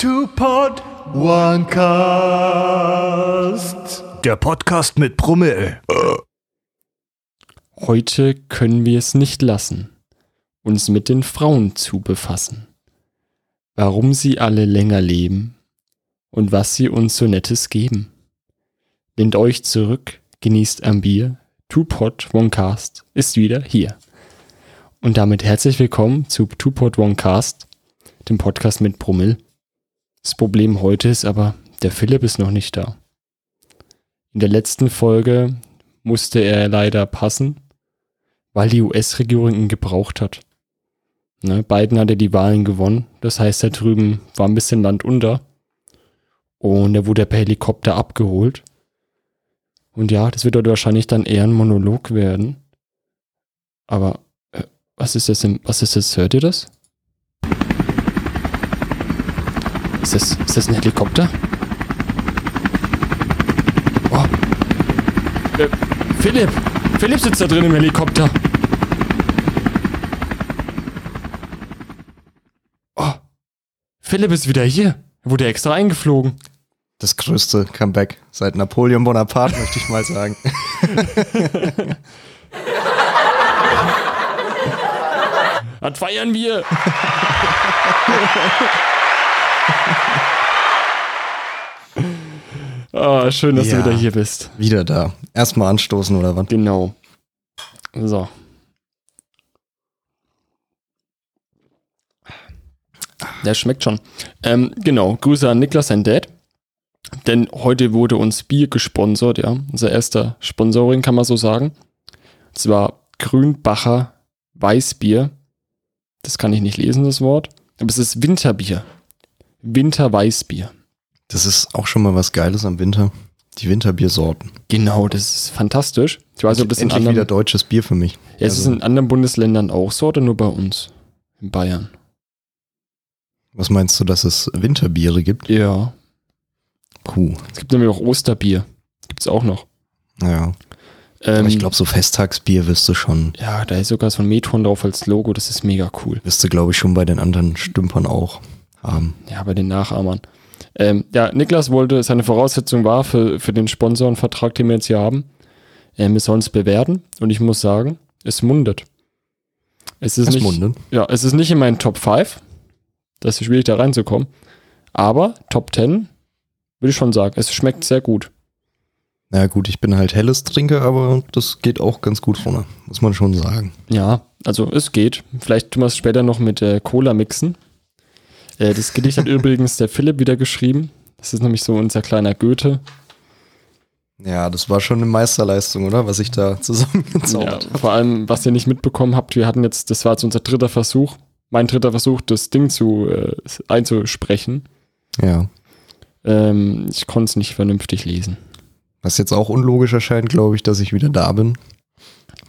Two Pod One Cast. Der Podcast mit Brummel. Heute können wir es nicht lassen, uns mit den Frauen zu befassen. Warum sie alle länger leben und was sie uns so Nettes geben. Lehnt euch zurück, genießt am Bier. Two Pod One Cast ist wieder hier. Und damit herzlich willkommen zu Two Pod One Cast, dem Podcast mit Brummel. Das Problem heute ist aber, der Philipp ist noch nicht da. In der letzten Folge musste er leider passen, weil die US-Regierung ihn gebraucht hat. Ne, Biden hatte die Wahlen gewonnen, das heißt, da drüben war ein bisschen Land unter. Und er wurde per Helikopter abgeholt. Und ja, das wird dort wahrscheinlich dann eher ein Monolog werden. Aber äh, was ist das? Im, was ist das? Hört ihr das? Ist das, ist das ein Helikopter? Oh. Äh, Philipp! Philipp sitzt da drin im Helikopter. Oh. Philipp ist wieder hier. Er wurde extra eingeflogen. Das größte Comeback seit Napoleon Bonaparte, möchte ich mal sagen. Das feiern wir. Ah, schön, dass Ja. du wieder hier bist. Wieder da. Erstmal anstoßen oder was? Genau. So. Der schmeckt schon. Ähm, genau, Grüße an Niklas, sein Dad. Denn heute wurde uns Bier gesponsert, ja. Unser erster Sponsoring, kann man so sagen. Und zwar Grünbacher Weißbier. Das kann ich nicht lesen, das Wort. Aber es ist Winterbier. Winterweißbier. Das ist auch schon mal was Geiles am Winter. Die Winterbiersorten. Genau, das ist fantastisch. Ich weiß ob das Endlich anderen, wieder deutsches Bier für mich. ja, es ist also- in anderen Bundesländern auch so oder nur bei uns? In Bayern. Was meinst du, dass es Winterbiere gibt? Ja. Puh. Es gibt nämlich auch Osterbier. Gibt es auch noch. Ja. Ähm, ich glaube, so Festtagsbier wirst du schon, Ja, da ist sogar so ein Metron drauf als Logo. Das ist mega cool. wirst du, glaube ich, schon bei den anderen Stümpern auch haben. Ja, bei den Nachahmern. Ähm, ja, Niklas wollte, seine Voraussetzung war für, für den Sponsorenvertrag, den wir jetzt hier haben, ähm, wir sollen es bewerten. Und ich muss sagen, es mundet. Es ist Das nicht, Munde. Ja, es ist nicht in meinen Top 5. Das ist schwierig, da reinzukommen. Aber Top 10 würde ich schon sagen. Es schmeckt sehr gut. Na gut, ich bin halt helles Trinker, aber das geht auch ganz gut runter. Muss man schon sagen. Ja, also es geht. Vielleicht tun wir es später noch mit äh, Cola mixen. Äh, das Gedicht hat übrigens der Philipp wieder geschrieben. Das ist nämlich so unser kleiner Goethe. Ja, das war schon eine Meisterleistung, oder? Was ich da Ja, zusammengezaubert habe. vor allem, was ihr nicht mitbekommen habt, wir hatten jetzt, das war jetzt unser dritter Versuch, mein dritter Versuch, das Ding zu äh, einzusprechen. Ja. Ähm, ich konnte es nicht vernünftig lesen. Was jetzt auch unlogisch erscheint, glaube ich, dass ich wieder da bin.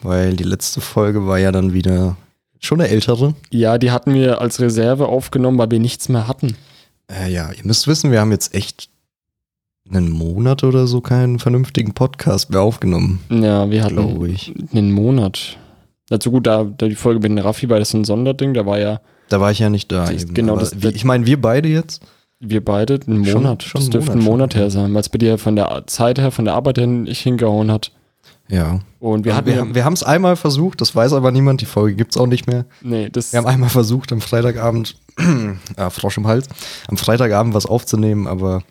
Weil die letzte Folge war ja dann wieder schon eine ältere. Ja, die hatten wir als Reserve aufgenommen, weil wir nichts mehr hatten. Äh, ja, ihr müsst wissen, wir haben jetzt echt einen Monat oder so keinen vernünftigen Podcast mehr aufgenommen, Ja, wir hatten glaube ich. einen Monat. Dazu gut, da, da die Folge mit dem Raffi war das so ein Sonderding, da war ja Da war ich ja nicht da. Das- Eben. genau, das- wie, ich meine, wir beide jetzt. wir beide einen Schon- Monat. schon das einen dürfte ein schon, Monat her sein, weil es bei dir von der Zeit her, von der Arbeit her nicht hingehauen hat. Ja. Und wir hatten wir, ja, haben- wir haben es einmal versucht, das weiß aber niemand, die Folge gibt's auch nicht mehr. nee, das Wir haben einmal versucht, am Freitagabend, ah, Frosch im Hals, am Freitagabend was aufzunehmen, aber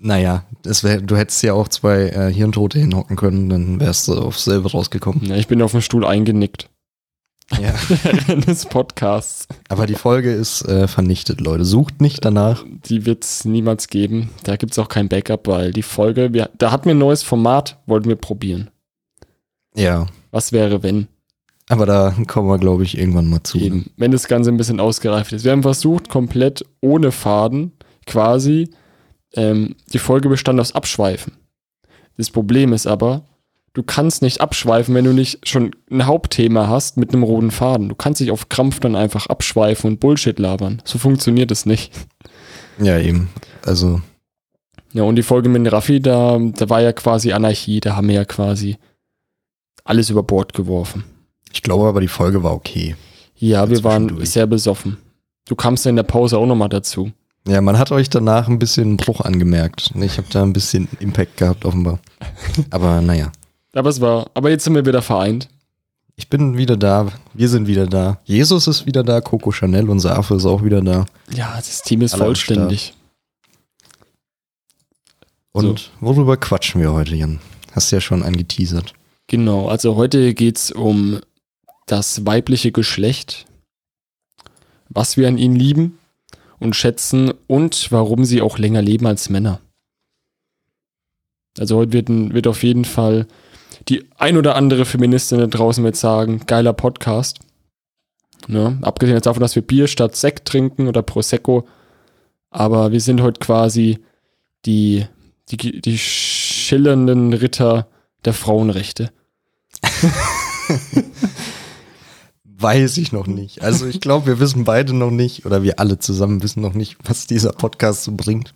naja, das wär, du hättest ja auch zwei äh, Hirntote hinhocken können, dann wärst du aufs selbe rausgekommen. ja, ich bin auf dem Stuhl eingenickt Ja. des Podcasts. Aber die Folge ist äh, vernichtet, Leute. Sucht nicht danach. Die wird es niemals geben. Da gibt es auch kein Backup, weil die Folge, wir, da hatten wir ein neues Format, wollten wir probieren. Ja. Was wäre, wenn? Aber da kommen wir, glaube ich, irgendwann mal zu. Eben, wenn das Ganze ein bisschen ausgereift ist. Wir haben versucht, komplett ohne Faden quasi, ähm, die Folge bestand aus Abschweifen. Das Problem ist aber, du kannst nicht abschweifen, wenn du nicht schon ein Hauptthema hast mit einem roten Faden. Du kannst nicht auf Krampf dann einfach abschweifen und Bullshit labern. So funktioniert es nicht. Ja, eben. Also, Ja, und die Folge mit Raffi, da, da war ja quasi Anarchie, da haben wir ja quasi alles über Bord geworfen. ich glaube aber, die Folge war okay. Ja, wir waren sehr besoffen. Du kamst ja in der Pause auch nochmal dazu. Ja, man hat euch danach ein bisschen Bruch angemerkt. Ich habe da ein bisschen Impact gehabt, offenbar. Aber naja. Aber es war, aber jetzt sind wir wieder vereint. Ich bin wieder da, wir sind wieder da. Jesus ist wieder da, Coco Chanel, unser Affe ist auch wieder da. Ja, das Team ist Alle vollständig. Und worüber quatschen wir heute, Jan? Hast ja schon angeteasert. Genau, also heute geht's um das weibliche Geschlecht, was wir an ihnen lieben und schätzen und warum sie auch länger leben als Männer. Also heute wird, wird auf jeden Fall die ein oder andere Feministin da draußen wird sagen, geiler Podcast. Ne? Abgesehen davon, dass wir Bier statt Sekt trinken oder Prosecco. Aber wir sind heute quasi die, die, die schillernden Ritter der Frauenrechte. Weiß ich noch nicht. Also ich glaube, wir wissen beide noch nicht, oder wir alle zusammen wissen noch nicht, was dieser Podcast so bringt.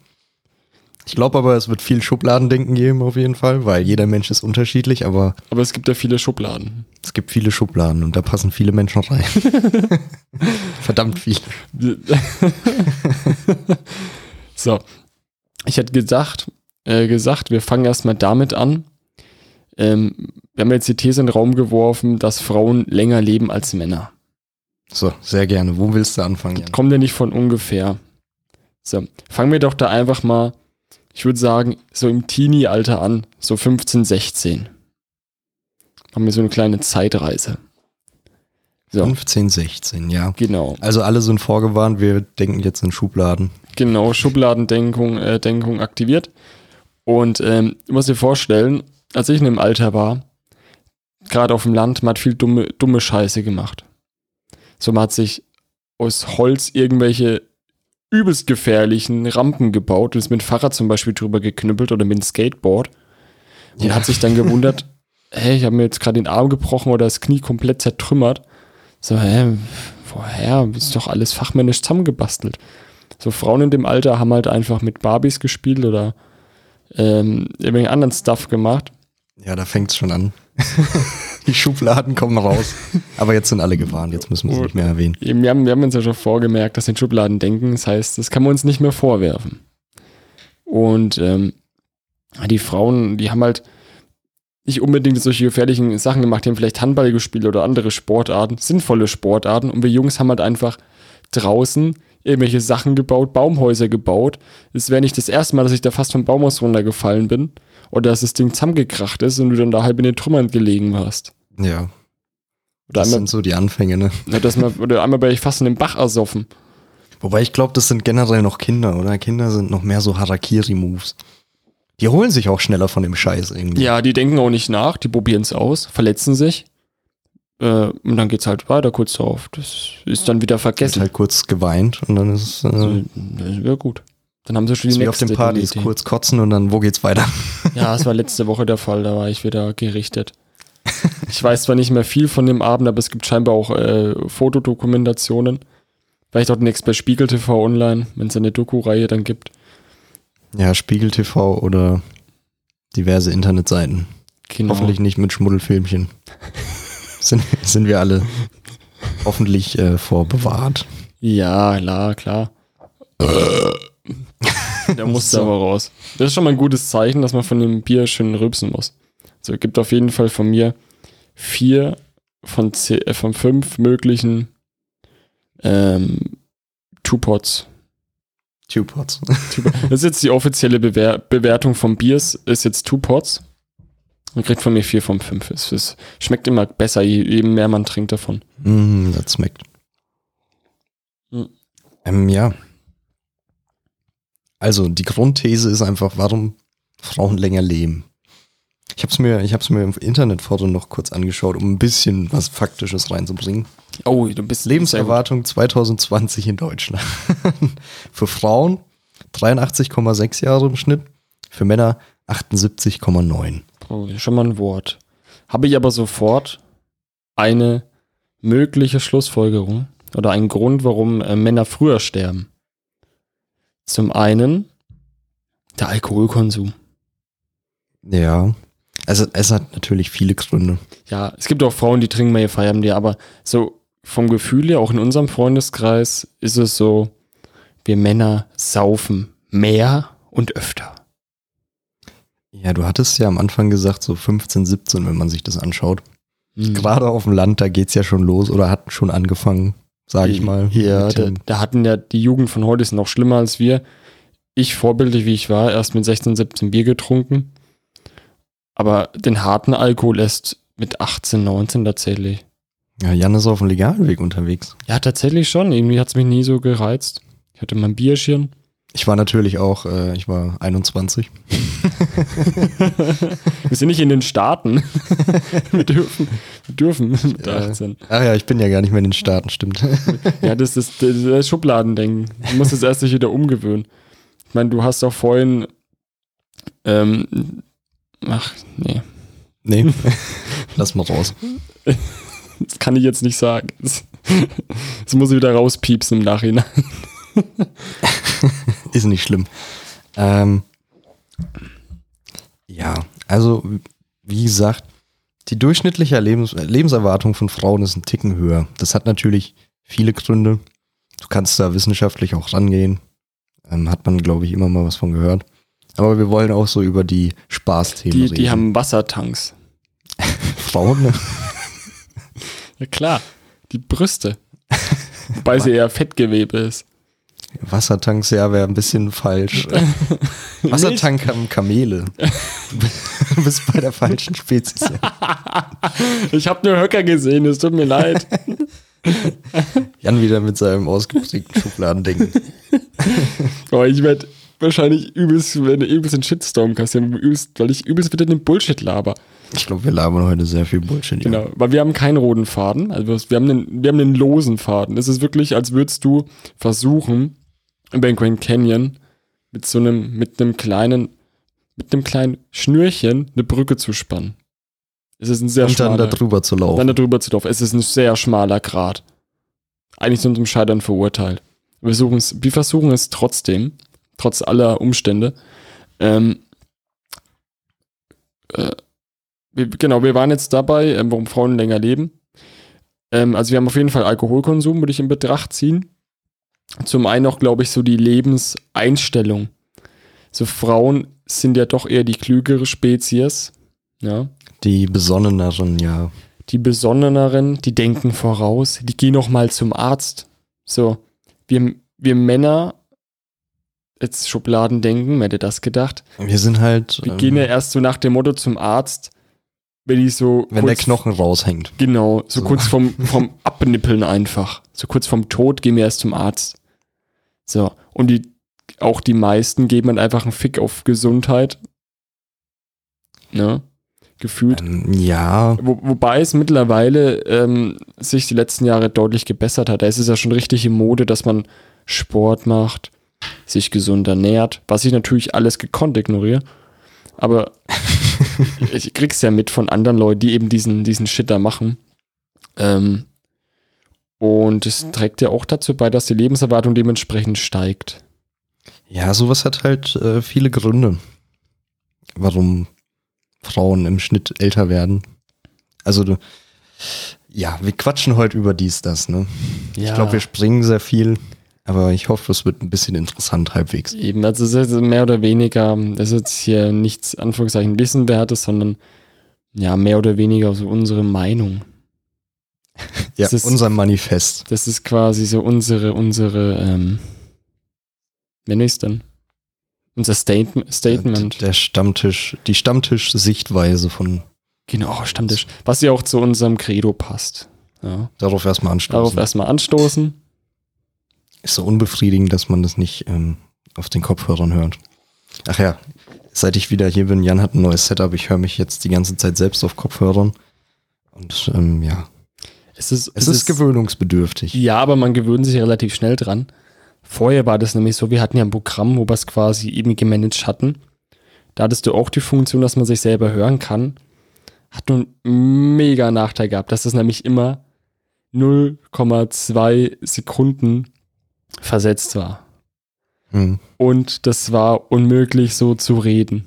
Ich glaube aber, es wird viel Schubladendenken geben auf jeden Fall, weil jeder Mensch ist unterschiedlich, aber Aber es gibt ja viele Schubladen. es gibt viele Schubladen und da passen viele Menschen rein. Verdammt viele. so. Ich hätte gedacht, äh, gesagt, wir fangen erstmal damit an. Ähm, wir haben jetzt die These in den Raum geworfen, dass Frauen länger leben als Männer. So, sehr gerne. Wo willst du anfangen, Jan? Kommt ja nicht von ungefähr. So, fangen wir doch da einfach mal, ich würde sagen, so im Teenie-Alter an, so 15, 16. Machen wir so eine kleine Zeitreise. So, 15, 16, ja. genau. Also alle sind vorgewarnt, wir denken jetzt in Schubladen. Genau, Schubladendenkung äh, Denkung aktiviert. Und ähm, du musst dir vorstellen, als ich in dem Alter war, gerade auf dem Land, man hat viel dumme, dumme Scheiße gemacht. So, man hat sich aus Holz irgendwelche übelst gefährlichen Rampen gebaut und ist mit dem Fahrrad zum Beispiel drüber geknüppelt oder mit dem Skateboard. Und Ja. hat sich dann gewundert, hey, ich habe mir jetzt gerade den Arm gebrochen oder das Knie komplett zertrümmert. So, hä, woher? Ist doch alles fachmännisch zusammengebastelt. So Frauen in dem Alter haben halt einfach mit Barbies gespielt oder ähm, irgendwelchen anderen Stuff gemacht. Ja, da fängt's schon an. Die Schubladen kommen raus. Aber jetzt sind alle gewarnt, jetzt müssen wir sie nicht mehr erwähnen. Wir haben, wir haben uns ja schon vorgemerkt, dass in Schubladen denken. Das heißt, das kann man uns nicht mehr vorwerfen. Und ähm, die Frauen, die haben halt nicht unbedingt solche gefährlichen Sachen gemacht, die haben vielleicht Handball gespielt oder andere Sportarten, sinnvolle Sportarten. Und wir Jungs haben halt einfach draußen irgendwelche Sachen gebaut, Baumhäuser gebaut. Es wäre nicht das erste Mal, dass ich da fast vom Baumhaus runtergefallen bin. Oder dass das Ding zusammengekracht ist und du dann da halb in den Trümmern gelegen hast. Ja, Oder das einmal, sind so die Anfänge, ne? ja, dass man, oder einmal bin ich fast in den Bach ersoffen. Wobei ich glaube, das sind generell noch Kinder, oder? Kinder sind noch mehr so Harakiri-Moves. Die holen sich auch schneller von dem Scheiß irgendwie. Ja, die denken auch nicht nach, die probieren es aus, verletzen sich. Äh, und dann geht's halt weiter kurz darauf. Das ist dann wieder Wird vergessen. halt kurz geweint und dann ist es äh, Also, das wäre gut. Dann haben sie schon die ist wie auf nächste den Partys, Idee. kurz kotzen und dann, wo geht's weiter? Ja, das war letzte Woche der Fall, da war ich wieder gerichtet. Ich weiß zwar nicht mehr viel von dem Abend, aber es gibt scheinbar auch äh, Fotodokumentationen. Vielleicht auch demnächst bei Spiegel TV online, wenn es eine Doku-Reihe dann gibt. Ja, Spiegel TV oder diverse Internetseiten. Genau. Hoffentlich nicht mit Schmuddelfilmchen. sind, sind wir alle hoffentlich äh, vorbewahrt. Ja, klar, klar. Der muss So. aber raus. Das ist schon mal ein gutes Zeichen, dass man von dem Bier schön rülpsen muss. So, gibt auf jeden Fall von mir vier von, zehn, äh, von fünf möglichen ähm, Two-Pots. Two Pots. Das ist jetzt die offizielle Bewer Bewertung vom Biers, ist jetzt Two-Pots. Man kriegt von mir vier von fünf. Es, es schmeckt immer besser, je, je mehr man trinkt davon. mm, das schmeckt. Mhm. Ähm, ja. Also, die Grundthese ist einfach, warum Frauen länger leben. Ich habe es mir, ich hab's mir im Internetfoto noch kurz angeschaut, um ein bisschen was Faktisches reinzubringen. Oh, du bist Lebenserwartung 2020 in Deutschland. Für Frauen 83,6 Jahre im Schnitt, für Männer 78,9. Oh, schon mal ein Wort. Habe ich aber sofort eine mögliche Schlussfolgerung oder einen Grund, warum äh, Männer früher sterben. Zum einen der Alkoholkonsum. Ja. Also es hat natürlich viele Gründe. Ja, es gibt auch Frauen, die trinken mehr ihr Feierabendbier, aber so vom Gefühl her, auch in unserem Freundeskreis, ist es so, wir Männer saufen mehr und öfter. Ja, du hattest ja am Anfang gesagt, so 15, 17, wenn man sich das anschaut. Mhm. Gerade auf dem Land, da geht's ja schon los oder hat schon angefangen, sage ich mal. Ja, da, da hatten ja die Jugend von heute ist noch schlimmer als wir. Ich, vorbildlich wie ich war, erst mit 16, 17 Bier getrunken. Aber den harten Alkohol erst mit 18, 19 tatsächlich. ja, Jan ist auf dem legalen Weg unterwegs. Ja, tatsächlich schon. Irgendwie hat es mich nie so gereizt. Ich hatte mein Bierchen. Ich war natürlich auch, äh, ich war 21. Wir sind nicht in den Staaten. wir dürfen, wir dürfen mit Ja. 18. Ach ja, ich bin ja gar nicht mehr in den Staaten, stimmt. Ja, das ist das, das Schubladendenken. Du musst es erst sich wieder umgewöhnen. Ich meine, du hast auch vorhin, ähm, ach, nee, nee, lass mal raus. das kann ich jetzt nicht sagen. Das, das muss ich wieder rauspiepsen im Nachhinein. Ist nicht schlimm. Ähm, ja, also wie gesagt, die durchschnittliche Lebens Lebenserwartung von Frauen ist ein Ticken höher. Das hat natürlich viele Gründe. Du kannst da wissenschaftlich auch rangehen. Ähm, hat man, glaube ich, immer mal was von gehört. Aber wir wollen auch so über die Spaßthemen Die, reden. die haben Wassertanks. Frauen, ne? Ja klar, die Brüste. Wobei sie eher Fettgewebe ist. Wassertanks, ja, wäre ein bisschen falsch. Wassertank haben Kamele. Du bist bei der falschen Spezies. Ich habe nur Höcker gesehen, es tut mir leid. Jan wieder mit seinem ausgeprägten Schubladendenken. Aber ich werde wahrscheinlich übelst, werde übelst einen Shitstorm kassieren, übelst, weil ich übelst wieder den Bullshit laber. Ich glaube, wir labern heute sehr viel Bullshit. Genau, weil wir haben keinen roten Faden, also wir haben einen, wir haben einen losen Faden. Es ist wirklich, als würdest du versuchen, über den Grand Canyon mit so einem, mit einem kleinen, mit einem kleinen Schnürchen eine Brücke zu spannen. Es ist ein sehr Und dann da schmaler, drüber zu laufen. dann da drüber zu laufen. Es ist ein sehr schmaler Grat. Eigentlich sind zum Scheitern verurteilt. Wir versuchen es, wir versuchen es trotzdem, trotz aller Umstände. Ähm, äh, wir, genau, wir waren jetzt dabei, ähm, warum Frauen länger leben. Ähm, also wir haben auf jeden Fall Alkoholkonsum, würde ich in Betracht ziehen. Zum einen auch, glaube ich, so die Lebenseinstellung. So Frauen sind ja doch eher die klügere Spezies. Ja. Die besonneneren, ja. Die besonneneren, die denken voraus, die gehen noch mal zum Arzt. So, wir, wir Männer, jetzt Schubladen denken, wer hätte das gedacht? Wir sind halt, Wir ähm, gehen ja erst so nach dem Motto zum Arzt, wenn die so wenn der Knochen raushängt. Genau, so, So. kurz vom, vom Abnippeln einfach. So kurz vom Tod gehen wir erst zum Arzt. So, und die, auch die meisten geben dann einfach einen Fick auf Gesundheit. Ne? Gefühlt. Ähm, ja, Wo, wobei es mittlerweile ähm, sich die letzten Jahre deutlich gebessert hat. Da ist es ja schon richtig in Mode, dass man Sport macht, sich gesund ernährt, was ich natürlich alles gekonnt ignoriere. Aber ich krieg's ja mit von anderen Leuten, die eben diesen, diesen Shit da machen. Ähm, und es trägt ja auch dazu bei, dass die Lebenserwartung dementsprechend steigt. ja, sowas hat halt äh, viele Gründe, warum Frauen im Schnitt älter werden. Also, du, ja, wir quatschen heute über dies, das, ne? Ich glaube, wir springen sehr viel, aber ich hoffe, es wird ein bisschen interessant halbwegs. Eben, also es ist mehr oder weniger, das ist jetzt hier nichts, Anführungszeichen, Wissenwertes, sondern ja, mehr oder weniger so unsere Meinung. Ja, Es ist- unser Manifest. Das ist quasi so unsere, unsere, ähm, wie nenne ich's denn? Unser Statement. Statement. Der Stammtisch, die Stammtisch-Sichtweise von Genau, Stammtisch. Was ja auch zu unserem Credo passt. Ja. darauf erstmal anstoßen. Darauf erstmal anstoßen. Ist so unbefriedigend, dass man das nicht ähm, auf den Kopfhörern hört. Ach ja, seit ich wieder hier bin, Jan hat ein neues Setup. Ich höre mich jetzt die ganze Zeit selbst auf Kopfhörern. Und ähm, ja, Es ist, es, ist, gewöhnungsbedürftig. Ja, aber man gewöhnt sich relativ schnell dran. Vorher war das nämlich so, wir hatten ja ein Programm, wo wir es quasi eben gemanagt hatten. Da hattest du auch die Funktion, dass man sich selber hören kann. Hat nun einen mega Nachteil gehabt, dass das nämlich immer 0,2 Sekunden versetzt war. Hm. Und das war unmöglich so zu reden.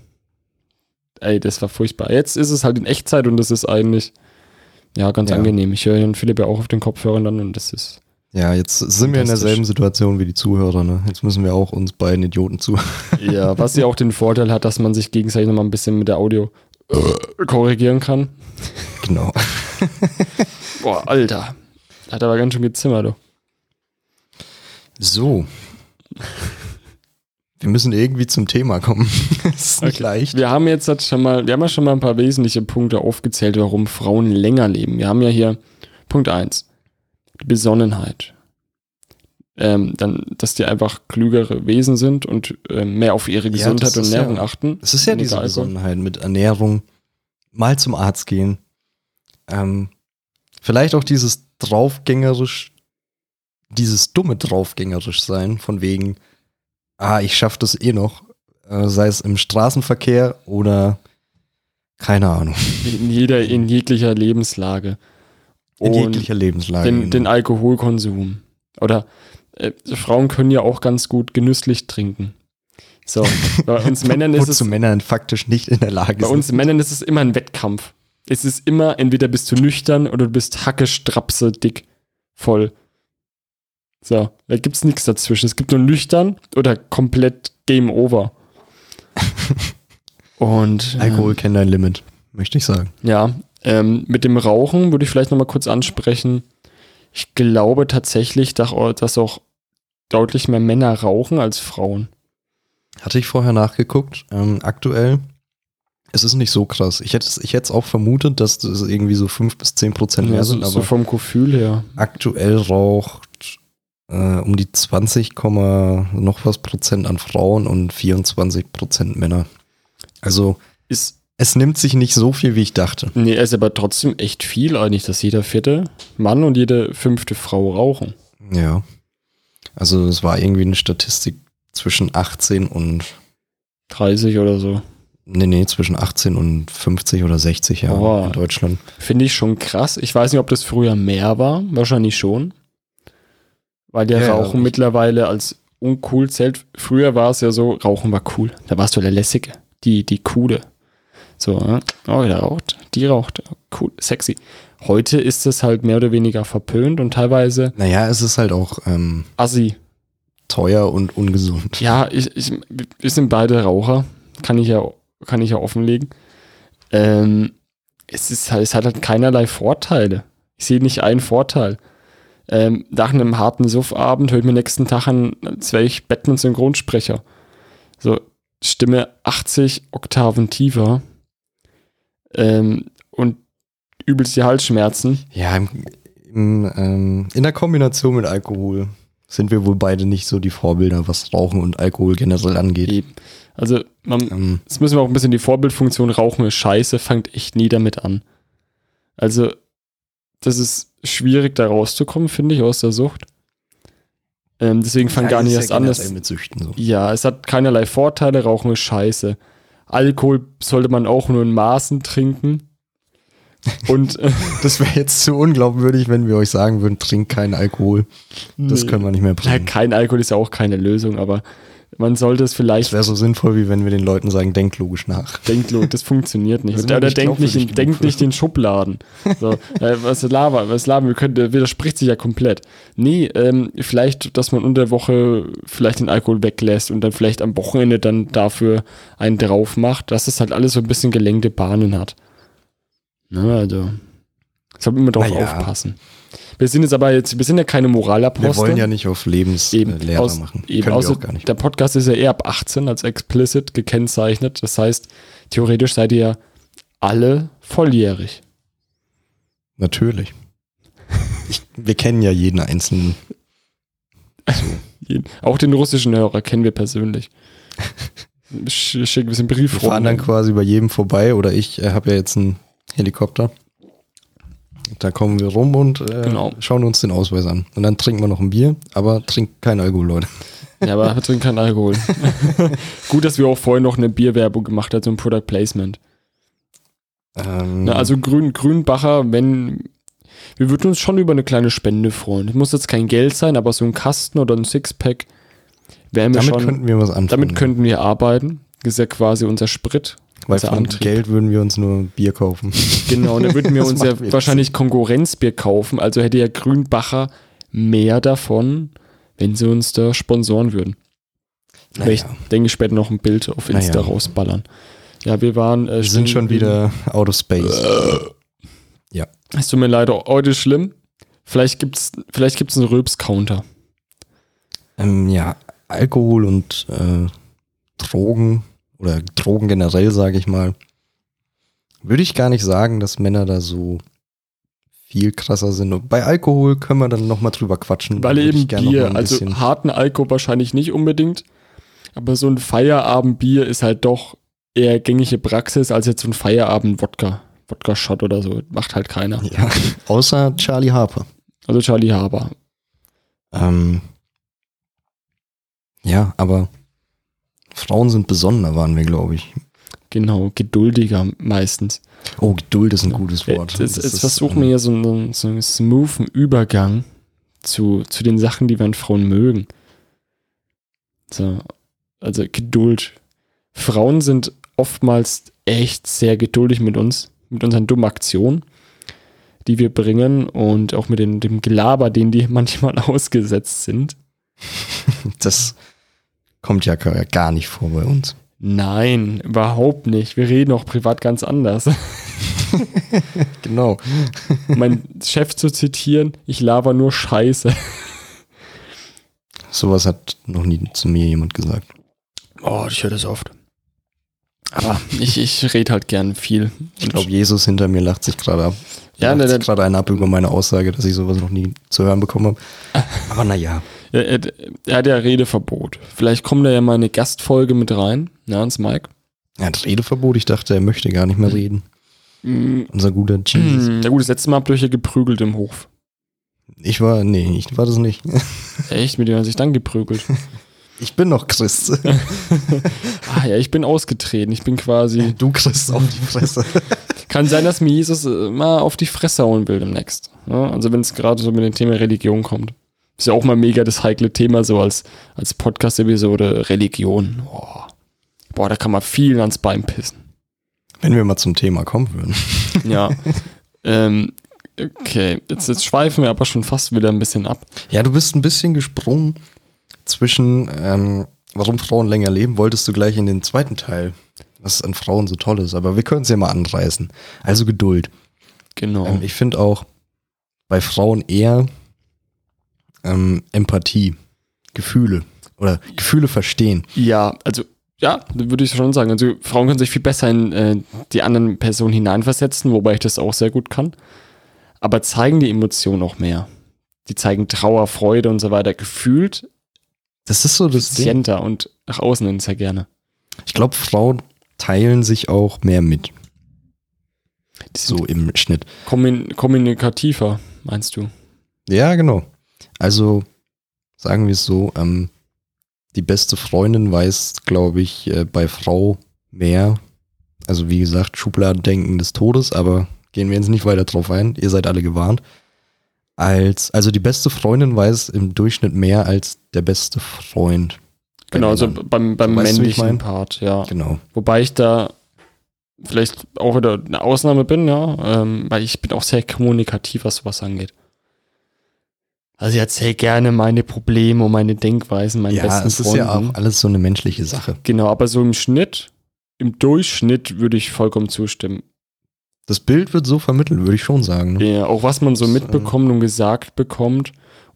Ey, das war furchtbar. Jetzt ist es halt in Echtzeit und das ist eigentlich, ja, ganz Ja. angenehm. Ich höre Herrn Philipp ja auch auf den Kopfhörern dann und das ist, Ja, jetzt sind wir in derselben Situation wie die Zuhörer. Ne? Jetzt müssen wir auch uns beiden Idioten zu. Ja, was ja auch den Vorteil hat, dass man sich gegenseitig nochmal ein bisschen mit der Audio äh, korrigieren kann. genau. Boah, Alter. Hat aber ganz schön gezimmert, du. So. Wir müssen irgendwie zum Thema kommen. das ist nicht Okay. leicht. Wir haben jetzt halt schon mal, wir haben ja schon mal ein paar wesentliche Punkte aufgezählt, warum Frauen länger leben. Wir haben ja hier Punkt 1, die Besonnenheit. Ähm, dann, dass die einfach klügere Wesen sind und ähm, mehr auf ihre Ja, Gesundheit das und Ernährung ja- achten. Es ist ja diese egal, so. Besonderheit mit Ernährung, mal zum Arzt gehen. Ähm, vielleicht auch dieses draufgängerisch, dieses dumme draufgängerisch sein, von wegen, ah, ich schaff das eh noch, äh, sei es im Straßenverkehr oder keine Ahnung, In jeder, in jeglicher Lebenslage. in Und jeglicher Lebenslage. den, genau. den Alkoholkonsum. Oder äh, Frauen können ja auch ganz gut genüsslich trinken. So, bei uns Männern ist es Wozu Männer faktisch nicht in der Lage Bei sind. uns Männern ist es immer ein Wettkampf. Es ist immer, entweder bist du nüchtern oder du bist hacke, strapse, dick, voll. So, da gibt's nichts dazwischen. Es gibt nur nüchtern oder komplett Game Over. Und Alkohol kennt ein Limit, möchte ich sagen. ja, ähm, mit dem Rauchen würde ich vielleicht nochmal kurz ansprechen. Ich glaube tatsächlich, dass auch, deutlich mehr Männer rauchen als Frauen. Hatte ich vorher nachgeguckt. Ähm, aktuell es ist nicht so krass. Ich hätte es ich hätte es auch vermutet, dass das irgendwie so 5 bis 10 Prozent mehr Ja, sind, so, so aber vom Gefühl her. aktuell raucht äh, um die 20, Komma noch was Prozent an Frauen und 24 Prozent Männer. Also Ist es nimmt sich nicht so viel, wie ich dachte. Nee, es ist aber trotzdem echt viel eigentlich, dass jeder vierte Mann und jede fünfte Frau rauchen. Ja. Also es war irgendwie eine Statistik zwischen 18 und 30 oder so. nee, nee, zwischen 18 und 50 oder 60 Jahren Oh. in Deutschland. Finde ich schon krass. Ich weiß nicht, ob das früher mehr war. Wahrscheinlich schon. Weil der Ja, Rauchen ich- mittlerweile als uncool zählt. Früher war es ja so, Rauchen war cool. Da warst du der Lässige. Die, die Coole. So, oh, der raucht. Die raucht. Cool, sexy. Heute ist es halt mehr oder weniger verpönt und teilweise Naja, es ist halt auch ähm, assi. teuer und ungesund. Ja, ich, ich, wir sind beide Raucher. Kann ich ja, kann ich ja offenlegen. Ähm, es, ist halt, es hat halt keinerlei Vorteile. Ich sehe nicht einen Vorteil. Ähm, nach einem harten Suffabend höre ich mir nächsten Tag an, als wäre ich Batman-Synchronsprecher. So, Stimme 80 Oktaven tiefer. Ähm, und übelst die Halsschmerzen. Ja, im, im, ähm, in der Kombination mit Alkohol sind wir wohl beide nicht so die Vorbilder, was Rauchen und Alkohol generell angeht. Eben. Also, man, Ähm, Jetzt müssen wir auch ein bisschen die Vorbildfunktion Rauchen ist scheiße, fangt echt nie damit an. Also, das ist schwierig, da rauszukommen, finde ich, aus der Sucht. Ähm, deswegen fang ja, gar nicht ja erst an. generell dass- mit Süchten so. Ja, es hat keinerlei Vorteile, Rauchen ist scheiße. Alkohol sollte man auch nur in Maßen trinken. Und äh, Das wäre jetzt zu unglaubwürdig, wenn wir euch sagen würden, trinkt keinen Alkohol. Das nee. können wir nicht mehr ja, bringen. kein Alkohol ist ja auch keine Lösung, aber man sollte es Das vielleicht wäre so sinnvoll, wie wenn wir den Leuten sagen, denkt logisch nach. Denkt, das funktioniert nicht. Das oder nicht denkt nicht, in, denkt nicht in Schubladen. So, äh, was labern, was labern, wir können, der widerspricht sich ja komplett. Nee, ähm, vielleicht, dass man unter der Woche vielleicht den Alkohol weglässt und dann vielleicht am Wochenende dann dafür einen drauf macht, dass es halt alles so ein bisschen gelenkte Bahnen hat. Na, also, soll immer drauf Na ja. aufpassen. Wir sind jetzt aber jetzt, wir sind ja keine Moralapostel. Wir wollen ja nicht auf Eben, Lebenslehrer aus, machen. eben Können außer, gar nicht. Der Podcast ist ja eher ab 18 als explicit gekennzeichnet. Das heißt, theoretisch seid ihr ja alle volljährig. Natürlich. Ich, wir kennen ja jeden einzelnen. Jeden- Auch den russischen Hörer kennen wir persönlich. Sch- Schicken wir einen Brief Wir fahren dann quasi bei jedem vorbei oder ich äh, habe ja jetzt einen Helikopter. Da kommen wir rum und äh, Genau. schauen uns den Ausweis an. Und dann trinken wir noch ein Bier, aber trinkt kein Alkohol, Leute. Ja, aber wir trinken keinen Alkohol. Gut, dass wir auch vorhin noch eine Bierwerbung gemacht haben, so ein Product Placement. Ähm, Na, also Grün, Grünbacher, wenn. Wir würden uns schon über eine kleine Spende freuen. Es muss jetzt kein Geld sein, aber so ein Kasten oder ein Sixpack wären wir damit schon. könnten wir was anfangen. damit könnten wir arbeiten. Das ist ja quasi unser Sprit. Weil von Antrieb. Geld würden wir uns nur Bier kaufen. Genau, und dann würden wir uns ja wahrscheinlich Konkurrenzbier kaufen. Also hätte ja Grünbacher mehr davon, wenn sie uns da sponsoren würden. Naja. Ich denke später noch ein Bild auf Insta Naja. rausballern. Ja, wir waren. Äh, Wir sind schon wieder out of space. Es tut mir leid, heute schlimm. Vielleicht gibt's, vielleicht gibt's einen Röps-Counter. Ähm, ja, Alkohol und äh, Drogen oder Drogen generell, sage ich mal, würde ich gar nicht sagen, dass Männer da so viel krasser sind. Und bei Alkohol können wir dann nochmal drüber quatschen. Weil eben Bier, also harten Alkohol wahrscheinlich nicht unbedingt, aber so ein Feierabendbier ist halt doch eher gängige Praxis als jetzt so ein Feierabend-Wodka. Wodka-Shot oder so. Macht halt keiner. ja, außer Charlie Harper. Also Charlie Haber. Ähm, ja, aber Frauen sind besonder, waren wir, glaube ich. Genau, geduldiger meistens. Oh, Geduld ist ein gutes Wort. Jetzt, jetzt, versuchen wir hier so einen, so einen smoothen Übergang zu, zu den Sachen, die wir an Frauen mögen. So, also Geduld. Frauen sind oftmals echt sehr geduldig mit uns, mit unseren dummen Aktionen, die wir bringen und auch mit den, dem Gelaber, den die manchmal ausgesetzt sind. Das kommt ja gar nicht vor bei uns. Nein, überhaupt nicht. Wir reden auch privat ganz anders. Genau. mein Chef zu zitieren, ich laber nur Scheiße. Sowas hat noch nie zu mir jemand gesagt. Oh, ich höre das oft. Aber ich, ich rede halt gern viel. Ich glaube, Jesus hinter mir lacht sich gerade ab. Ja, lacht ne, sich gerade einen ab über meine Aussage, dass ich sowas noch nie zu hören bekommen habe. Aber naja. Er, er, er hat ja Redeverbot. Vielleicht kommt da ja mal eine Gastfolge mit rein, ja, ans Mike. Er hat Redeverbot. Ich dachte, er möchte gar nicht mehr reden. Mm, Unser guter Jesus. Ja gut, das letzte Mal habt ihr euch ja geprügelt im Hof. Ich war, nee, ich war das nicht. Echt? Mit dem hat sich dann geprügelt. Ich bin noch Christ. ah ja, ich bin ausgetreten. Ich bin quasi. Du Christ auf die Fresse. Kann sein, dass mir Jesus äh, mal auf die Fresse hauen will demnächst. Ja, also wenn es gerade so mit dem Thema Religion kommt. Ist ja auch mal mega das heikle Thema, so als, als Podcast-Episode Religion. Boah. Boah, da kann man viel ans Bein pissen. Wenn wir mal zum Thema kommen würden. Ja. ähm, okay, jetzt, jetzt schweifen wir aber schon fast wieder ein bisschen ab. Ja, du bist ein bisschen gesprungen zwischen, ähm, warum Frauen länger leben, wolltest du gleich in den zweiten Teil, was an Frauen so toll ist. Aber wir können es ja mal anreißen. Also Geduld. Genau. Ähm, ich finde auch bei Frauen eher ähm, Empathie, Gefühle oder Gefühle verstehen. Ja, also ja, würde ich schon sagen. Also Frauen können sich viel besser in äh, die anderen Personen hineinversetzen, wobei ich das auch sehr gut kann. Aber zeigen die Emotionen auch mehr. Die zeigen Trauer, Freude und so weiter gefühlt Das ist so das Ding. und nach außen hin sehr gerne. Ich glaube, Frauen teilen sich auch mehr mit. So im Schnitt. kommun kommunikativer, meinst du? Ja, genau. Also sagen wir es so, ähm, die beste Freundin weiß, glaube ich, äh, bei Frau mehr. Also wie gesagt, Schubladendenken des Todes, aber gehen wir jetzt nicht weiter drauf ein. Ihr seid alle gewarnt. Als, also die beste Freundin weiß im Durchschnitt mehr als der beste Freund. Genau, also beim, beim So, männlichen mein? Part, ja. Genau. Wobei ich da vielleicht auch wieder eine Ausnahme bin, ja, ähm, weil ich bin auch sehr kommunikativ, was sowas angeht. Also ich erzähle gerne meine Probleme und meine Denkweisen meinen Ja, besten es ist Freunden. ja auch alles so eine menschliche Sache. Genau, aber so im Schnitt, im Durchschnitt würde ich vollkommen zustimmen. Das Bild wird so vermittelt, würde ich schon sagen. Ne? Ja, auch was man so Das, mitbekommt und gesagt bekommt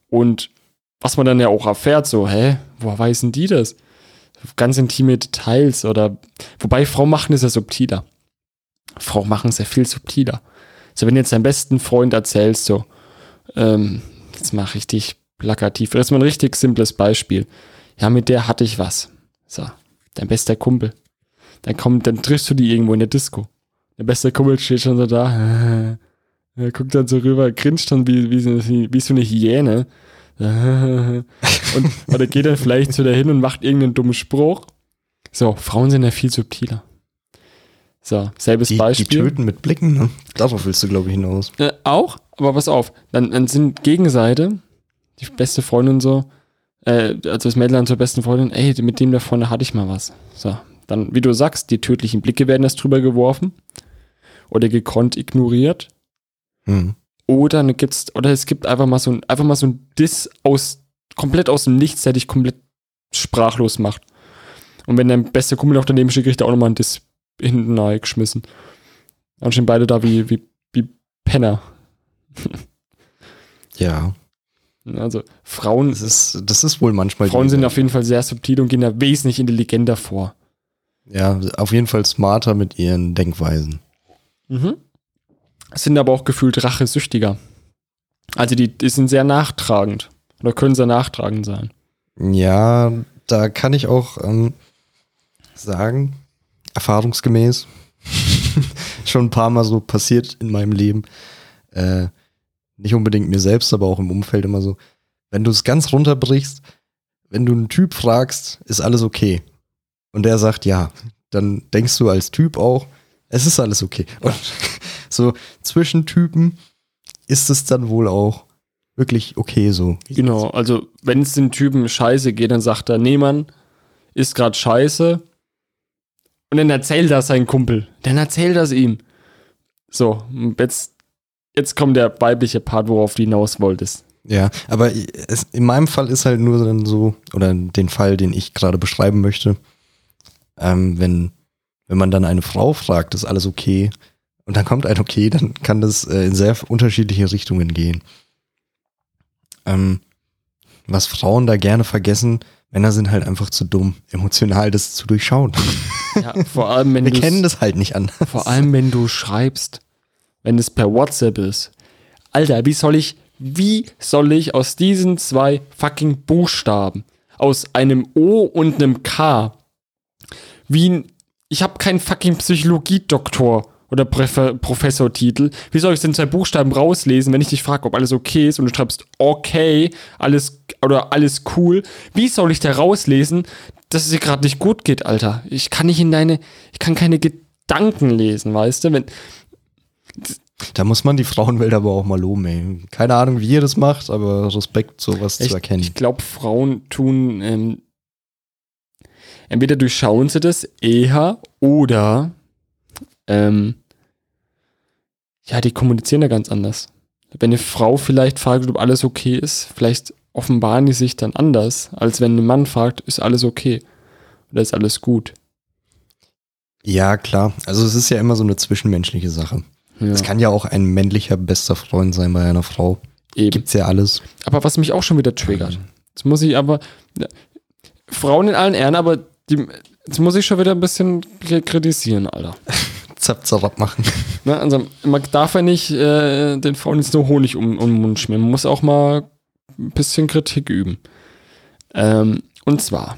und was man dann ja auch erfährt, so, hä, woher weiß denn die das? Ganz intime Details oder, wobei Frauen machen es ja subtiler. Frauen machen es ja viel subtiler. So, wenn du jetzt deinem besten Freund erzählst, so, ähm, jetzt mal richtig plakativ, das ist mal ein richtig simples Beispiel. Ja, mit der hatte ich was. So, dein bester Kumpel. Dann kommt, dann triffst du die irgendwo in der Disco. Der beste Kumpel steht schon so da. Er guckt dann so rüber, grinst dann wie, wie, so, wie, so eine Hyäne. Und oder geht dann vielleicht so dahin und macht irgendeinen dummen Spruch. So, Frauen sind ja viel subtiler. So, selbes Die, die Beispiel. töten mit Blicken, ne? Darauf willst du, glaube ich, hinaus. Äh, auch, aber pass auf, dann, dann sind Gegenseite, die beste Freundin so, äh, also das Mädel dann zur besten Freundin, ey, mit dem da vorne hatte ich mal was. So, dann, wie du sagst, die tödlichen Blicke werden erst drüber geworfen oder gekonnt ignoriert. Hm. Oder ne, gibt's, oder es gibt einfach mal so ein, einfach mal so ein Diss aus, komplett aus dem Nichts, der dich komplett sprachlos macht. Und wenn dein bester Kumpel noch daneben steht, kriegt er auch nochmal ein Diss hinten nahe geschmissen. Dann stehen beide da wie, wie, wie Penner. Ja, Also Frauen, das ist, das ist wohl manchmal. Frauen sind auf jeden Fall sehr subtil und gehen da wesentlich intelligenter vor. Ja, auf jeden Fall smarter mit ihren Denkweisen. Mhm. Sind aber auch gefühlt rachesüchtiger. Also die, die sind sehr nachtragend. Oder können sehr nachtragend sein. Ja, da kann ich auch ähm, sagen, erfahrungsgemäß, schon ein paar Mal so passiert in meinem Leben. Äh, nicht unbedingt mir selbst, aber auch im Umfeld immer so. Wenn du es ganz runterbrichst, wenn du einen Typ fragst, ist alles okay. Und der sagt ja, dann denkst du als Typ auch, es ist alles okay. Und so zwischen Typen ist es dann wohl auch wirklich okay so. Genau, also wenn es den Typen scheiße geht, dann sagt er, nee, Mann, ist gerade scheiße. Und dann erzählt das sein Kumpel. Dann erzählt das ihm. So, jetzt, jetzt kommt der weibliche Part, worauf du hinaus wolltest. Ja, aber es, in meinem Fall ist halt nur dann so, oder den Fall, den ich gerade beschreiben möchte, ähm, wenn, wenn man dann eine Frau fragt, ist alles okay, und dann kommt ein okay, dann kann das äh, in sehr unterschiedliche Richtungen gehen. Ähm, was Frauen da gerne vergessen, Männer sind halt einfach zu dumm, emotional das zu durchschauen. Ja, vor allem, wenn Wir kennen das halt nicht anders. Vor allem, wenn du schreibst, wenn es per WhatsApp ist. Alter, wie soll ich, wie soll ich aus diesen zwei fucking Buchstaben, aus einem O und einem K, wie ein, ich habe keinen fucking Psychologiedoktor oder Professortitel. Wie soll ich denn zwei Buchstaben rauslesen, wenn ich dich frage, ob alles okay ist und du schreibst okay, alles oder alles cool? Wie soll ich da rauslesen, dass es dir gerade nicht gut geht, Alter? Ich kann nicht in deine, ich kann keine Gedanken lesen, weißt du? Wenn, Da muss man die Frauenwelt aber auch mal loben, ey. Keine Ahnung, wie ihr das macht, aber Respekt, sowas ich zu erkennen. ich glaube, Frauen tun ähm, entweder durchschauen sie das eher oder ähm, ja, die kommunizieren da ganz anders. Wenn eine Frau vielleicht fragt, ob alles okay ist, vielleicht offenbaren die sich dann anders, als wenn ein Mann fragt, ist alles okay oder ist alles gut. Ja, klar. Also es ist ja immer so eine zwischenmenschliche Sache. Ja, Es kann ja auch ein männlicher bester Freund sein bei einer Frau. eben. Gibt's ja alles. Aber was mich auch schon wieder triggert, jetzt muss ich aber, ja, Frauen in allen Ehren, aber die, jetzt muss ich schon wieder ein bisschen kri- kritisieren, Alter. Zap, zap machen. Ne, also man darf ja nicht äh, den Frauen jetzt nur Honig um, um den Mund schmieren. Man muss auch mal ein bisschen Kritik üben. Ähm, und zwar,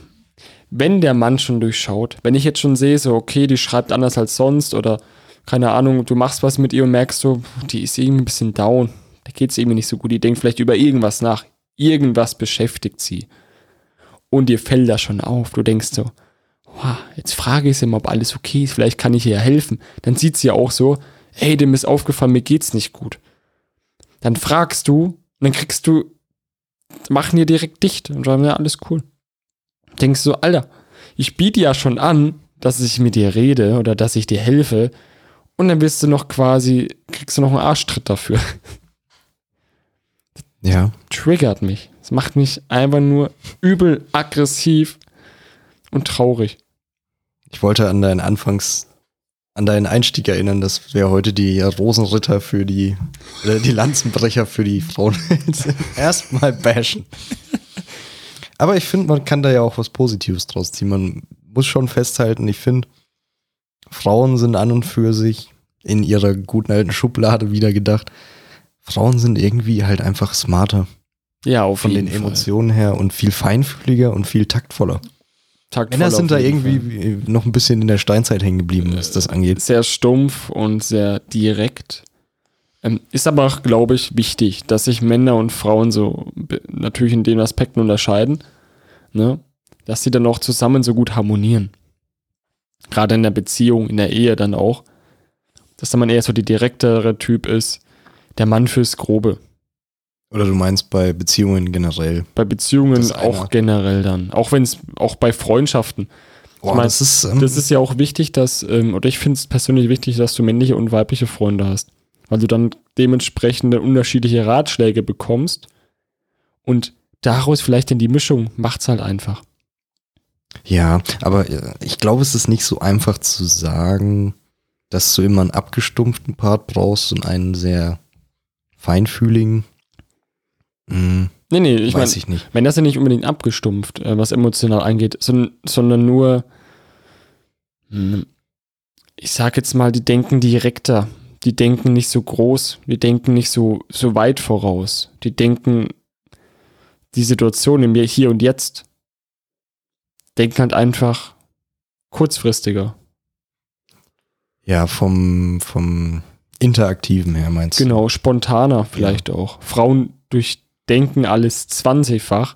wenn der Mann schon durchschaut, wenn ich jetzt schon sehe, so, okay, die schreibt anders als sonst oder keine Ahnung, du machst was mit ihr und merkst so, die ist irgendwie ein bisschen down, da geht es irgendwie nicht so gut, die denkt vielleicht über irgendwas nach, irgendwas beschäftigt sie. Und dir fällt das schon auf, du denkst so, wow, jetzt frage ich sie mal, ob alles okay ist, vielleicht kann ich ihr helfen. Dann sieht sie ja auch so, ey, dem ist aufgefallen, mir geht's nicht gut. Dann fragst du dann kriegst du, machen dir direkt dicht und sagen, ja, alles cool. Denkst du so, Alter, ich biete ja schon an, dass ich mit dir rede oder dass ich dir helfe und dann wirst du noch quasi, kriegst du noch einen Arschtritt dafür. Ja. Triggert mich. Es macht mich einfach nur übel aggressiv und traurig. Ich wollte an deinen Anfangs, an deinen Einstieg erinnern, dass wir heute die Rosenritter für die, oder die Lanzenbrecher für die sind. Erstmal bashen. Aber ich finde, man kann da ja auch was Positives draus ziehen. Man muss schon festhalten, ich finde, Frauen sind an und für sich in ihrer guten alten Schublade wieder gedacht. Frauen sind irgendwie halt einfach smarter Ja, auf von jeden den Fall. Emotionen her und viel feinfühliger und viel taktvoller. Taktvoll Männer sind da jeden Fall. irgendwie noch ein bisschen in der Steinzeit hängen geblieben, was das angeht. sehr stumpf und sehr direkt. Ähm, ist aber auch, glaube ich, wichtig, dass sich Männer und Frauen so natürlich in den Aspekten unterscheiden, ne? dass sie dann auch zusammen so gut harmonieren. Gerade in der Beziehung, in der Ehe dann auch. Dass dann man eher so die direktere Typ ist, der Mann fürs Grobe. Oder du meinst bei Beziehungen generell. Bei Beziehungen auch generell dann. Auch wenn es, auch bei Freundschaften. Boah, mein, das ist, ähm, Das ist ja auch wichtig, dass, ähm, oder ich finde es persönlich wichtig, dass du männliche und weibliche Freunde hast. weil du dann dementsprechende unterschiedliche Ratschläge bekommst und daraus vielleicht in die Mischung macht's halt einfach. Ja, aber äh, ich glaube, es ist nicht so einfach zu sagen, dass du immer einen abgestumpften Part brauchst und einen sehr feinfühligen. Hm, Nee, nee, ich meine, weiß ich nicht. wenn das ja nicht unbedingt abgestumpft, äh, was emotional angeht, sondern, sondern nur, hm, ich sag jetzt mal, die denken direkter, die denken nicht so groß, die denken nicht so, so weit voraus, die denken die Situation im Hier und Jetzt, denken halt einfach kurzfristiger. Ja, vom, vom Interaktiven her meinst du? Genau, spontaner vielleicht auch. Frauen durchdenken alles 20-fach.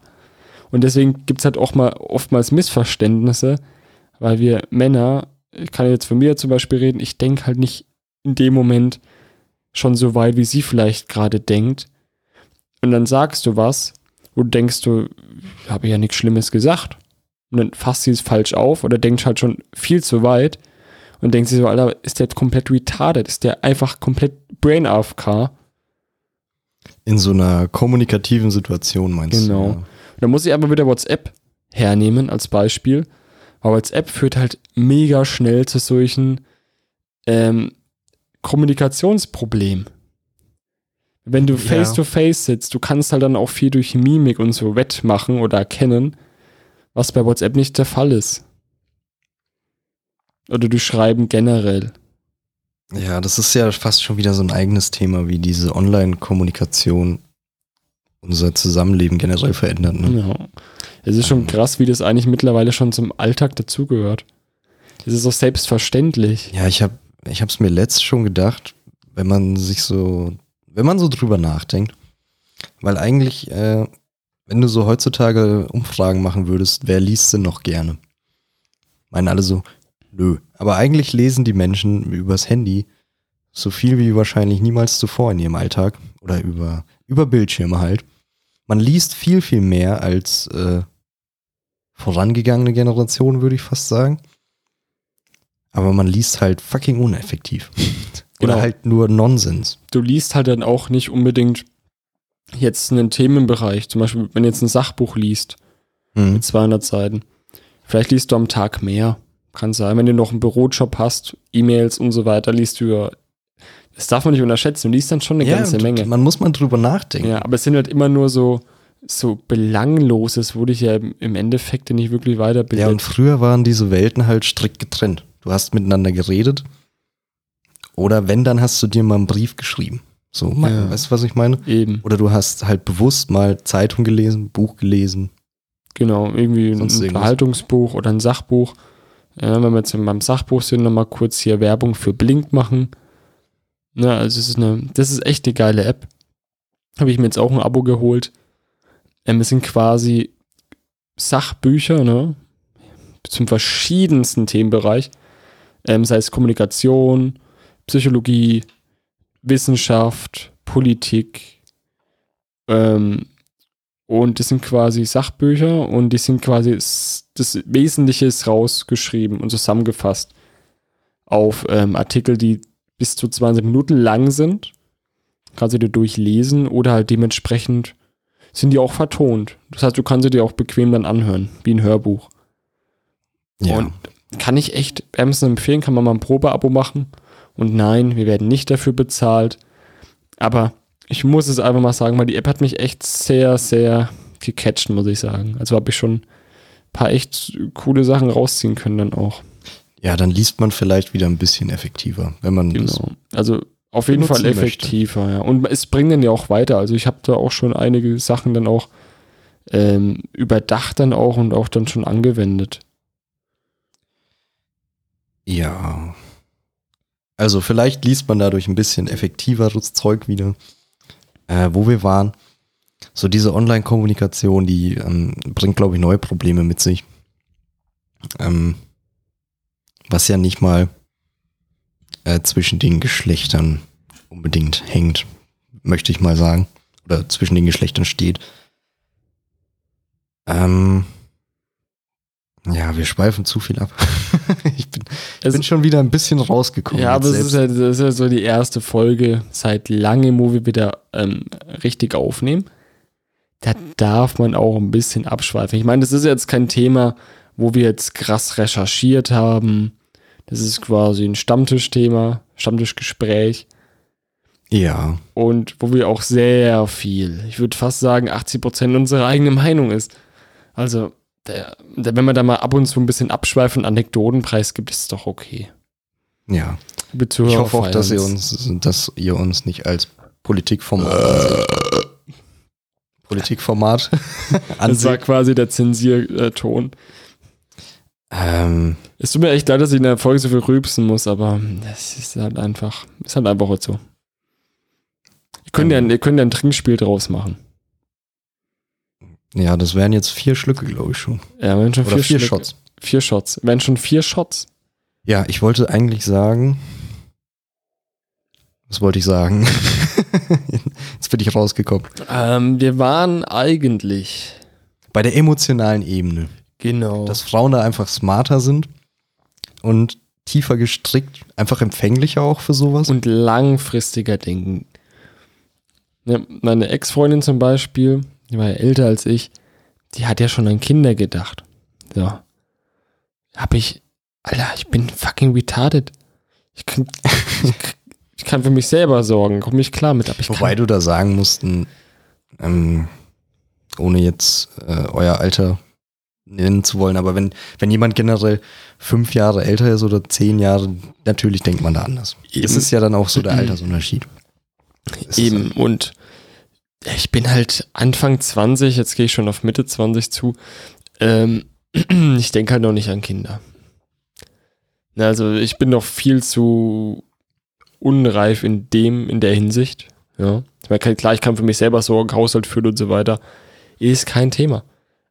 Und deswegen gibt es halt auch mal oftmals Missverständnisse, weil wir Männer, ich kann jetzt von mir zum Beispiel reden, ich denke halt nicht in dem Moment schon so weit, wie sie vielleicht gerade denkt. Und dann sagst du was, wo du denkst, du habe ja nichts Schlimmes gesagt. Und dann fasst sie es falsch auf oder denkt halt schon viel zu weit und denkt sich so, Alter, ist der jetzt komplett retarded? Ist der einfach komplett brain AFK? In so einer kommunikativen Situation meinst Genau. du? Und dann muss ich aber wieder WhatsApp hernehmen als Beispiel. Weil WhatsApp führt halt mega schnell zu solchen ähm, Kommunikationsproblemen. Wenn du Ja. face to face sitzt, du kannst halt dann auch viel durch Mimik und so wettmachen oder erkennen, was bei WhatsApp nicht der Fall ist. Oder du schreiben generell. Ja, das ist ja fast schon wieder so ein eigenes Thema, wie diese Online-Kommunikation unser Zusammenleben generell verändert. Ne? Ja. Es ist schon krass, wie das eigentlich mittlerweile schon zum Alltag dazugehört. Es ist so selbstverständlich. Ja, ich habe ich hab's mir letzt schon gedacht, wenn man sich so, wenn man so drüber nachdenkt, weil eigentlich, äh, wenn du so heutzutage Umfragen machen würdest, wer liest denn noch gerne? Meinen alle so, nö. Aber eigentlich lesen die Menschen übers Handy so viel wie wahrscheinlich niemals zuvor in ihrem Alltag oder über, über Bildschirme halt. Man liest viel, viel mehr als äh, vorangegangene Generationen, würde ich fast sagen. Aber man liest halt fucking uneffektiv. Oder Genau. halt nur Nonsens. Du liest halt dann auch nicht unbedingt jetzt einen Themenbereich. Zum Beispiel, wenn du jetzt ein Sachbuch liest Mhm. mit 200 Seiten. Vielleicht liest du am Tag mehr. Kann sein. Wenn du noch einen Bürojob hast, E-Mails und so weiter, liest du ja. Das darf man nicht unterschätzen. Du liest dann schon eine ganze und Menge. Man muss mal drüber nachdenken. Ja, aber es sind halt immer nur so, so Belangloses, wo dich ja im im Endeffekt nicht wirklich weiterbildet. Ja, und früher waren diese Welten halt strikt getrennt. Du hast miteinander geredet. Oder wenn, dann hast du dir mal einen Brief geschrieben. So, mein, Ja. weißt du, was ich meine? Eben, Oder du hast halt bewusst mal Zeitung gelesen, Buch gelesen. genau. Irgendwie ein. Unterhaltungsbuch oder ein Sachbuch. Ja, wenn wir jetzt beim Sachbuch sind, nochmal kurz hier Werbung für Blink machen. Na, also es ist eine, das ist echt eine geile App. Habe ich mir jetzt auch ein Abo geholt. Ähm, es sind quasi Sachbücher, ne? Zum verschiedensten Themenbereich. Ähm, sei es Kommunikation, Psychologie, Wissenschaft, Politik. Ähm, und das sind quasi Sachbücher und die sind quasi das Wesentliche ist rausgeschrieben und zusammengefasst auf ähm, Artikel, die bis zu 20 Minuten lang sind. Kannst du dir durchlesen oder halt dementsprechend sind die auch vertont. Das heißt, du kannst sie dir auch bequem dann anhören, wie ein Hörbuch. Und kann ich echt wärmstens empfehlen, kann man mal ein Probeabo machen. Und nein, wir werden nicht dafür bezahlt. Aber ich muss es einfach mal sagen, weil die App hat mich echt sehr, sehr gecatcht, muss ich sagen. Also habe ich schon ein paar echt coole Sachen rausziehen können dann auch. ja, dann liest man vielleicht wieder ein bisschen effektiver, wenn man Genau. Also auf jeden Fall benutzen möchte. effektiver, ja. Und es bringt dann ja auch weiter. Also ich habe da auch schon einige Sachen dann auch ähm, überdacht dann auch und auch dann schon angewendet. Ja. Also vielleicht liest man dadurch ein bisschen effektiveres Zeug wieder. Äh, wo wir waren. So diese Online-Kommunikation, die ähm, bringt, glaube ich, neue Probleme mit sich. Ähm, was ja nicht mal äh, zwischen den Geschlechtern unbedingt hängt, möchte ich mal sagen. Oder zwischen den Geschlechtern steht. Ähm, ja, wir schweifen zu viel ab. ich bin, ich bin schon wieder ein bisschen rausgekommen. Ja, aber es ist ja, das ist ja so die erste Folge seit langem, wo wir wieder ähm, richtig aufnehmen. Da darf man auch ein bisschen abschweifen. Ich meine, das ist jetzt kein Thema, wo wir jetzt krass recherchiert haben. Das ist quasi ein Stammtischthema, Stammtischgespräch ja. und wo wir auch sehr viel, ich würde fast sagen, 80 Prozent unserer eigene Meinung ist. Also, der, der, wenn man da mal ab und zu ein bisschen abschweifen und Anekdoten preisgibt, ist es doch okay. Ja. Ich hoffe auch, dass ihr uns, dass ihr uns nicht als Politikformat anseht. Politikformat Das war quasi der Zensierton. Ähm, Es tut mir echt leid, dass ich in der Folge so viel rübsen muss, aber das ist halt einfach, ist halt einfach so. Ihr könnt, ja, Ähm. ihr könnt ja ein Trinkspiel draus machen. Ja, das wären jetzt vier Schlücke, glaube ich schon. Ja, wenn schon Oder vier, Schlücke- Shots. Vier Shots. Wenn schon vier Shots. Ja, ich wollte eigentlich sagen. Was wollte ich sagen? Jetzt bin ich rausgekommen. Ähm, wir waren eigentlich. Bei der emotionalen Ebene. Genau. Dass Frauen da einfach smarter sind und tiefer gestrickt, einfach empfänglicher auch für sowas. und langfristiger denken. Ja, meine Ex-Freundin zum Beispiel, die war ja älter als ich, die hat ja schon an Kinder gedacht. So. Hab ich, Alter, ich bin fucking retarded. Ich kann, ich, ich kann für mich selber sorgen, komm nicht klar mit, ich Wobei kann, du da sagen musst, ähm, ohne jetzt äh, euer Alter nennen zu wollen, aber wenn, wenn jemand generell fünf Jahre älter ist oder zehn Jahre, natürlich denkt man da anders. Eben. Das ist ja dann auch so der Altersunterschied. Das eben, und ich bin halt Anfang 20, jetzt gehe ich schon auf Mitte 20 zu. Ähm, ich denke halt noch nicht an Kinder. Also ich bin noch viel zu unreif in dem, in der Hinsicht. Ja. Ich meine, klar, ich kann für mich selber sorgen, Haushalt führen und so weiter. Ist kein Thema.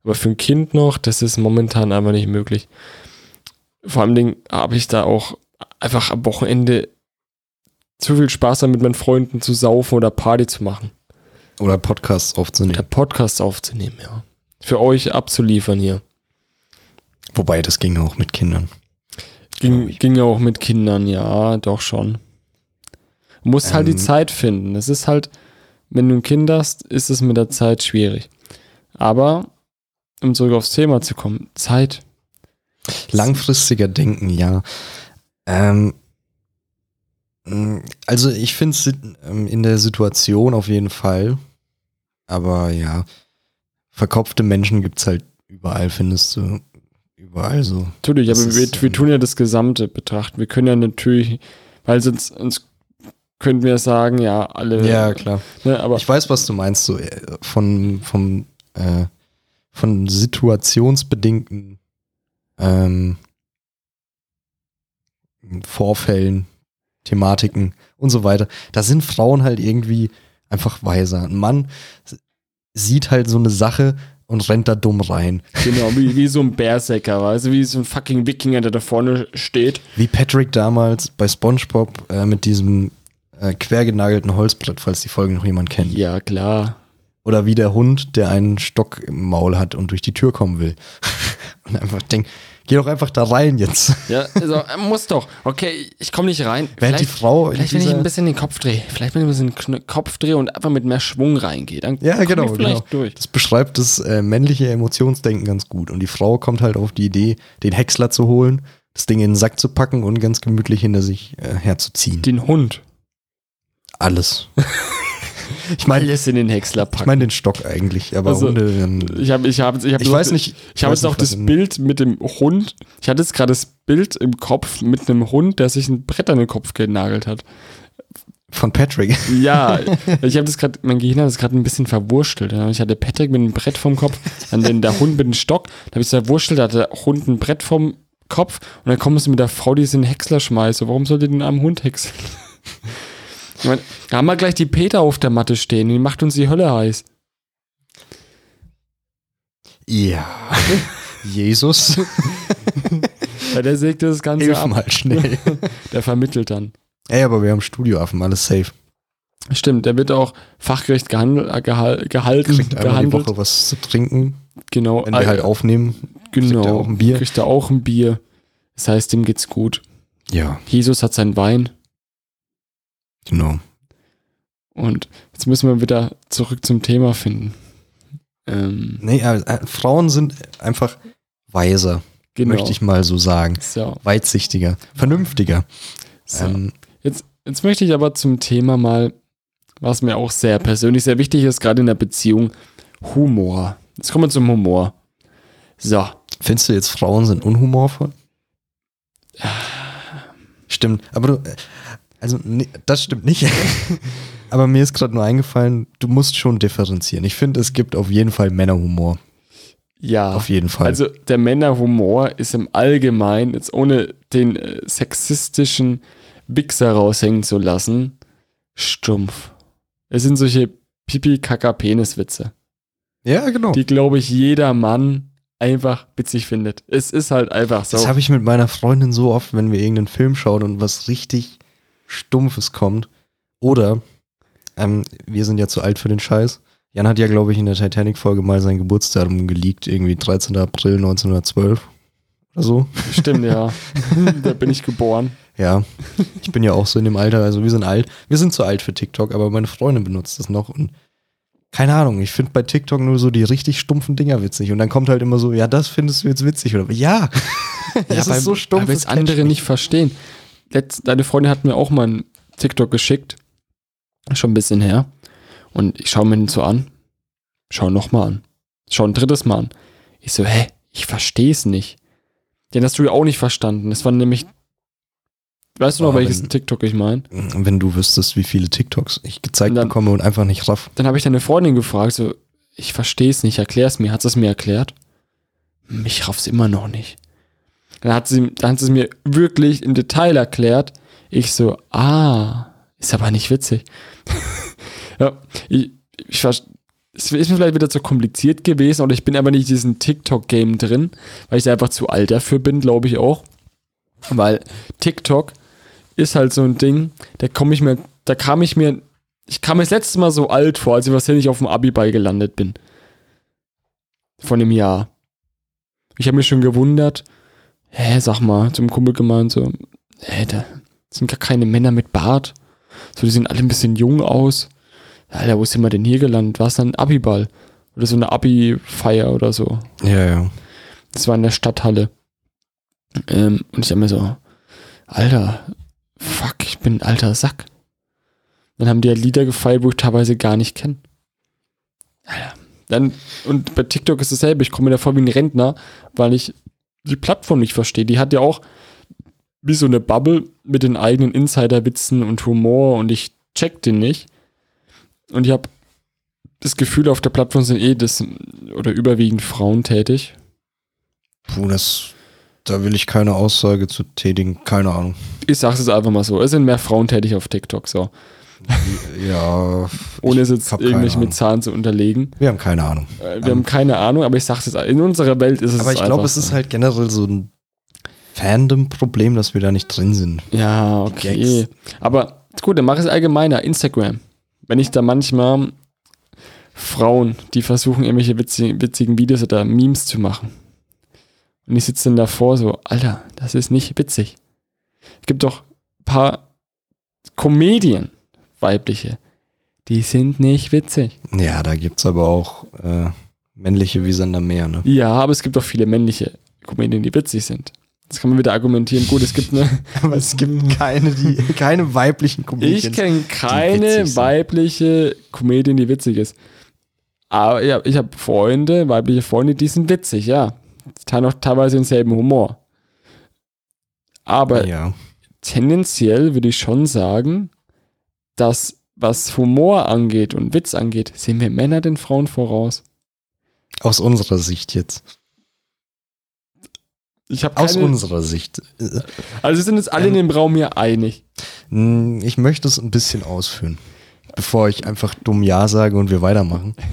Aber für ein Kind noch, das ist momentan einfach nicht möglich. Vor allem Dingen habe ich da auch einfach am Wochenende zu viel Spaß damit, mit meinen Freunden zu saufen oder Party zu machen. Oder Podcasts aufzunehmen. Podcasts aufzunehmen, ja. Für euch abzuliefern hier. Wobei, das ging auch mit Kindern. Ging, ging ja auch mit Kindern, ja, doch schon. Du musst halt die Ähm. Zeit finden. Es ist halt, wenn du ein Kind hast, ist es mit der Zeit schwierig. Aber, um zurück aufs Thema zu kommen, Zeit. Langfristiger Denken, ja. Ähm, also ich finde es in der Situation auf jeden Fall. Aber ja, verkopfte Menschen gibt es halt überall, findest du. Überall so. Natürlich, Das aber wir, ist, wir ähm, tun ja das Gesamte betrachten. Wir können ja natürlich, weil sonst uns könnten wir sagen, ja, alle. Ja, klar. Ne, aber Ich weiß, was du meinst, so äh, von, vom, äh, von situationsbedingten ähm, Vorfällen, Thematiken und so weiter. Da sind Frauen halt irgendwie einfach weiser. Ein Mann sieht halt so eine Sache und rennt da dumm rein. genau, wie, wie so ein Berserker, weißt du, wie so ein fucking Wikinger, der da vorne steht. Wie Patrick damals bei SpongeBob äh, mit diesem äh, quergenagelten Holzbrett, falls die Folge noch jemand kennt. Ja, klar. Oder wie der Hund, der einen Stock im Maul hat und durch die Tür kommen will. und einfach denkt, geh doch einfach da rein jetzt. Ja, also er muss doch. Okay, ich komme nicht rein. Während die Frau Vielleicht, wenn ich ein bisschen den Kopf drehe. Vielleicht, wenn ich ein bisschen den Kopf drehe und einfach mit mehr Schwung reingehe. Dann Ja, genau, ich vielleicht genau. durch. Das beschreibt das äh, männliche Emotionsdenken ganz gut. Und die Frau kommt halt auf die Idee, den Häcksler zu holen, das Ding in den Sack zu packen und ganz gemütlich hinter sich äh, herzuziehen. Den Hund. Alles. ich meine Alles in den Häcksler ich packen. mein den Stock eigentlich, aber Also, Hunde, ähm, ich habe ich hab, ich hab ich noch- weiß nicht. Ich habe jetzt was das Bild mit dem Hund. Ich hatte jetzt gerade das Bild im Kopf mit einem Hund, der sich ein Brett an den Kopf genagelt hat. Von Patrick. Ja, ich habe das gerade, mein Gehirn hat das gerade ein bisschen verwurstelt. Ich hatte Patrick mit einem Brett vom Kopf, dann den, der Hund mit dem Stock, da habe ich es verwurstelt, da hatte der Hund ein Brett vom Kopf und dann kommst du mit der Frau, die es in den Häcksler schmeißt. Warum sollte den armen Hund häckseln? Ich meine, da haben wir gleich die Peter auf der Matte stehen, die macht uns die Hölle heiß. Ja. Jesus, Ja, der sägt das Ganze hilf ab. mal schnell. Der vermittelt dann. Ey, aber wir haben Studioaffen, alles safe. Stimmt, der wird auch fachgerecht gehandelt, äh, gehal, gehalten, Kriegt einmal die gehandelt. Woche was zu trinken, Genau, wenn wir äh, halt aufnehmen. Genau. Kriegt er auch ein Bier? Kriegt er auch ein Bier. Das heißt, dem geht's gut. Ja, Jesus hat seinen Wein. Genau. Und jetzt müssen wir wieder zurück zum Thema finden. Ähm, Nee, äh, äh, Frauen sind einfach weiser, genau. möchte ich mal so sagen. So, Weitsichtiger, vernünftiger. so. Ähm, Jetzt, jetzt möchte ich aber zum Thema mal, was mir auch sehr persönlich sehr wichtig ist, gerade in der Beziehung, Humor. Jetzt kommen wir zum Humor. So, findest du jetzt Frauen sind unhumorvoll? Stimmt, aber du, äh, also nee, das stimmt nicht. aber mir ist gerade nur eingefallen, du musst schon differenzieren. Ich finde, es gibt auf jeden Fall Männerhumor. ja. Auf jeden Fall. Also der Männerhumor ist im Allgemeinen, jetzt ohne den äh, sexistischen Wichser raushängen zu lassen, stumpf. Es sind solche Pipi-Kaka-Penis-Witze, ja, genau. die, glaube ich, jeder Mann einfach witzig findet. Es ist halt einfach so. Das habe ich mit meiner Freundin so oft, wenn wir irgendeinen Film schauen und was richtig Stumpfes kommt. Oder, ähm, wir sind ja zu alt für den Scheiß. Jan hat ja, glaube ich, in der Titanic-Folge mal sein Geburtsdatum geleakt, irgendwie 13. April 1912 oder so. Stimmt, ja. da bin ich geboren. Ja, ich bin ja auch so in dem Alter, also wir sind alt. Wir sind zu alt für TikTok, aber meine Freundin benutzt das noch und keine Ahnung, ich finde bei TikTok nur so die richtig stumpfen Dinger witzig und dann kommt halt immer so, ja, das findest du jetzt witzig oder ja. das weil, ist so stumpf. Weil es das andere nicht verstehen. Letzt, deine Freundin hat mir auch mal einen TikTok geschickt. Schon ein bisschen her. Und ich schaue mir den so an. Schau nochmal an. Schau ein drittes Mal an. Ich so, hä? Ich verstehe es nicht. Den hast du ja auch nicht verstanden. Das war nämlich. Weißt du noch, Aber welches wenn- TikTok ich meine? Wenn du wüsstest, wie viele TikToks ich gezeigt dann- bekomme und einfach nicht raff. Dann habe ich deine Freundin gefragt, so, ich verstehe es nicht, erklär es mir. Hat es mir erklärt? Ich raff's immer noch nicht. Dann hat sie, dann hat sie mir wirklich im Detail erklärt. Ich so, ah, ist aber nicht witzig. ja, ich, ich ver- es ist mir vielleicht wieder zu kompliziert gewesen oder ich bin aber nicht in diesem TikTok-Game drin, weil ich da einfach zu alt dafür bin, glaube ich auch. Weil TikTok ist halt so ein Ding, da komme ich mir, da kam ich mir, ich kam mir das letzte Mal so alt vor, als ich wahrscheinlich auf dem Abi-Ball gelandet bin. Von dem Jahr. Ich habe mich schon gewundert, hä, sag mal, zum Kumpel gemeint, so, hä, da sind gar keine Männer mit Bart. So, die sehen alle ein bisschen jung aus. Alter, wo sind wir denn hier gelandet? War es dann ein Abi-Ball? Oder so eine Abi-Feier oder so? Ja, ja. Das war in der Stadthalle. Ähm, und ich hab mir so, Alter, fuck, ich bin ein alter Sack. Dann haben die ja Lieder gefeiert, wo ich teilweise gar nicht kenne. Alter. Dann, und bei TikTok ist dasselbe, ich komme mir davor wie ein Rentner, weil ich die Plattform nicht verstehe. Die hat ja auch wie so eine Bubble mit den eigenen Insiderwitzen und Humor und ich check den nicht. Und ich habe das Gefühl, auf der Plattform sind eh das oder überwiegend Frauen tätig. Puh, das, da will ich keine Aussage zu tätigen. Keine Ahnung. Ich sag's jetzt einfach mal so. Es sind mehr Frauen tätig auf TikTok, so. Ja. Ohne es jetzt Ahnung. mit Zahlen zu unterlegen. Wir haben keine Ahnung. Äh, Wir haben keine Ahnung, aber ich sag's jetzt, in unserer Welt ist es Aber ich glaube, es ist halt generell so ein Fandom-Problem, dass wir da nicht drin sind. Ja, okay. Gags. Aber gut, dann mach es allgemeiner. Instagram. Wenn ich da manchmal Frauen, die versuchen, irgendwelche witzigen, witzigen Videos oder Memes zu machen. Und ich sitze dann davor so, Alter, das ist nicht witzig. Es gibt doch ein paar Comedien, weibliche, die sind nicht witzig. Ja, da gibt es aber auch äh, männliche wie Sander mehr, ne? Ja, aber es gibt auch viele männliche Comedien, die witzig sind. Jetzt kann man wieder argumentieren, gut, es gibt eine. Aber es gibt keine, die, keine weiblichen Ich kenne keine weibliche Comedian, die witzig ist. Aber ja, ich habe Freunde, weibliche Freunde, die sind witzig, ja. Die teilen auch teilweise denselben Humor. Aber Ja. tendenziell würde ich schon sagen, dass was Humor angeht und Witz angeht, sehen wir Männer den Frauen voraus. Aus unserer Sicht jetzt. Ich habe Aus unserer Sicht. Also sind uns alle in dem Raum hier einig. mh, Ich möchte es ein bisschen ausführen, bevor ich einfach dumm Ja sage und wir weitermachen.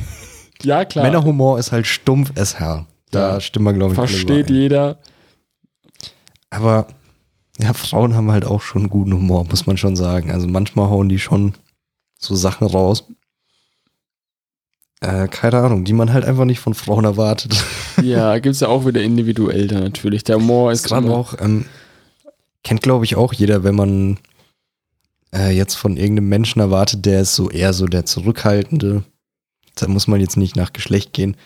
Ja, klar. Männerhumor ist halt stumpf es Herr. Da Ja. stimmen wir, glaube ich, Versteht jeder. Aber ja, Frauen haben halt auch schon guten Humor, muss man schon sagen. Also manchmal hauen die schon so Sachen raus. Äh, keine Ahnung, die man halt einfach nicht von Frauen erwartet. Ja, gibt es ja auch wieder individuell da natürlich. Der Humor ist Gerade auch, ähm, kennt glaube ich auch jeder, wenn man äh, jetzt von irgendeinem Menschen erwartet, der ist so eher so der Zurückhaltende. Da muss man jetzt nicht nach Geschlecht gehen.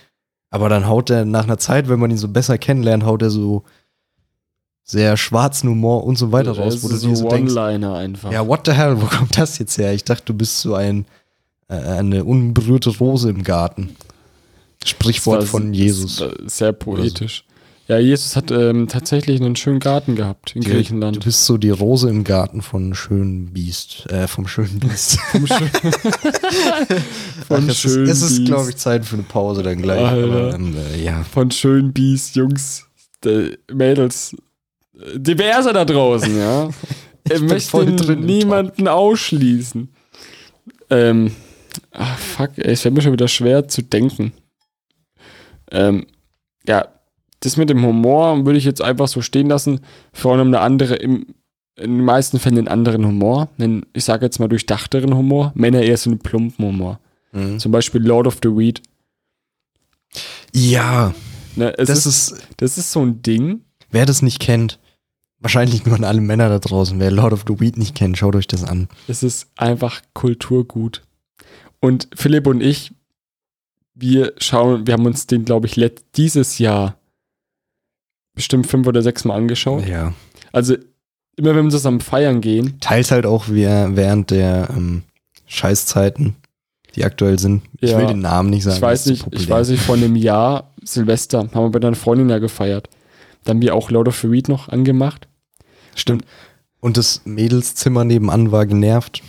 Aber dann haut er nach einer Zeit, wenn man ihn so besser kennenlernt, haut er so sehr schwarzen Humor und so weiter raus, wo du ist dir so denkst, einfach. ja, what the hell, wo kommt das jetzt her? Ich dachte, du bist so ein äh, eine unberührte Rose im Garten. Sprichwort war- von Jesus. Sehr poetisch. Ja, Jesus hat ähm, tatsächlich einen schönen Garten gehabt in Du Griechenland. bist so die Rose im Garten von schönen Biest, äh, vom schönen Biest. Vom schön- Ach, es ist, es ist glaube ich, Zeit für eine Pause dann gleich. Aber, ähm, äh, ja. Von schön Biest, Jungs, Mädels, diverse da draußen, ja. Ich möchte niemanden ausschließen. Ähm, ach, fuck, ey, es fällt mir schon wieder schwer zu denken. Ähm, ja, das mit dem Humor würde ich jetzt einfach so stehen lassen. Frauen haben eine andere, im, in den meisten Fällen einen anderen Humor. Einen, ich sage jetzt mal durchdachteren Humor. Männer eher so einen plumpen Humor. Mhm. Zum Beispiel Lord of the Weed. Ja, Ne, das ist, ist, das ist so ein Ding. wer das nicht kennt, wahrscheinlich nur an alle Männer da draußen, wer Lord of the Weed nicht kennt, schaut euch das an. Es ist einfach Kulturgut. Und Philipp und ich, wir schauen, wir haben uns den, glaube ich, dieses Jahr bestimmt fünf oder sechs Mal angeschaut. Ja. Also immer wenn wir zusammen feiern gehen, Teils halt auch wir- während der ähm, Scheißzeiten, die aktuell sind. Ich Ja. will den Namen nicht sagen. ich weiß nicht, ich weiß nicht, vor einem Jahr, Silvester, haben wir bei deiner Freundin ja gefeiert. Da haben wir auch Lord of the Weed noch angemacht. Stimmt. Und das Mädelszimmer nebenan war genervt.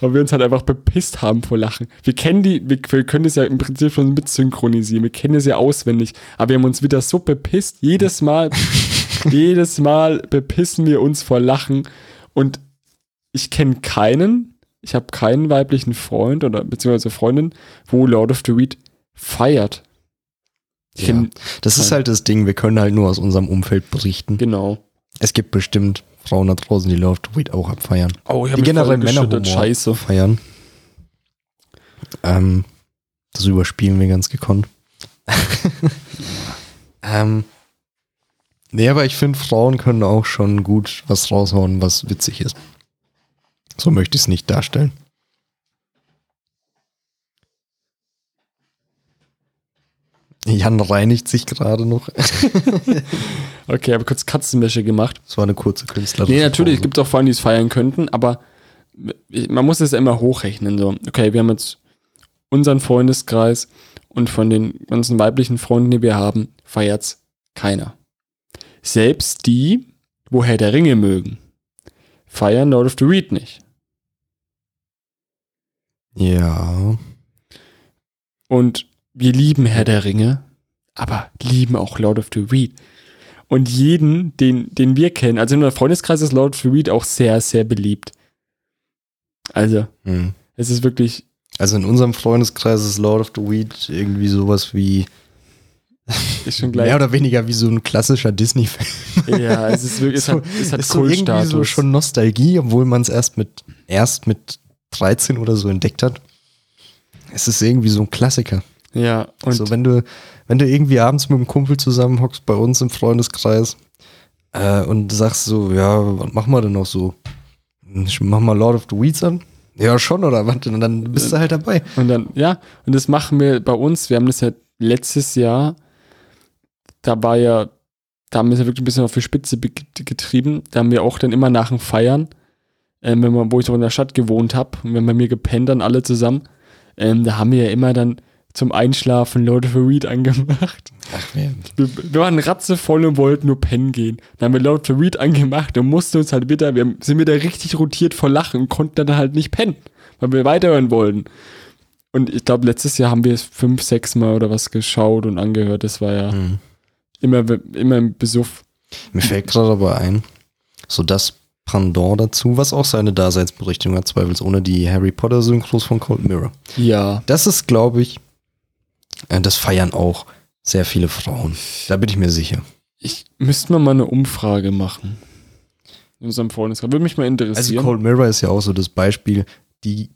Weil wir uns halt einfach bepisst haben vor Lachen. Wir kennen die, wir, wir können das ja im Prinzip schon mit synchronisieren. Wir kennen es ja auswendig. Aber wir haben uns wieder so bepisst. Jedes Mal, jedes Mal bepissen wir uns vor Lachen. Und ich kenne keinen, ich habe keinen weiblichen Freund oder beziehungsweise Freundin, wo Lord of the Weed feiert. Ja. Das ist halt das Ding, wir können halt nur aus unserem Umfeld berichten. genau. Es gibt bestimmt Frauen da draußen, die Love to Weed auch abfeiern. Oh, ich Die generell Männerhumor Scheiße. feiern. Ähm, das überspielen wir ganz gekonnt. ähm, nee, aber ich finde, Frauen können auch schon gut was raushauen, was witzig ist. So möchte ich es nicht darstellen. Jan reinigt sich gerade noch. Okay, habe kurz Katzenwäsche gemacht. Das war eine kurze Künstlerin. Nee, natürlich, es gibt auch Frauen, die es feiern könnten, aber man muss es ja immer hochrechnen. So, okay, wir haben jetzt unseren Freundeskreis und von den ganzen weiblichen Freunden, die wir haben, feiert's keiner. Selbst die, wo Herr der Ringe mögen, feiern Lord of the Reed nicht. Ja. Und wir lieben Herr der Ringe, aber lieben auch Lord of the Reed. Und jeden, den, den wir kennen, also in unserem Freundeskreis ist Lord of the Reed auch sehr, sehr beliebt. Also, Hm. es ist wirklich, Also in unserem Freundeskreis ist Lord of the Weed irgendwie sowas wie ist schon gleich. mehr oder weniger wie so ein klassischer Disney-Film. ja, es ist wirklich, es hat, es hat ist so irgendwie so schon Nostalgie, obwohl man es erst mit erst mit 13 oder so entdeckt hat. Es ist irgendwie so ein Klassiker. Ja, und so wenn du wenn du irgendwie abends mit einem Kumpel zusammenhockst bei uns im Freundeskreis äh, und sagst so, ja, was machen wir denn noch so? Ich mach mal Lord of the Weeds an. Ja, schon, oder was? Und dann bist du halt dabei. Und dann, ja, und das machen wir bei uns. Wir haben das ja letztes Jahr, da war ja, da haben wir es ja wirklich ein bisschen auf die Spitze be- getrieben. Da haben wir auch dann immer nach dem Feiern, ähm, wenn man, wo ich noch in der Stadt gewohnt habe, und wenn wir mir gepennt dann alle zusammen, ähm, da haben wir ja immer dann zum Einschlafen Lord of the Reed angemacht. Ach, wer, Wir, wir waren ratzevoll und wollten nur pennen gehen. Dann haben wir Lord of the Reed angemacht und mussten uns halt wieder, wir sind wieder richtig rotiert vor Lachen und konnten dann halt nicht pennen, weil wir weiterhören wollten. Und ich glaube, letztes Jahr haben wir es fünf, sechs Mal oder was geschaut und angehört. Das war ja Hm. immer, immer im Besuff. Mir fällt gerade aber ein, so das Pendant dazu, was auch seine Daseinsberechtigung hat, zweifelsohne die Harry Potter Synchros von Cold Mirror. Ja. Das ist, glaube ich, das feiern auch sehr viele Frauen. Da bin ich mir sicher. Ich müsste mal mal eine Umfrage machen. In unserem Freundeskreis. Würde mich mal Also interessieren. Cold Mirror ist ja auch so das Beispiel, die,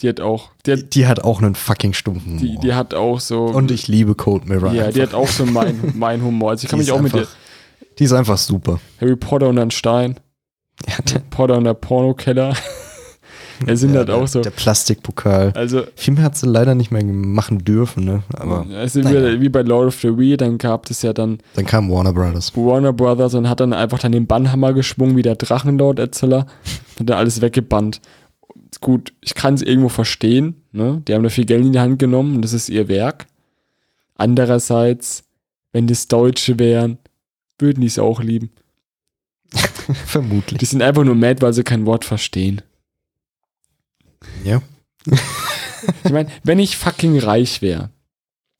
Die hat auch, die hat, Die hat auch einen fucking stumpfen die, Humor. die hat auch so. Und ich liebe Cold Mirror. ja, die einfach. hat auch so mein, mein Humor. Also ich kann Die mich ist auch mit dir. einfach- Die ist einfach super. Harry Potter und ein Stein. Ja, der, Potter und der Pornokeller. Er sind ja, halt der, auch so. Der Plastikpokal. Also, Viel mehr hat sie leider nicht mehr machen dürfen, ne? Aber also naja. wie, wie bei Lord of the Rings, dann gab es ja dann dann kam Warner Brothers. Warner Brothers und hat dann einfach dann den Bannhammer geschwungen, wie der Drachenlord-Erzähler. Hat dann alles weggebannt. Gut, ich kann es irgendwo verstehen. Ne? Die haben da viel Geld in die Hand genommen und das ist ihr Werk. Andererseits, wenn das Deutsche wären, würden die es auch lieben. Vermutlich. Die sind einfach nur mad, weil sie kein Wort verstehen. Ja. Ich meine, wenn ich fucking reich wäre,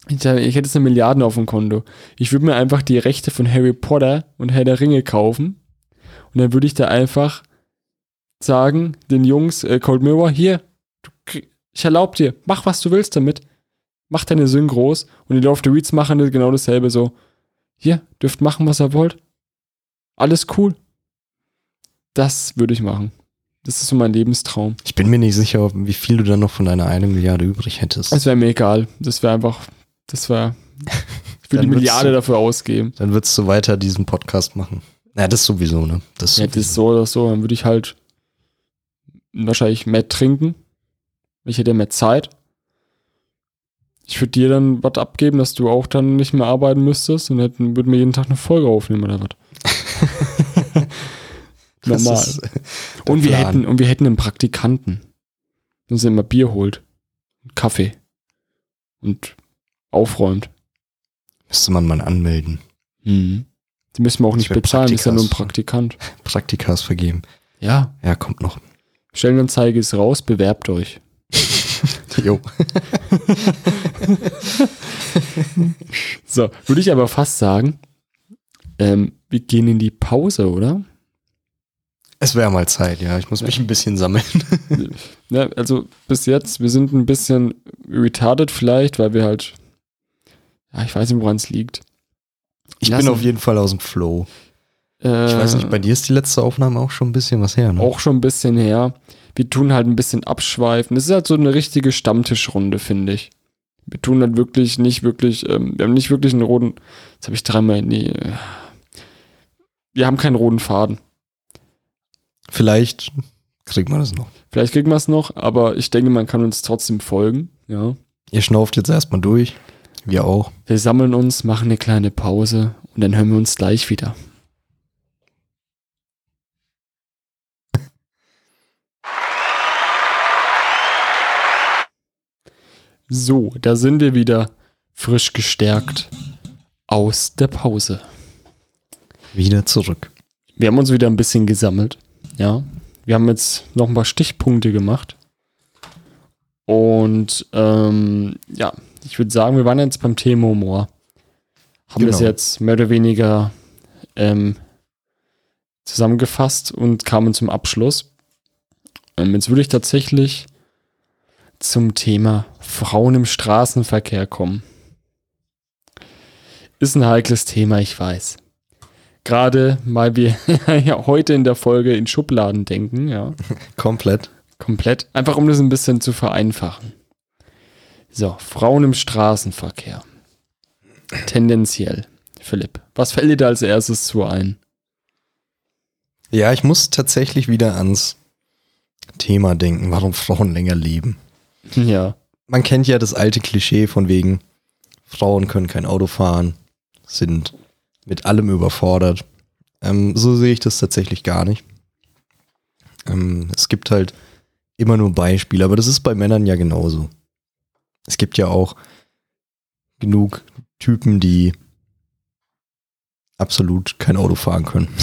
ich, ich hätte jetzt eine Milliarde auf dem Konto, ich würde mir einfach die Rechte von Harry Potter und Herr der Ringe kaufen und dann würde ich da einfach sagen, den Jungs, äh, Cold Mirror, hier, du, ich erlaube dir, mach was du willst damit. Mach deine Synchros und die of the Reeds machen genau dasselbe so. Hier, dürft machen, was ihr wollt. Alles cool. Das würde ich machen. Das ist so mein Lebenstraum. Ich bin mir nicht sicher, wie viel du dann noch von deiner eine Milliarde übrig hättest. Es wäre mir egal. Das wäre einfach, das wäre, ich würde Dann die Milliarde du- dafür ausgeben. Dann würdest du weiter diesen Podcast machen. Ja, das sowieso, ne? Das Ja, das ist so oder so, dann würde ich halt wahrscheinlich mehr trinken. Ich hätte mehr Zeit. Ich würde dir dann was abgeben, dass du auch dann nicht mehr arbeiten müsstest und hätten, würden wir jeden Tag eine Folge aufnehmen oder was. Normal. Und wir, Plan. hätten, und wir hätten einen Praktikanten, der uns immer Bier holt, und Kaffee und aufräumt. Müsste man mal anmelden. Mhm. Die müssen wir auch nicht bezahlen, das ist ja nur ein Praktikas. Praktikant. Praktikas vergeben. Ja, Ja, kommt noch. Stellenanzeige ist raus, bewerbt euch. Jo. So, würde ich aber fast sagen, ähm, wir gehen in die Pause, oder? Es wäre mal Zeit, ja. Ich muss mich ein bisschen sammeln. Ja, also bis jetzt, wir sind ein bisschen retarded vielleicht, weil wir halt, ja, ich weiß nicht, woran es liegt. Ich Lassen- bin auf jeden Fall aus dem Flow. Äh, Ich weiß nicht, bei dir ist die letzte Aufnahme auch schon ein bisschen was her, ne? auch schon ein bisschen her. Wir tun halt ein bisschen abschweifen. Das ist halt so eine richtige Stammtischrunde, finde ich. Wir tun halt wirklich nicht wirklich, ähm, wir haben nicht wirklich einen roten, jetzt habe ich dreimal, nee, äh, wir haben keinen roten Faden. Vielleicht kriegt man das noch. Vielleicht kriegen wir es noch, aber ich denke, man kann uns trotzdem folgen. Ja. Ihr schnauft jetzt erstmal durch. Wir auch. Wir sammeln uns, machen eine kleine Pause und dann hören wir uns gleich wieder. So, da sind wir wieder frisch gestärkt aus der Pause. Wieder zurück. Wir haben uns wieder ein bisschen gesammelt. Ja. Wir haben jetzt noch ein paar Stichpunkte gemacht. Und ähm, ja, ich würde sagen, wir waren jetzt beim Thema Humor. Haben das Genau. jetzt mehr oder weniger ähm, zusammengefasst und kamen zum Abschluss. Ähm, jetzt würde ich tatsächlich zum Thema Frauen im Straßenverkehr kommen. Ist ein heikles Thema, ich weiß. Gerade weil wir ja heute in der Folge in Schubladen denken, ja, Komplett. komplett. Einfach um das ein bisschen zu vereinfachen. So, Frauen im Straßenverkehr. Tendenziell. Philipp, was fällt dir da als erstes zu ein? Ja, ich muss tatsächlich wieder ans Thema denken, warum Frauen länger leben. Ja, Man kennt ja das alte Klischee von wegen, Frauen können kein Auto fahren, sind mit allem überfordert. Ähm, so sehe ich das tatsächlich gar nicht. Ähm, es gibt halt immer nur Beispiele, aber das ist bei Männern ja genauso. Es gibt ja auch genug Typen, die absolut kein Auto fahren können.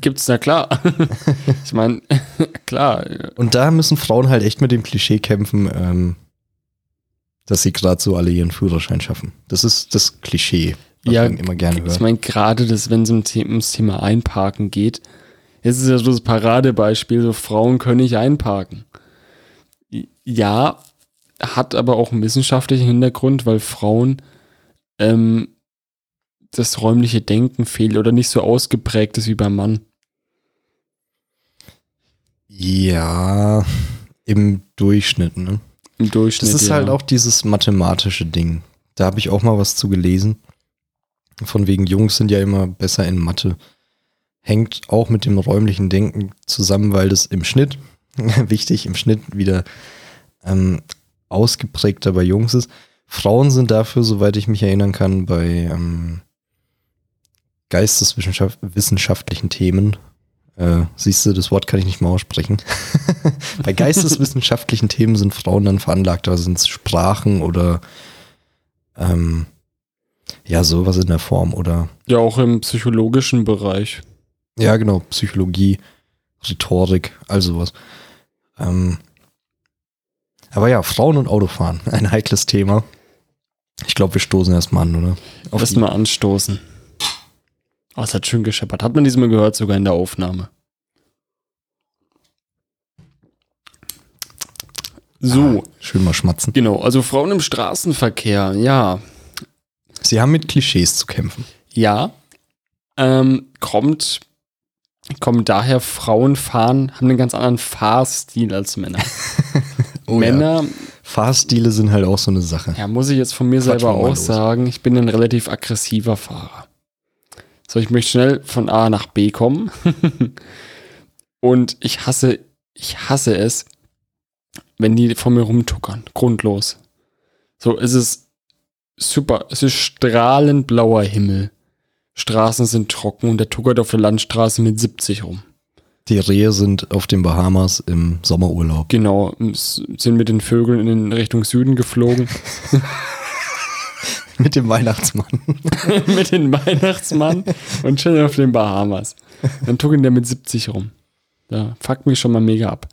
gibt's na klar. ich meine, klar. Und da müssen Frauen halt echt mit dem Klischee kämpfen, ähm, dass sie gerade so alle ihren Führerschein schaffen. Das ist das Klischee, Ja, immer gerne Ich hört. meine, gerade das, wenn es um ums Thema Einparken geht, es ist ja so das Paradebeispiel, so Frauen können nicht einparken. Ja, hat aber auch einen wissenschaftlichen Hintergrund, weil Frauen ähm, das räumliche Denken fehlt oder nicht so ausgeprägt ist wie beim Mann. Ja, Im Durchschnitt, ne? Im Durchschnitt. Das ist ja. halt auch dieses mathematische Ding. Da habe ich auch mal was zu gelesen. Von wegen Jungs sind ja immer besser in Mathe. Hängt auch mit dem räumlichen Denken zusammen, weil das im Schnitt, wichtig, im Schnitt wieder ähm, ausgeprägter bei Jungs ist. Frauen sind dafür, soweit ich mich erinnern kann, bei ähm, geisteswissenschaftlichen Themen. Äh, siehst du, das Wort kann ich nicht mal aussprechen. bei geisteswissenschaftlichen Themen sind Frauen dann veranlagter, sind es Sprachen oder ähm, ja, sowas in der Form oder ja auch im psychologischen Bereich. ja, genau, Psychologie, Rhetorik, all sowas. Ähm, aber ja, Frauen und Autofahren, ein heikles Thema. Ich glaube, wir stoßen erstmal an, oder? Auf Lass die- mal anstoßen. Oh, es hat schön gescheppert. Hat man diesmal gehört, sogar in der Aufnahme. So, Schön mal schmatzen. genau. Also Frauen im Straßenverkehr, ja. Sie haben mit Klischees zu kämpfen. Ja. Ähm, kommt, kommt daher, Frauen fahren, haben einen ganz anderen Fahrstil als Männer. Oh ja. Männer, Fahrstile sind halt auch so eine Sache. ja. muss ich jetzt von mir Quatschen selber auch los. sagen, ich bin ein relativ aggressiver Fahrer. So, ich möchte schnell von A nach B kommen. Und ich hasse, ich hasse es, wenn die vor mir rumtuckern. Grundlos. So, es ist super. Es ist strahlend blauer Himmel. Straßen sind trocken und der tuckert auf der Landstraße mit 70 rum. Die Rehe sind auf den Bahamas im Sommerurlaub. Genau, sind mit den Vögeln in Richtung Süden geflogen. Mit dem Weihnachtsmann. mit dem Weihnachtsmann und chillen auf den Bahamas. Dann tuckern der mit 70 rum. Da fuckt mich schon mal mega ab.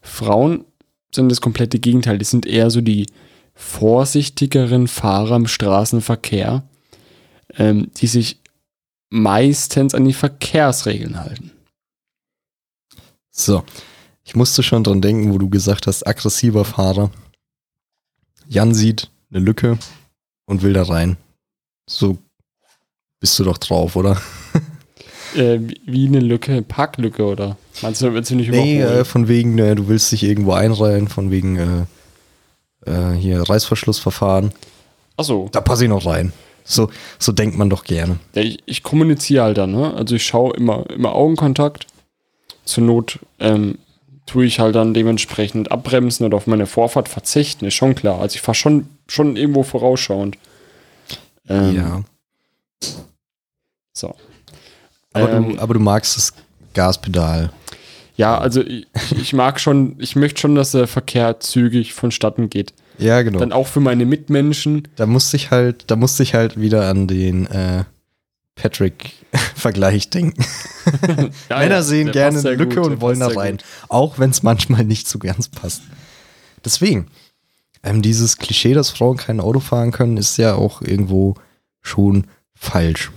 Frauen sind das komplette Gegenteil. Die sind eher so die vorsichtigeren Fahrer im Straßenverkehr, ähm, die sich meistens an die Verkehrsregeln halten. So. Ich musste schon dran denken, wo du gesagt hast, aggressiver Fahrer. Jan sieht eine Lücke und will da rein. So bist du doch drauf, oder? Äh, wie- eine Lücke, Parklücke oder? Meinst du, willst du nicht Nee, überholen? äh, von wegen, äh, du willst dich irgendwo einreihen, von wegen äh, hier Reißverschlussverfahren. Achso, Da passe ich noch rein. So, so denkt man doch gerne. Ja, ich, ich kommuniziere halt dann, ne? Also ich schaue immer, immer Augenkontakt. Zur Not ähm, tue ich halt dann dementsprechend abbremsen oder auf meine Vorfahrt verzichten, ist schon klar. Also ich fahre schon, schon irgendwo vorausschauend. Ähm, ja. So. Aber, Ähm, du, aber du magst das Gaspedal. Ja, also ich, ich mag schon, ich möchte schon, dass der Verkehr zügig vonstatten geht. Ja, genau. Dann auch für meine Mitmenschen. Da musste ich halt, da musste ich halt wieder an den äh, Patrick-Vergleich denken. Ja, Männer ja, sehen gerne eine Lücke gut, und wollen da rein. gut. Auch wenn es manchmal nicht so ganz passt. Deswegen, ähm, dieses Klischee, dass Frauen kein Auto fahren können, ist ja auch irgendwo schon falsch.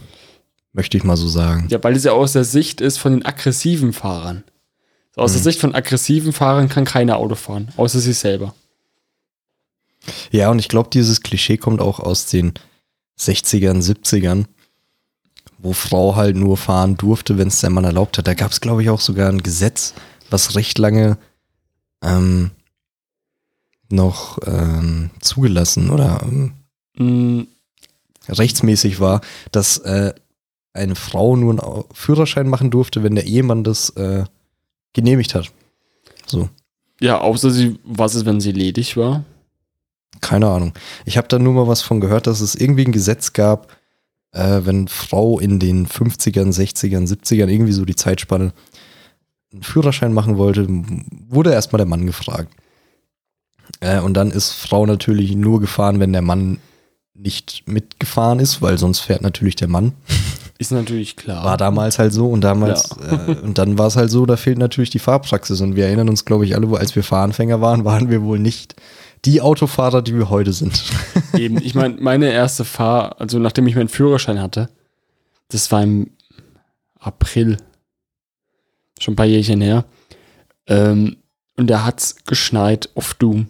Möchte ich mal so sagen. Ja, weil es ja aus der Sicht ist von den aggressiven Fahrern. So, aus der Mhm. Sicht von aggressiven Fahrern kann keiner Auto fahren, außer sich selber. Ja, und ich glaube, dieses Klischee kommt auch aus den 60ern, 70ern, wo Frau halt nur fahren durfte, wenn es der Mann erlaubt hat. Da gab es, glaube ich, auch sogar ein Gesetz, was recht lange ähm, noch ähm, zugelassen oder ähm, Mm, rechtsmäßig war, dass äh, eine Frau nur einen Führerschein machen durfte, wenn der Ehemann das äh, genehmigt hat. So. Ja, außer sie, was ist, wenn sie ledig war? Keine Ahnung. Ich habe da nur mal was von gehört, dass es irgendwie ein Gesetz gab, äh, wenn Frau in den 50ern, 60ern, 70ern, irgendwie so die Zeitspanne, einen Führerschein machen wollte, wurde erstmal der Mann gefragt. Äh, und dann ist Frau natürlich nur gefahren, wenn der Mann nicht mitgefahren ist, weil sonst fährt natürlich der Mann. Ist natürlich klar. War damals halt so und damals, äh, und dann war es halt so, da fehlt natürlich die Fahrpraxis. Und wir erinnern uns, glaube ich, alle, wo- als wir Fahranfänger waren, waren wir wohl nicht die Autofahrer, die wir heute sind. Eben, ich meine, meine erste Fahr, also nachdem ich meinen Führerschein hatte, das war im April, schon ein paar Jährchen her, ähm, und da hat's geschneit auf Doom.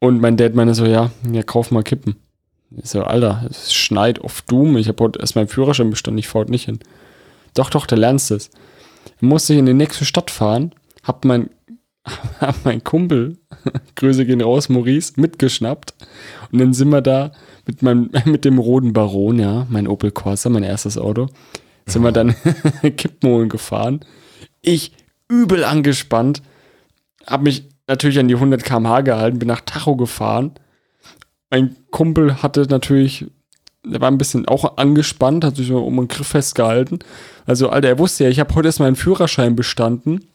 Und mein Dad meinte so, ja, ja, kauf mal Kippen. Ich so, Alter, es schneit auf Doom, ich habe heute erst meinen Führerschein bestanden, ich fahr heute nicht hin. Doch, doch, da lernst du es. Musste ich in die nächste Stadt fahren, hab mein, hat mein Kumpel, Grüße gehen raus, Maurice, mitgeschnappt. Und dann sind wir da mit, meinem, mit dem roten Baron, ja, mein Opel Corsa, mein erstes Auto, sind wir dann Kippmolen gefahren. Ich übel angespannt, habe mich natürlich an die 100 km/h gehalten, bin nach Tacho gefahren. Mein Kumpel hatte natürlich, der war ein bisschen auch angespannt, hat sich um den Griff festgehalten. Also, Alter, er wusste ja, ich habe heute erst meinen Führerschein bestanden.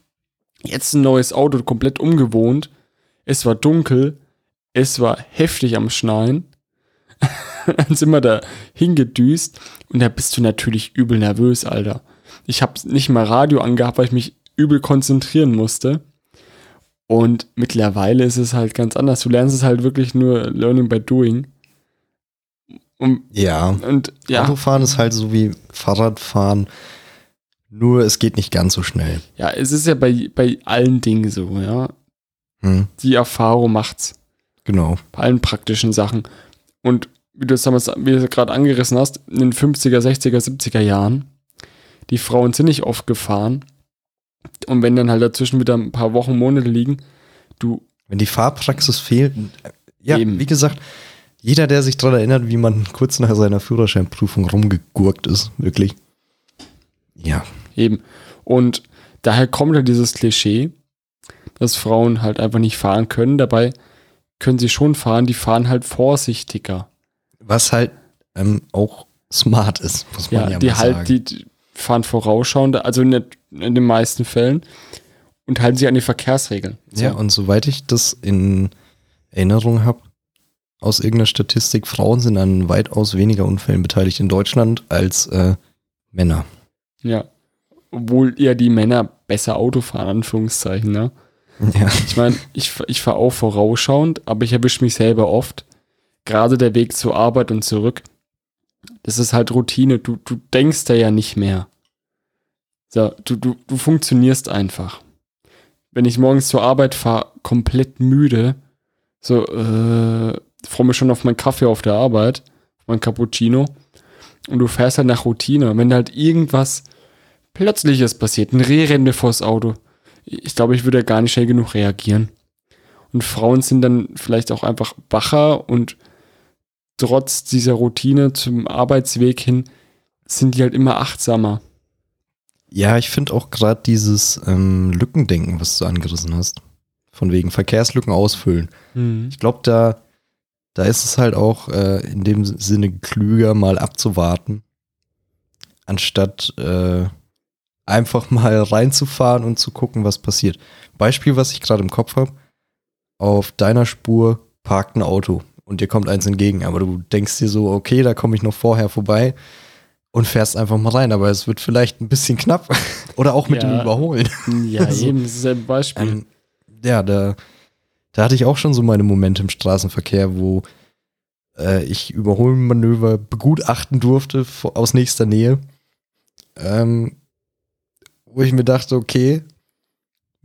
Jetzt ein neues Auto, komplett umgewohnt. Es war dunkel. Es war heftig am Schneien. Dann sind wir da hingedüst und da bist du natürlich übel nervös, Alter. Ich habe nicht mal Radio angehabt, weil ich mich übel konzentrieren musste. Und mittlerweile ist es halt ganz anders. Du lernst es halt wirklich nur Learning by Doing. Und, Ja. und ja, Autofahren ist halt so wie Fahrradfahren, nur es geht nicht ganz so schnell. ja, es ist ja bei, bei allen Dingen so, ja. Hm, Die Erfahrung macht's. genau. bei allen praktischen Sachen. Und wie du es damals, wie du es gerade angerissen hast, in den 50er, 60er, 70er Jahren, die Frauen sind nicht oft gefahren. Und wenn dann halt dazwischen wieder ein paar Wochen, Monate liegen, du, Wenn die Fahrpraxis fehlt, äh, ja, Eben. wie gesagt, jeder, der sich daran erinnert, wie man kurz nach seiner Führerscheinprüfung rumgegurkt ist, wirklich. Ja, eben. Und daher kommt halt dieses Klischee, dass Frauen halt einfach nicht fahren können. Dabei können sie schon fahren, die fahren halt vorsichtiger. was halt ähm, auch smart ist, muss man Ja, ja, die mal halt, sagen. die, die fahren vorausschauend, also nicht in den meisten Fällen und halten sich an die Verkehrsregeln. So. Ja, und soweit ich das in Erinnerung habe, aus irgendeiner Statistik, Frauen sind an weitaus weniger Unfällen beteiligt in Deutschland als äh, Männer. Ja. Obwohl eher die Männer besser Auto fahren, Anführungszeichen, ne? Ja. Ich meine, ich, ich fahre auch vorausschauend, aber ich erwische mich selber oft. Gerade der Weg zur Arbeit und zurück. Das ist halt Routine. Du, du denkst da ja nicht mehr. So, du, du, du funktionierst einfach. Wenn ich morgens zur Arbeit fahre, komplett müde, so, äh, freue mich schon auf meinen Kaffee auf der Arbeit, auf mein Cappuccino. Und du fährst halt nach Routine. Wenn halt irgendwas Plötzliches passiert, ein Reh rennt mir vors Auto, ich glaube, ich würde gar nicht schnell genug reagieren. Und Frauen sind dann vielleicht auch einfach wacher und trotz dieser Routine zum Arbeitsweg hin sind die halt immer achtsamer. Ja, ich finde auch gerade dieses ähm, Lückendenken, was du angerissen hast. Von wegen Verkehrslücken ausfüllen. Ich glaube, da, da ist es halt auch äh, in dem Sinne klüger, mal abzuwarten, anstatt äh, einfach mal reinzufahren und zu gucken, was passiert. Beispiel, was ich gerade im Kopf habe: Auf deiner Spur parkt ein Auto und dir kommt eins entgegen, aber du denkst dir so, okay, da komme ich noch vorher vorbei und fährst einfach mal rein, aber es wird vielleicht ein bisschen knapp oder auch mit Ja. dem Überholen. Ja, Also, eben, das ist ein Beispiel. Ähm, ja, da, da hatte ich auch schon so meine Momente im Straßenverkehr, wo äh, ich Überholmanöver begutachten durfte aus nächster Nähe. Ähm, wo ich mir dachte, okay,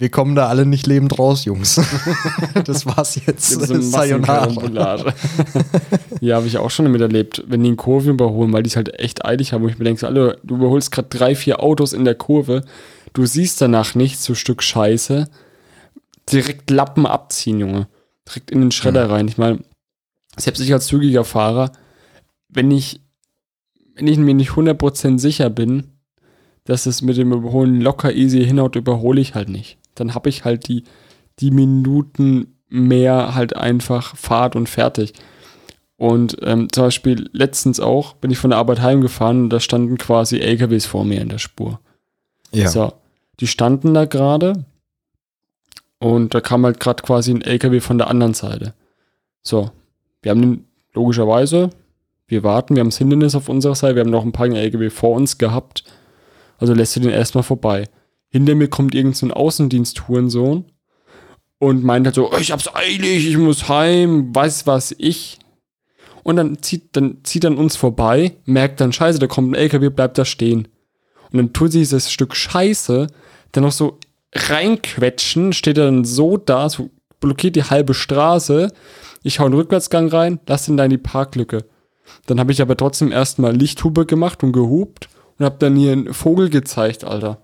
wir kommen da alle nicht lebend raus, Jungs. das war's jetzt. Das ist Sayonara. Ja, habe ich auch schon damit erlebt, wenn die in Kurven überholen, weil die es halt echt eilig haben, wo ich mir denke, Alter, du überholst gerade drei, vier Autos in der Kurve, du siehst danach nichts, so Stück Scheiße, direkt Lappen abziehen, Junge. Direkt in den Schredder rein. Ich meine, selbst ich als zügiger Fahrer, wenn ich, wenn ich mir nicht 100% sicher bin, dass es mit dem Überholen locker easy hinhaut, überhole ich halt nicht. Dann habe ich halt die, die Minuten mehr halt einfach Fahrt und fertig. Und ähm, zum Beispiel letztens auch bin ich von der Arbeit heimgefahren und da standen quasi LKWs vor mir in der Spur. Ja. So, die standen da gerade und da kam halt gerade quasi ein LKW von der anderen Seite. So, wir haben den logischerweise, wir warten, wir haben das Hindernis auf unserer Seite, wir haben noch ein paar LKW vor uns gehabt, also lässt du den erstmal vorbei. Hinter mir kommt irgend so ein Außendienst-Hurensohn und meint halt so, "Oh, ich hab's eilig, ich muss heim, weiß was ich. Und dann zieht, dann zieht dann uns vorbei, merkt dann, scheiße, da kommt ein LKW, bleibt da stehen. Und dann tut sie dieses Stück Scheiße dann noch so reinquetschen, steht er dann so da, so blockiert die halbe Straße. Ich hau einen Rückwärtsgang rein, lass ihn da in die Parklücke. Dann habe ich aber trotzdem erstmal Lichthube gemacht und gehupt und habe dann hier einen Vogel gezeigt, Alter.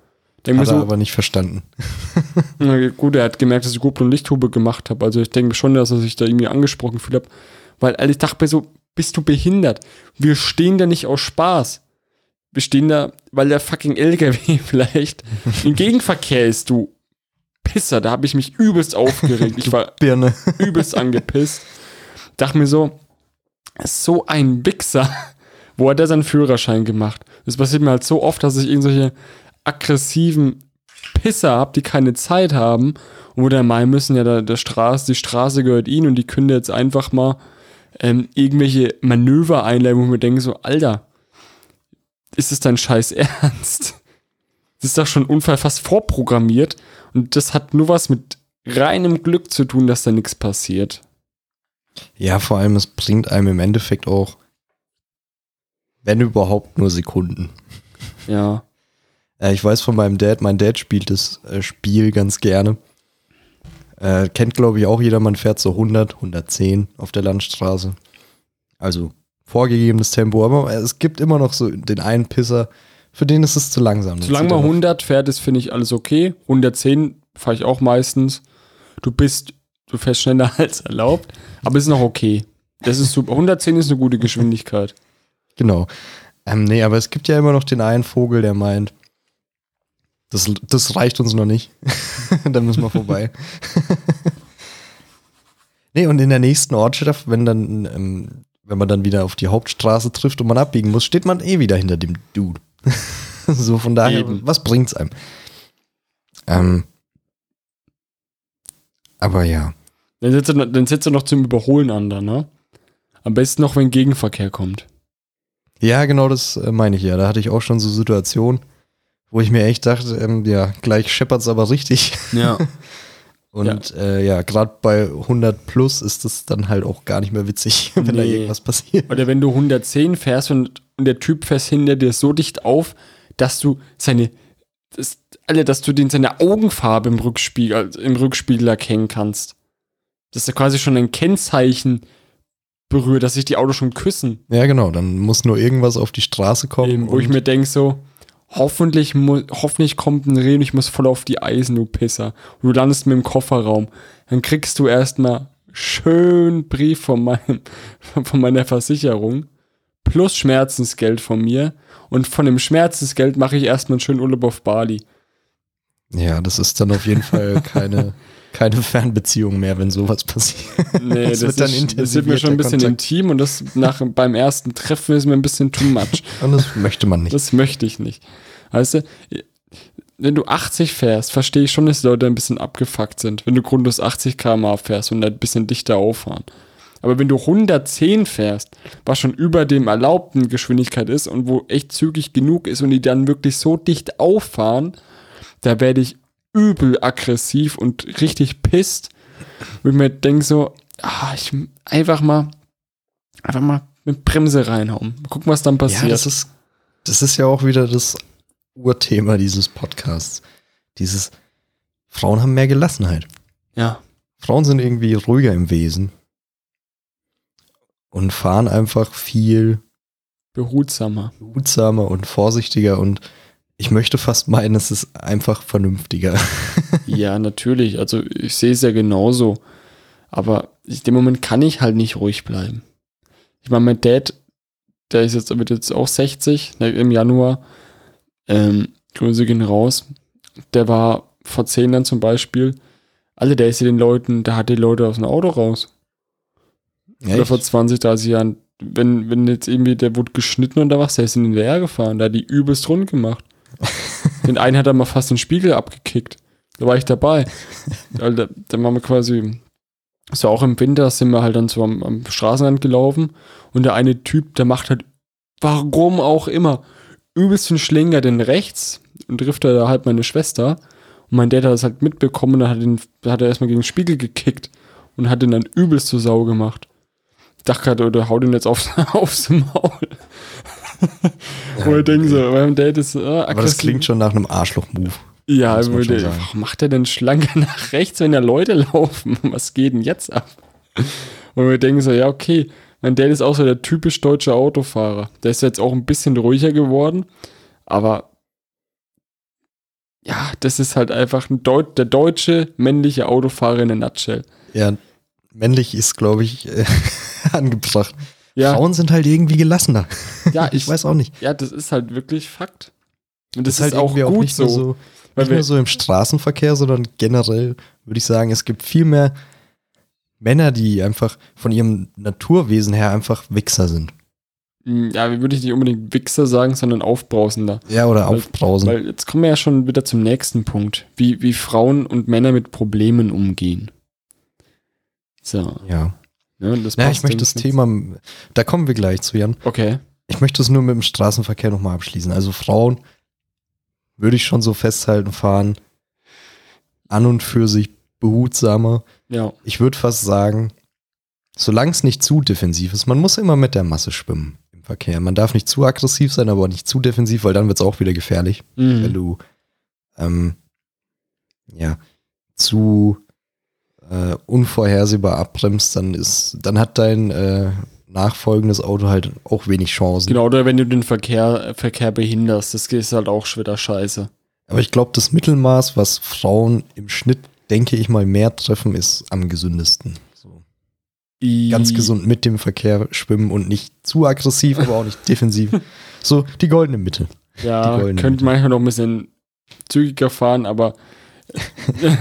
Denk Hat er so, aber nicht verstanden. na gut, er hat gemerkt, dass ich GoPro und Lichthube gemacht habe. Also ich denke schon, dass er sich da irgendwie angesprochen gefühlt hat. Weil Alter, ich dachte mir so, bist du behindert? Wir stehen da nicht aus Spaß. Wir stehen da, weil der fucking LKW vielleicht im Gegenverkehr ist, du Pisser. Da habe ich mich übelst aufgeregt. Ich war Birne. übelst angepisst. Dachte mir so, so ein Wichser. Wo hat der seinen Führerschein gemacht? Das passiert mir halt so oft, dass ich irgendwelche aggressiven Pisser habe, die keine Zeit haben und wo der meinen müssen, ja, der, der Straße, die Straße gehört ihnen und die können jetzt einfach mal ähm, irgendwelche Manöver einleiten, wo ich mir denke, so, Alter, ist es dein Scheiß Ernst? Das ist doch schon Unfall fast vorprogrammiert und das hat nur was mit reinem Glück zu tun, dass da nichts passiert. Ja, vor allem, es bringt einem im Endeffekt auch, wenn überhaupt, nur Sekunden. Ja. Äh, ich weiß von meinem Dad, mein Dad spielt das äh, Spiel ganz gerne. Äh, kennt, glaube ich, auch jeder, man fährt so 100, 110 auf der Landstraße. Also vorgegebenes Tempo, aber es gibt immer noch so den einen Pisser, für den ist es zu langsam. Solange man noch- 100 fährt, ist, finde ich alles okay. 110 fahre ich auch meistens. Du bist, du fährst schneller als erlaubt, aber ist noch okay. Das ist super. 110 ist eine gute Geschwindigkeit. Genau. Ähm, nee, aber es gibt ja immer noch den einen Vogel, der meint, das, das reicht uns noch nicht. da müssen wir vorbei. nee, und in der nächsten Ortschaft, wenn dann, ähm, wenn man dann wieder auf die Hauptstraße trifft und man abbiegen muss, steht man eh wieder hinter dem Dude. so von daher, Eben. was bringt's einem? Ähm, aber ja. Dann sitzt er, noch- dann sitzt er noch zum Überholen an, da, ne? Am besten noch, wenn Gegenverkehr kommt. Ja, genau das äh, meine ich ja. Da hatte ich auch schon so Situationen, wo ich mir echt dachte, ähm, ja, gleich scheppert's aber richtig. Ja. Und ja, äh, ja gerade bei 100 plus ist das dann halt auch gar nicht mehr witzig, wenn da Nee. irgendwas passiert. Oder wenn du 110 fährst und, und der Typ fährst hinter dir so dicht auf, dass du seine, das, alle, dass du den seine Augenfarbe im Rückspiegel, im Rückspiegel erkennen kannst. Das ist ja quasi schon ein Kennzeichen berührt, dass sich die Autos schon küssen. Ja, genau. Dann muss nur irgendwas auf die Straße kommen. Eben, wo ich mir denke so, hoffentlich, hoffentlich kommt ein Reh und ich muss voll auf die Eisen, du Pisser. Und du landest mit dem Kofferraum. Dann kriegst du erstmal schön Brief von, meinem, von meiner Versicherung plus Schmerzensgeld von mir. Und von dem Schmerzensgeld mache ich erstmal einen schönen Urlaub auf Bali. ja, das ist dann auf jeden Fall keine, keine Fernbeziehung mehr, wenn sowas passiert. Nee, Es das, wird dann ist, das wird mir schon ein bisschen intensivierter intim und das nach, beim ersten Treffen ist mir ein bisschen too much. Und das möchte man nicht. Das möchte ich nicht. Weißt du, wenn du 80 fährst, verstehe ich schon, dass die Leute ein bisschen abgefuckt sind, wenn du grundlos 80 km/h fährst und ein bisschen dichter auffahren. Aber wenn du 110 fährst, was schon über dem erlaubten Geschwindigkeit ist und wo echt zügig genug ist und die dann wirklich so dicht auffahren, da werde ich übel aggressiv und richtig pisst. Und ich mir denke so, ah, ich einfach mal, einfach mal mit Bremse reinhauen. Gucken, was dann passiert. Ja, das ist, das ist ja auch wieder das Urthema dieses Podcasts. Dieses, Frauen haben mehr Gelassenheit. ja. Frauen sind irgendwie ruhiger im Wesen. Und fahren einfach viel behutsamer. behutsamer und vorsichtiger und ich möchte fast meinen, es ist einfach vernünftiger. Ja, natürlich. Also ich sehe es ja genauso. Aber in dem Moment kann ich halt nicht ruhig bleiben. Ich meine, mein Dad, der ist jetzt, wird jetzt auch 60 ne, im Januar. Ähm, Grüße gehen raus. Der war vor 10 Jahren zum Beispiel. Alle, der ist ja den Leuten, der hat die Leute aus dem Auto raus. Oder vor 20, 30 Jahren. Wenn, wenn jetzt irgendwie, der wurde geschnitten oder was, der ist in den DR gefahren, der hat die übelst rund gemacht. den einen hat er mal fast den Spiegel abgekickt. Da war ich dabei. Alter, dann waren wir quasi, so auch im Winter sind wir halt dann so am, am Straßenrand gelaufen und der eine Typ, der macht halt, warum auch immer, übelst den Schläger denn rechts und trifft da halt meine Schwester. Und mein Dad hat das halt mitbekommen und dann hat, ihn, hat er erstmal gegen den Spiegel gekickt und hat ihn dann übelst zur Sau gemacht. Ich dachte gerade, oder haut ihn jetzt aufs, aufs Maul. Wo ich denke so, mein Dad ist äh, Aber das klingt schon nach einem Arschloch-Move. Ja, würde, warum macht er denn Schlange nach rechts, wenn da Leute laufen? Was geht denn jetzt ab? Und wir denken so, ja, okay, Dad ist auch so der typisch deutsche Autofahrer. Der ist jetzt auch ein bisschen ruhiger geworden, aber ja, das ist halt einfach ein Deut der deutsche männliche Autofahrer in a nutshell. Ja, männlich ist, glaube ich, äh, angebracht. Ja, Frauen sind halt irgendwie gelassener. ja Ich weiß auch nicht. Ja, das ist halt wirklich Fakt. Und das, ist halt auch gut nicht so. nur so nicht nur so im Straßenverkehr, sondern generell würde ich sagen, es gibt viel mehr Männer, die einfach von ihrem Naturwesen her einfach Wichser sind. Hm, ja, würde ich nicht unbedingt Wichser sagen, sondern Aufbrausender. Ja, oder Weil- aufbrausen. Weil jetzt kommen wir ja schon wieder zum nächsten Punkt, wie, wie Frauen und Männer mit Problemen umgehen. So, ja. ja, das Ja, ich möchte das. Thema, da kommen wir gleich zu, Jan. Okay. Ich möchte es nur mit dem Straßenverkehr nochmal abschließen. Also Frauen würde ich schon so festhalten, fahren an und für sich behutsamer. Ja, Ich würde fast sagen, solange es nicht zu defensiv ist, man muss immer mit der Masse schwimmen im Verkehr. Man darf nicht zu aggressiv sein, aber nicht zu defensiv, weil dann wird es auch wieder gefährlich, mhm. wenn du ähm, ja zu äh, unvorhersehbar abbremst, dann ist, dann hat dein äh, nachfolgendes Auto halt auch wenig Chancen. Genau, oder wenn du den Verkehr, Verkehr behinderst, das ist halt auch schon wieder scheiße. Aber ich glaube, das Mittelmaß, was Frauen im Schnitt, denke ich mal, mehr treffen, ist am gesündesten. So. Ganz gesund mit dem Verkehr schwimmen und nicht zu aggressiv, aber auch nicht defensiv. So die goldene Mitte. Ja, goldene könnte Mitte. manchmal noch ein bisschen zügiger fahren, aber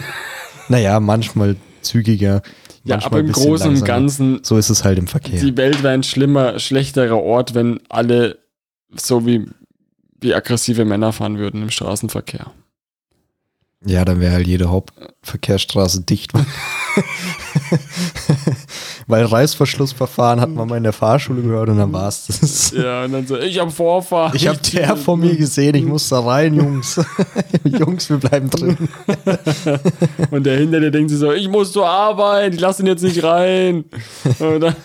Naja, manchmal zügiger. ja, aber im Großen und. Ganzen, So ist es halt im Verkehr. die Welt wäre ein schlimmer, schlechterer Ort, wenn alle so wie, wie aggressive Männer fahren würden im Straßenverkehr. Ja, dann wäre halt jede Hauptverkehrsstraße dicht. Weil Reißverschlussverfahren hat man mal in der Fahrschule gehört und dann war's das. Ja, und dann so, ich habe Vorfahrt. Ich habe der vor mir gesehen, ich muss da rein, Jungs. Jungs, wir bleiben drin. Und der hinter dir denkt sich so, ich muss zur Arbeit, ich lass ihn jetzt nicht rein. Und dann,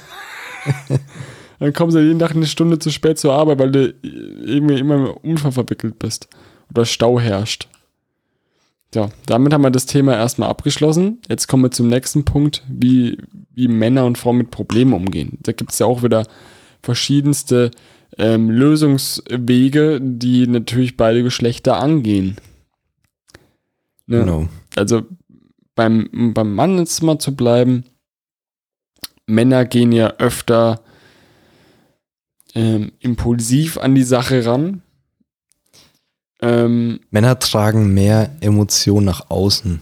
dann kommen sie jeden Tag eine Stunde zu spät zur Arbeit, weil du irgendwie immer im Unfall verwickelt bist. Oder Stau herrscht. Ja, damit haben wir das Thema erstmal abgeschlossen. Jetzt kommen wir zum nächsten Punkt, wie, wie Männer und Frauen mit Problemen umgehen. Da gibt es ja auch wieder verschiedenste ähm, Lösungswege, die natürlich beide Geschlechter angehen. Ne? Genau. also beim, beim Mann jetzt mal zu bleiben, Männer gehen ja öfter ähm, impulsiv an die Sache ran. Ähm, Männer tragen mehr Emotionen nach außen.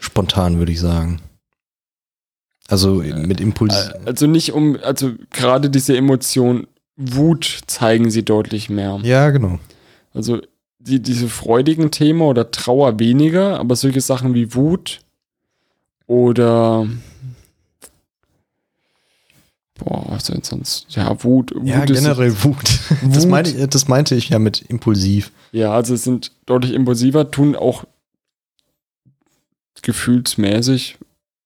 Spontan, würde ich sagen. Also mit Impuls. äh, also nicht um, also gerade diese Emotion Wut zeigen sie deutlich mehr. ja, genau. Also die, diese freudigen Themen oder Trauer weniger, aber solche Sachen wie Wut oder boah, sonst? Ja, Wut. Wut Ja, ist- generell Wut. Das, Wut. meine ich, das meinte ich ja mit impulsiv. Ja, also sind deutlich impulsiver, tun auch gefühlsmäßig,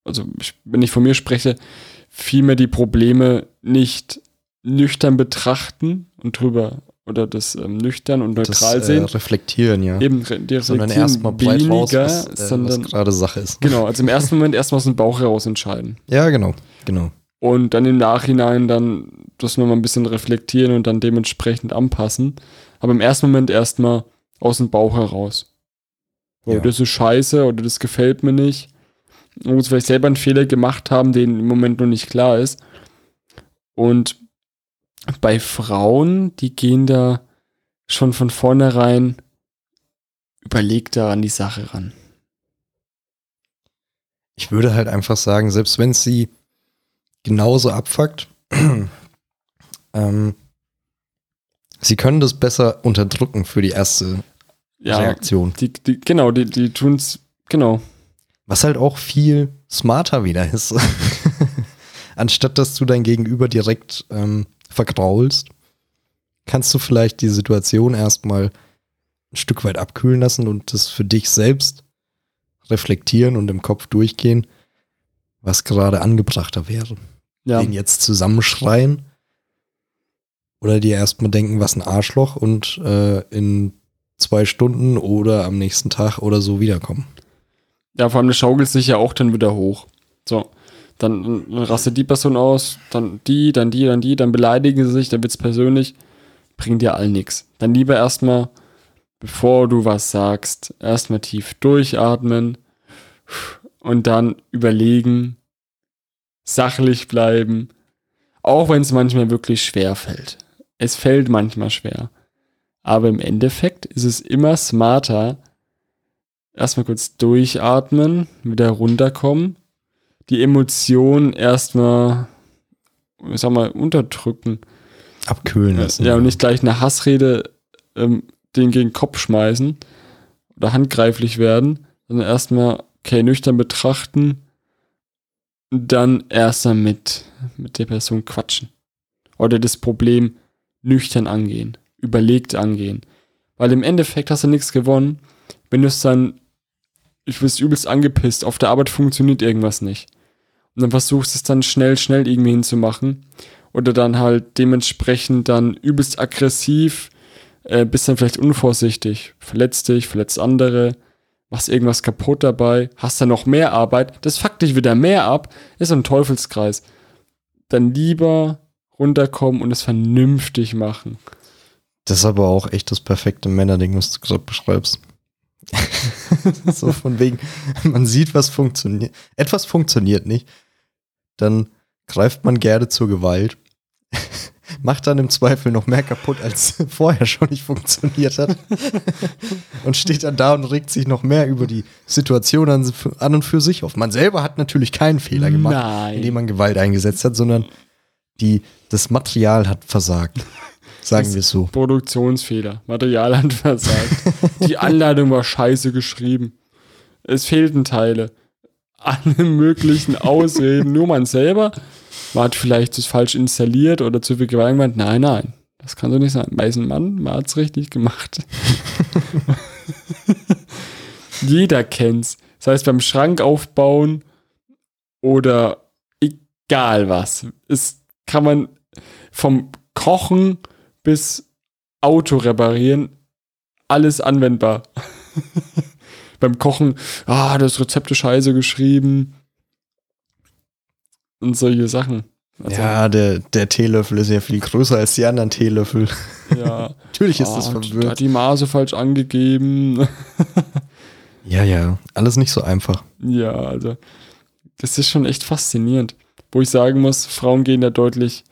also ich, wenn ich von mir spreche, vielmehr die Probleme nicht nüchtern betrachten und drüber oder das ähm, nüchtern und Das neutral äh, sehen. reflektieren, ja. Eben, die Sondern reflektieren erstmal breit raus, was, äh, was sondern gerade Sache ist. genau, also im ersten Moment erstmal aus dem Bauch heraus entscheiden. Ja, genau. Genau. Und dann im Nachhinein dann das nochmal ein bisschen reflektieren und dann dementsprechend anpassen. Aber im ersten Moment erstmal aus dem Bauch heraus. Ja. das ist scheiße oder das gefällt mir nicht. Man muss vielleicht selber einen Fehler gemacht haben, den im Moment noch nicht klar ist. Und bei Frauen, die gehen da schon von vornherein überlegter an die Sache ran. Ich würde halt einfach sagen, selbst wenn sie genauso abfuckt, ähm, sie können das besser unterdrücken für die erste Ja, Reaktion. die, die, genau, die, die tun's, genau. Was halt auch viel smarter wieder ist. Anstatt dass du dein Gegenüber direkt ähm, vergraulst, kannst du vielleicht die Situation erstmal ein Stück weit abkühlen lassen und das für dich selbst reflektieren und im Kopf durchgehen, was gerade angebrachter wäre. Ja. Den jetzt zusammenschreien oder dir erstmal denken, was ein Arschloch und äh, in zwei Stunden oder am nächsten Tag oder so wiederkommen. Ja, vor allem das schaukelt sich ja auch dann wieder hoch. So, dann, dann rastet die Person aus, dann die, dann die, dann die, dann beleidigen sie sich, dann wird's persönlich, bringt ja all nix. Dann lieber erstmal bevor du was sagst, erstmal tief durchatmen und dann überlegen, sachlich bleiben, auch wenn es manchmal wirklich schwer fällt. Es fällt manchmal schwer. Aber im Endeffekt ist es immer smarter, erstmal kurz durchatmen, wieder runterkommen, die Emotionen erstmal, sag mal, unterdrücken. Abkühlen lassen. Ja, und nicht gleich eine Hassrede ähm, den gegen den Kopf schmeißen oder handgreiflich werden, sondern erstmal, okay, nüchtern betrachten, dann erstmal mit, mit der Person quatschen. Oder das Problem nüchtern angehen, überlegt angehen. Weil im Endeffekt hast du nichts gewonnen, wenn du es dann, ich bist übelst angepisst, auf der Arbeit funktioniert irgendwas nicht. Und dann versuchst es dann schnell, schnell irgendwie hinzumachen. Oder dann halt dementsprechend dann übelst aggressiv, äh, bist dann vielleicht unvorsichtig, verletzt dich, verletzt andere, machst irgendwas kaputt dabei, hast dann noch mehr Arbeit, das fuckt dich wieder mehr ab, ist ein Teufelskreis. Dann lieber runterkommen und es vernünftig machen. Das ist aber auch echt das perfekte Männerding, was du gerade beschreibst. so von wegen, man sieht, was funktioniert. Etwas funktioniert nicht. Dann greift man gerne zur Gewalt macht dann im Zweifel noch mehr kaputt, als vorher schon nicht funktioniert hat. und steht dann da und regt sich noch mehr über die Situation an, an und für sich auf. Man selber hat natürlich keinen Fehler gemacht, Nein. indem man Gewalt eingesetzt hat, sondern die, das Material hat versagt. Sagen wir es so. Produktionsfehler. Material hat versagt. die Anleitung war scheiße geschrieben. Es fehlten Teile. Alle möglichen Ausreden. Nur man selber man hat vielleicht das falsch installiert oder zu viel Gewalt gemacht. Nein, nein, das kann so nicht sein. Weiß ein Mann, man hat es richtig gemacht. Jeder kennt's. Das heißt, beim Schrank aufbauen oder egal was. Es kann man vom Kochen bis Auto reparieren, alles anwendbar. beim Kochen, ah, das Rezept ist scheiße geschrieben und solche Sachen. Also, ja, der, der Teelöffel ist ja viel größer als die anderen Teelöffel. Ja. Natürlich ist ah, das verwirrt. Hat die Maße falsch angegeben. ja, ja, alles nicht so einfach. Ja, also das ist schon echt faszinierend. Wo ich sagen muss, Frauen gehen da deutlich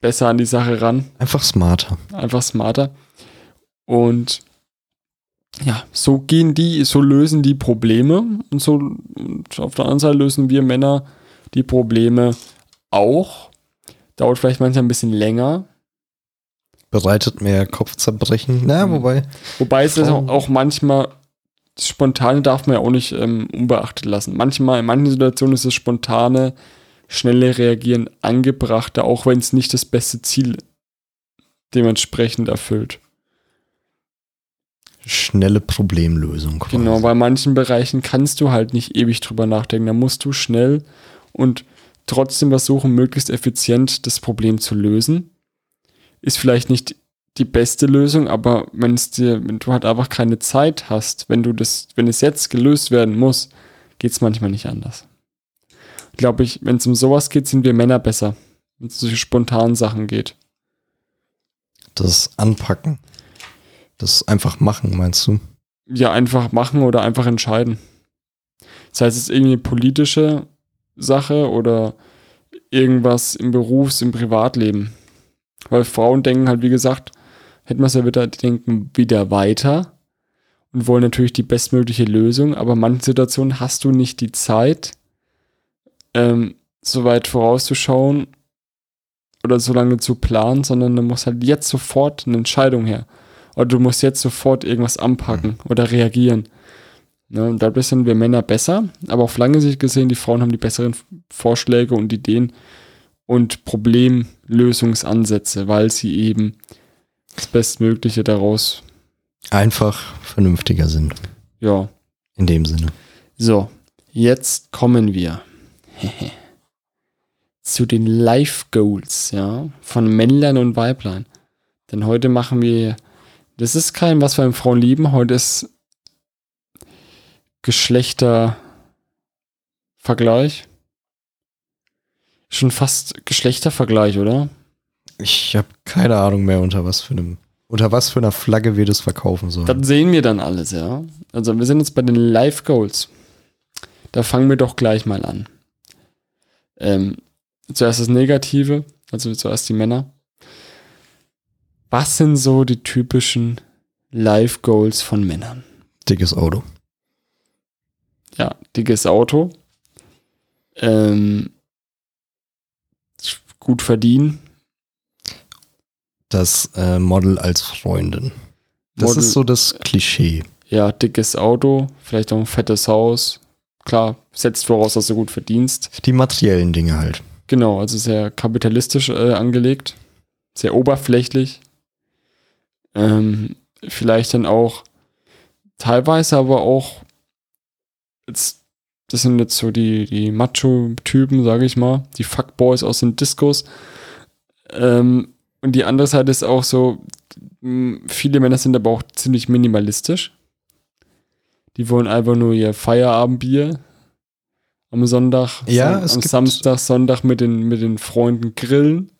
besser an die Sache ran. Einfach smarter. Einfach smarter. Und ja, so gehen die, so lösen die Probleme und so und auf der anderen Seite lösen wir Männer die Probleme auch. Dauert vielleicht manchmal ein bisschen länger. Bereitet mehr Kopfzerbrechen. Na, mhm. wobei. Wobei es auch, auch manchmal Spontane darf man ja auch nicht ähm, unbeachtet lassen. Manchmal, in manchen Situationen ist das spontane, schnelle Reagieren angebrachter, auch wenn es nicht das beste Ziel dementsprechend erfüllt schnelle Problemlösung. Quasi. Genau, bei manchen Bereichen kannst du halt nicht ewig drüber nachdenken. Da musst du schnell und trotzdem versuchen, möglichst effizient das Problem zu lösen. Ist vielleicht nicht die beste Lösung, aber wenn es dir, wenn du halt einfach keine Zeit hast, wenn du das, wenn es jetzt gelöst werden muss, geht es manchmal nicht anders. Glaube ich, wenn es um sowas geht, sind wir Männer besser, wenn es um solche spontanen Sachen geht. Das Anpacken. Das einfach machen, meinst du? Ja, einfach machen oder einfach entscheiden. Das heißt, es ist irgendwie eine politische Sache oder irgendwas im Berufs-, im Privatleben. Weil Frauen denken halt, wie gesagt, hätten wir es ja wieder, die denken wieder weiter und wollen natürlich die bestmögliche Lösung, aber in manchen Situationen hast du nicht die Zeit, ähm, so weit vorauszuschauen oder so lange zu planen, sondern du musst halt jetzt sofort eine Entscheidung her oder du musst jetzt sofort irgendwas anpacken mhm. oder reagieren. Ne, und da sind wir Männer besser, aber auf lange Sicht gesehen, die Frauen haben die besseren Vorschläge und Ideen und Problemlösungsansätze, weil sie eben das Bestmögliche daraus einfach vernünftiger sind. Ja. In dem Sinne. So, jetzt kommen wir zu den Life Goals, ja, von Männlein und Weiblein. Denn heute machen wir das ist kein, was wir in Frauen lieben. Heute ist Geschlechtervergleich. Schon fast Geschlechtervergleich, oder? Ich habe keine Ahnung mehr, unter was für einem unter was für einer Flagge wir das verkaufen sollen. Das sehen wir dann alles, ja. Also wir sind jetzt bei den Life Goals. Da fangen wir doch gleich mal an. Ähm, zuerst das Negative, also zuerst die Männer. Was sind so die typischen Life Goals von Männern? Dickes Auto. Ja, dickes Auto. Ähm, gut verdienen. Das äh, Model als Freundin. Das Model- ist so das Klischee. Ja, dickes Auto, vielleicht auch ein fettes Haus. Klar, setzt voraus, dass du gut verdienst. Die materiellen Dinge halt. Genau, also sehr kapitalistisch äh, angelegt, sehr oberflächlich. Ähm, vielleicht dann auch teilweise aber auch, jetzt, das sind jetzt so die, die Macho-Typen, sage ich mal, die Fuckboys aus den Discos. Ähm, und die andere Seite ist auch so, viele Männer sind aber auch ziemlich minimalistisch. Die wollen einfach nur ihr Feierabendbier am Sonntag, Ja, am Samstag, Sonntag mit den, mit den Freunden grillen.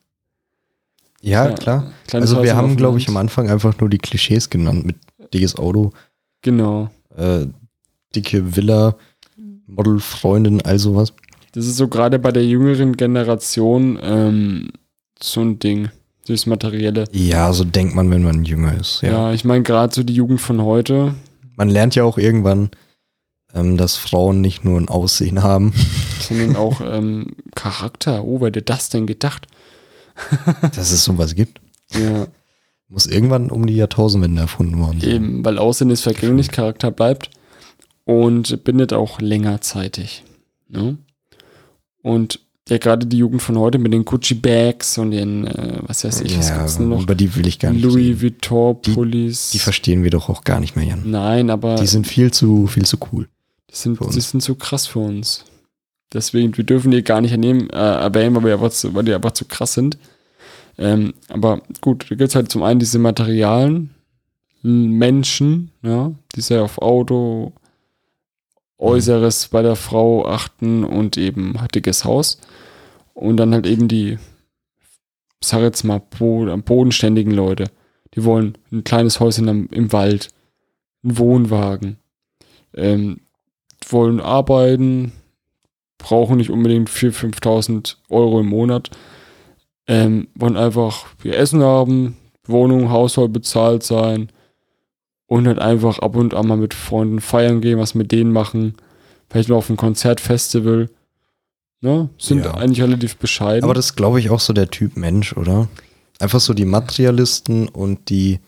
Ja, Ja, klar. Also wir haben, glaube ich, am Anfang einfach nur die Klischees genannt mit dickes Auto, Genau. äh, dicke Villa, Modelfreundin, all sowas. Das ist so gerade bei der jüngeren Generation ähm, so ein Ding, durchs Materielle. Ja, so denkt man, wenn man jünger ist. Ja, Ja. ich meine, gerade so die Jugend von heute, Man lernt ja auch irgendwann, ähm, dass Frauen nicht nur ein Aussehen haben. sondern auch ähm, Charakter. Oh, wer hätte das denn gedacht? dass es sowas gibt. Ja, Muss irgendwann um die Jahrtausendwende erfunden worden sein. eben, weil Aussehen ist vergänglich, Charakter bleibt und bindet auch längerzeitig. Ne? Und ja, gerade die Jugend von heute mit den Gucci-Bags und den, äh, was weiß ich, was ja, gibt's denn noch? über die will ich gar nicht Louis. Vuitton-Pullis. Die verstehen wir doch auch gar nicht mehr, Jan. Nein, aber Die sind viel zu, viel zu cool. Die sind, die sind zu krass für uns. Deswegen, wir dürfen die gar nicht ernehmen, äh, erwähnen, weil, wir einfach zu, weil die einfach zu krass sind. Ähm, aber gut, da gibt es halt zum einen diese Materialien, Menschen, ja, die sehr auf Auto, Äußeres bei der Frau achten und eben dickes Haus. Und dann halt eben die, sag jetzt mal, bo bodenständigen Leute. Die wollen ein kleines Häuschen im Wald, einen Wohnwagen, ähm, wollen arbeiten, brauchen nicht unbedingt 4.000, 5.000 Euro im Monat, ähm, wollen einfach ihr Essen haben, Wohnung, Haushalt bezahlt sein und halt einfach ab und an mal mit Freunden feiern gehen, was mit denen machen, vielleicht mal auf ein Konzertfestival. Ne? Sind Ja. eigentlich relativ bescheiden. Aber das ist, glaube ich, auch so der Typ Mensch, oder? Einfach so die Materialisten und die,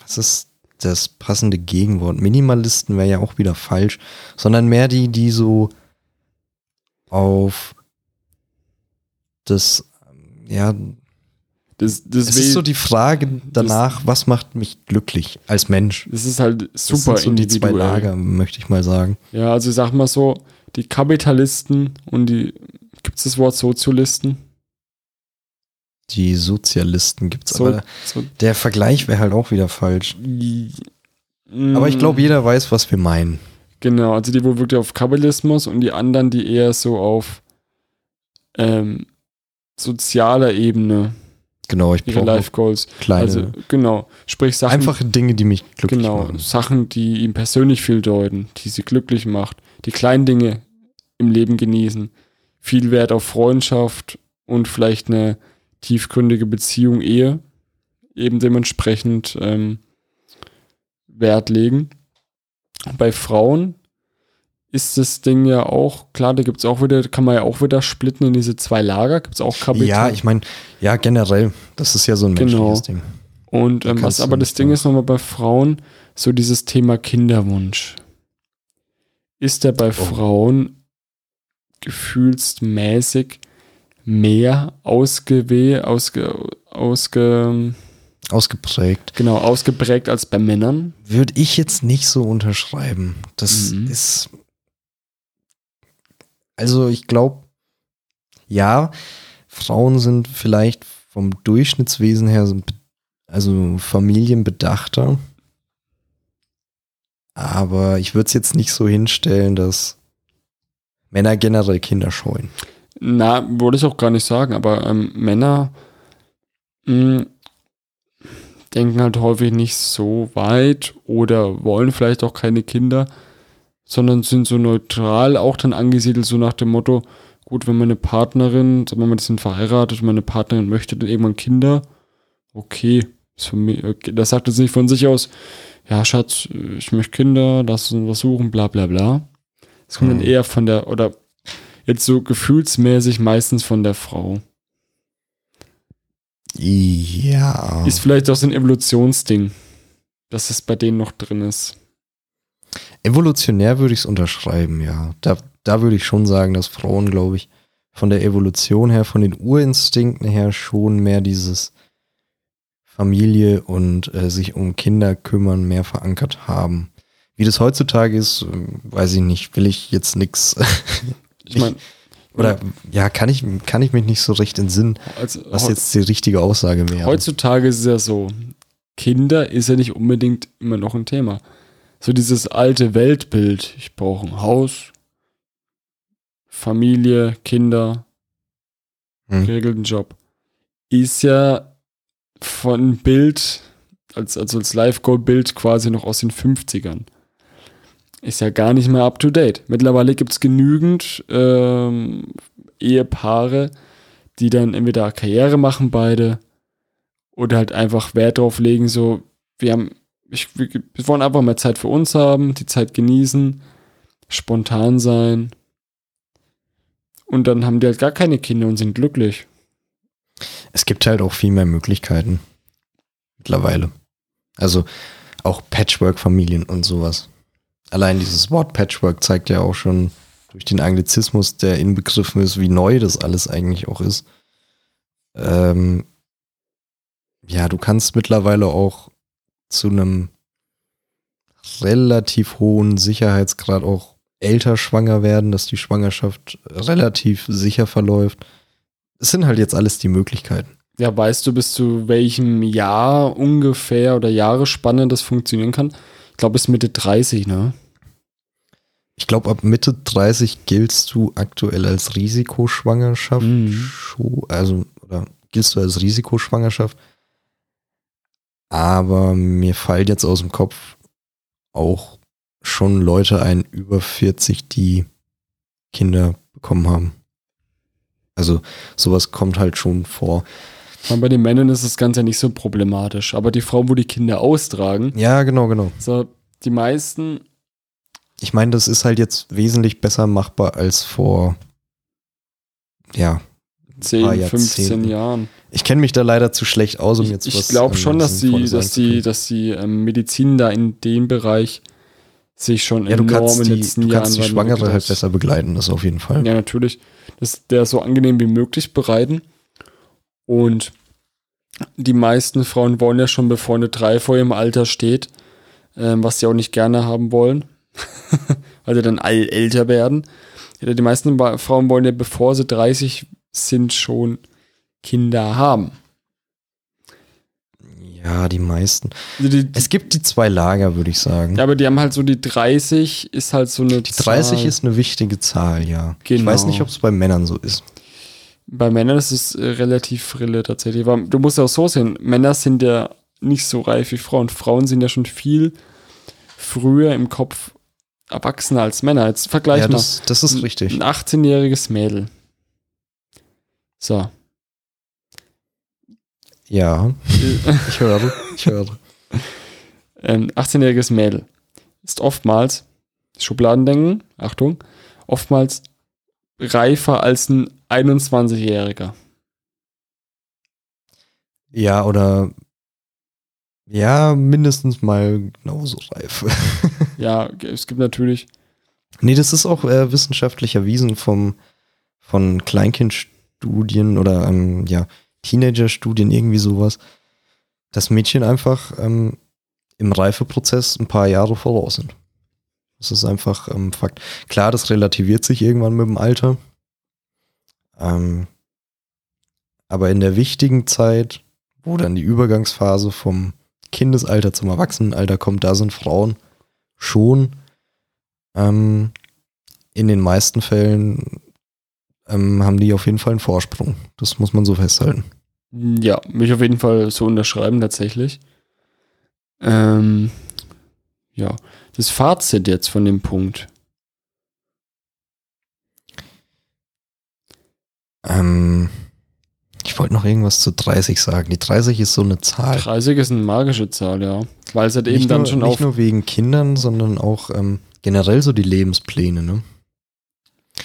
was ist das passende Gegenwort? Minimalisten wäre ja auch wieder falsch, sondern mehr die, die so auf das, ja, das, das, es ist so die Frage danach, was macht mich glücklich als Mensch? das ist halt Das super sind so die zwei. Lager, möchte ich mal sagen. Ja, also ich sag mal so, die Kapitalisten und die, gibt es das Wort Sozialisten? Die Sozialisten gibt's, So, aber so, der Vergleich wäre halt auch wieder falsch. Mm, Aber ich glaube, jeder weiß, was wir meinen. Genau, also die wohl wirklich auf Kapitalismus und die anderen, die eher so auf ähm, sozialer Ebene Genau, ich ihre brauche Life Goals. kleine, Also genau, sprich Sachen, einfache Dinge, die mich glücklich genau, machen. Sachen, die ihm persönlich viel deuten, die sie glücklich macht, die kleinen Dinge im Leben genießen, viel Wert auf Freundschaft und vielleicht eine tiefgründige Beziehung, Ehe, eben dementsprechend ähm, Wert legen. Bei Frauen ist das Ding ja auch, klar, da gibt es auch wieder, kann man ja auch wieder splitten in diese zwei Lager, gibt es auch Kapital. Ja, ich meine, ja, generell, das ist ja so ein Genau. menschliches Ding. Und ähm, was aber das Ding sagen. ist nochmal bei Frauen, so dieses Thema Kinderwunsch. Ist der bei Oh. Frauen gefühlsmäßig mehr ausgewe ausge, ausge, Ausgeprägt. genau, ausgeprägt als bei Männern? Würde ich jetzt nicht so unterschreiben. Das Mhm. ist. Also, ich glaube, ja, Frauen sind vielleicht vom Durchschnittswesen her, so- also familienbedachter. Aber ich würde es jetzt nicht so hinstellen, dass Männer generell Kinder scheuen. Na, wollte ich auch gar nicht sagen, aber ähm, Männer, mh, denken halt häufig nicht so weit oder wollen vielleicht auch keine Kinder, sondern sind so neutral auch dann angesiedelt, so nach dem Motto, gut, wenn meine Partnerin, sagen wir mal, die sind verheiratet, meine Partnerin möchte dann irgendwann Kinder, okay, ist für mich, okay. das sagt jetzt nicht von sich aus, ja, Schatz, ich möchte Kinder, lass uns was suchen, bla bla bla. Es kommt Mhm. dann eher von der, oder jetzt so gefühlsmäßig meistens von der Frau. Ja. Ist vielleicht auch so ein Evolutionsding, dass es bei denen noch drin ist. Evolutionär würde ich es unterschreiben, ja. Da, da würde ich schon sagen, dass Frauen, glaube ich, von der Evolution her, von den Urinstinkten her schon mehr dieses Familie und äh, sich um Kinder kümmern mehr verankert haben. Wie das heutzutage ist, äh, weiß ich nicht, will ich jetzt nix. Ich meine, Oder ja, kann ich, kann ich mich nicht so recht entsinnen, also, was jetzt die richtige Aussage wäre. heutzutage ist es ja so, Kinder ist ja nicht unbedingt immer noch ein Thema. So dieses alte Weltbild, ich brauche ein Haus, Familie, Kinder, Hm. geregelten Job, ist ja von Bild, als, also als Live-Goal-Bild quasi noch aus den 50ern. Ist ja gar nicht mehr up to date. Mittlerweile gibt es genügend ähm, Ehepaare, die dann entweder Karriere machen, beide, oder halt einfach Wert drauf legen, so, wir haben, ich, wir, wir wollen einfach mehr Zeit für uns haben, die Zeit genießen, spontan sein. Und dann haben die halt gar keine Kinder und sind glücklich. Es gibt halt auch viel mehr Möglichkeiten. Mittlerweile. Also auch Patchwork-Familien und sowas. Allein dieses Wort Patchwork zeigt ja auch schon durch den Anglizismus, der inbegriffen ist, wie neu das alles eigentlich auch ist. Ähm, ja, du kannst mittlerweile auch zu einem relativ hohen Sicherheitsgrad auch älter schwanger werden, dass die Schwangerschaft relativ sicher verläuft. Es sind halt jetzt alles die Möglichkeiten. Ja, weißt du, bis zu welchem Jahr ungefähr oder Jahresspanne das funktionieren kann? Ich glaube, bis Mitte 30, ne? Ich glaube, ab Mitte 30 giltst du aktuell als Risikoschwangerschaft. Mhm. Also, oder giltst du als Risikoschwangerschaft. Aber mir fällt jetzt aus dem Kopf auch schon Leute ein, über 40, die Kinder bekommen haben. Also, sowas kommt halt schon vor. Und bei den Männern ist das Ganze ja nicht so problematisch. Aber die Frauen, wo die Kinder austragen, Ja, genau, genau. so die meisten, Ich meine, das ist halt jetzt wesentlich besser machbar als vor, ja, 10, paar 15 Jahrzehnten. Jahren. Ich kenne mich da leider zu schlecht aus, um jetzt ich was ich glaube ähm, schon, dass die, dass die, dass die ähm, Medizin da in dem Bereich sich schon Ja, du enorm kannst in den die, letzten du Jahren kannst die Schwangere halt besser begleiten, das auf jeden Fall. Ja, natürlich. Das, der so angenehm wie möglich bereiten. Und die meisten Frauen wollen ja schon, bevor eine 3 vor ihrem Alter steht, ähm, was sie auch nicht gerne haben wollen, weil sie dann all älter werden. Die meisten Frauen wollen ja, bevor sie 30 sind, schon Kinder haben. Ja, die meisten. Also die, Es gibt die zwei Lager, würde ich sagen. ja, aber die haben halt so die 30 ist halt so eine die 30 Zahl. ist eine wichtige Zahl, ja. Ich Genau. weiß nicht, ob es bei Männern so ist. Bei Männern ist es äh, relativ frille tatsächlich. Du musst ja auch so sehen, Männer sind ja nicht so reif wie Frauen. Frauen sind ja schon viel früher im Kopf erwachsener als Männer. Jetzt vergleich ja, mal. das, das ist richtig. Ein 18-jähriges Mädel. So. Ja, ich höre, ich höre. ähm, 18-jähriges Mädel ist oftmals, Schubladendenken, Achtung, oftmals reifer als ein 21-Jähriger. Ja, oder ja, mindestens mal genauso reif. Ja, es gibt natürlich, nee, das ist auch äh, wissenschaftlich erwiesen vom, von Kleinkindstudien oder ähm, ja, Teenagerstudien, irgendwie sowas, dass Mädchen einfach ähm, im Reifeprozess ein paar Jahre voraus sind. Das ist einfach ähm, Fakt. Klar, das relativiert sich irgendwann mit dem Alter. Ähm, aber in der wichtigen Zeit, wo dann die Übergangsphase vom Kindesalter zum Erwachsenenalter kommt, da sind Frauen schon ähm, in den meisten Fällen ähm, haben die auf jeden Fall einen Vorsprung. Das muss man so festhalten. ja, mich auf jeden Fall so unterschreiben tatsächlich. Ähm, ja, das Fazit jetzt von dem Punkt. Ähm, ich wollte noch irgendwas zu 30 sagen. Die 30 ist so eine Zahl. 30 ist eine magische Zahl, ja. Weil es halt eben nicht dann nur, schon nicht auf. nur wegen Kindern, sondern auch ähm, generell so die Lebenspläne. Ne?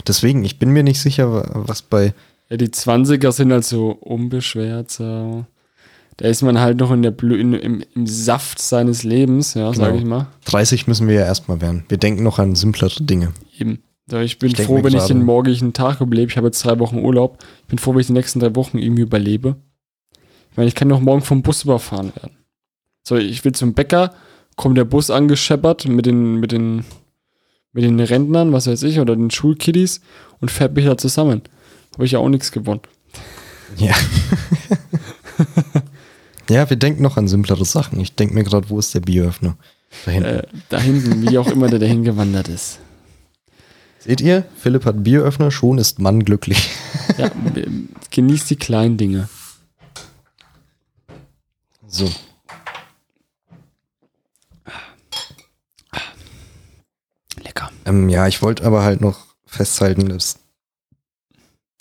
Deswegen, ich bin mir nicht sicher, wa- was bei Ja, die 20er sind halt so unbeschwert, so. Da ist man halt noch in der Blü in, im, im Saft seines Lebens, ja, sag Genau. ich mal. 30 müssen wir ja erstmal werden. Wir denken noch an simplere Dinge. Eben. So, ich bin Ich froh, wenn ich den morgigen Tag überlebe. Ich habe jetzt drei Wochen Urlaub. Ich bin froh, wenn ich die nächsten drei Wochen irgendwie überlebe. Ich meine, ich kann doch morgen vom Bus überfahren werden. So, ich will zum Bäcker, kommt der Bus angescheppert mit den, mit den, mit den Rentnern, was weiß ich, oder den Schulkiddies und fährt mich da zusammen. Habe ich ja auch nichts gewonnen. Ja. ja, wir denken noch an simplere Sachen. Ich denke mir gerade, wo ist der Bieröffner? Da hinten. Äh, da hinten, wie auch immer der dahin gewandert ist. Seht ihr? Philipp hat Bieröffner, schon ist Mann glücklich. Ja, genießt die kleinen Dinge. So. Lecker. Ähm, ja, ich wollte aber halt noch festhalten, das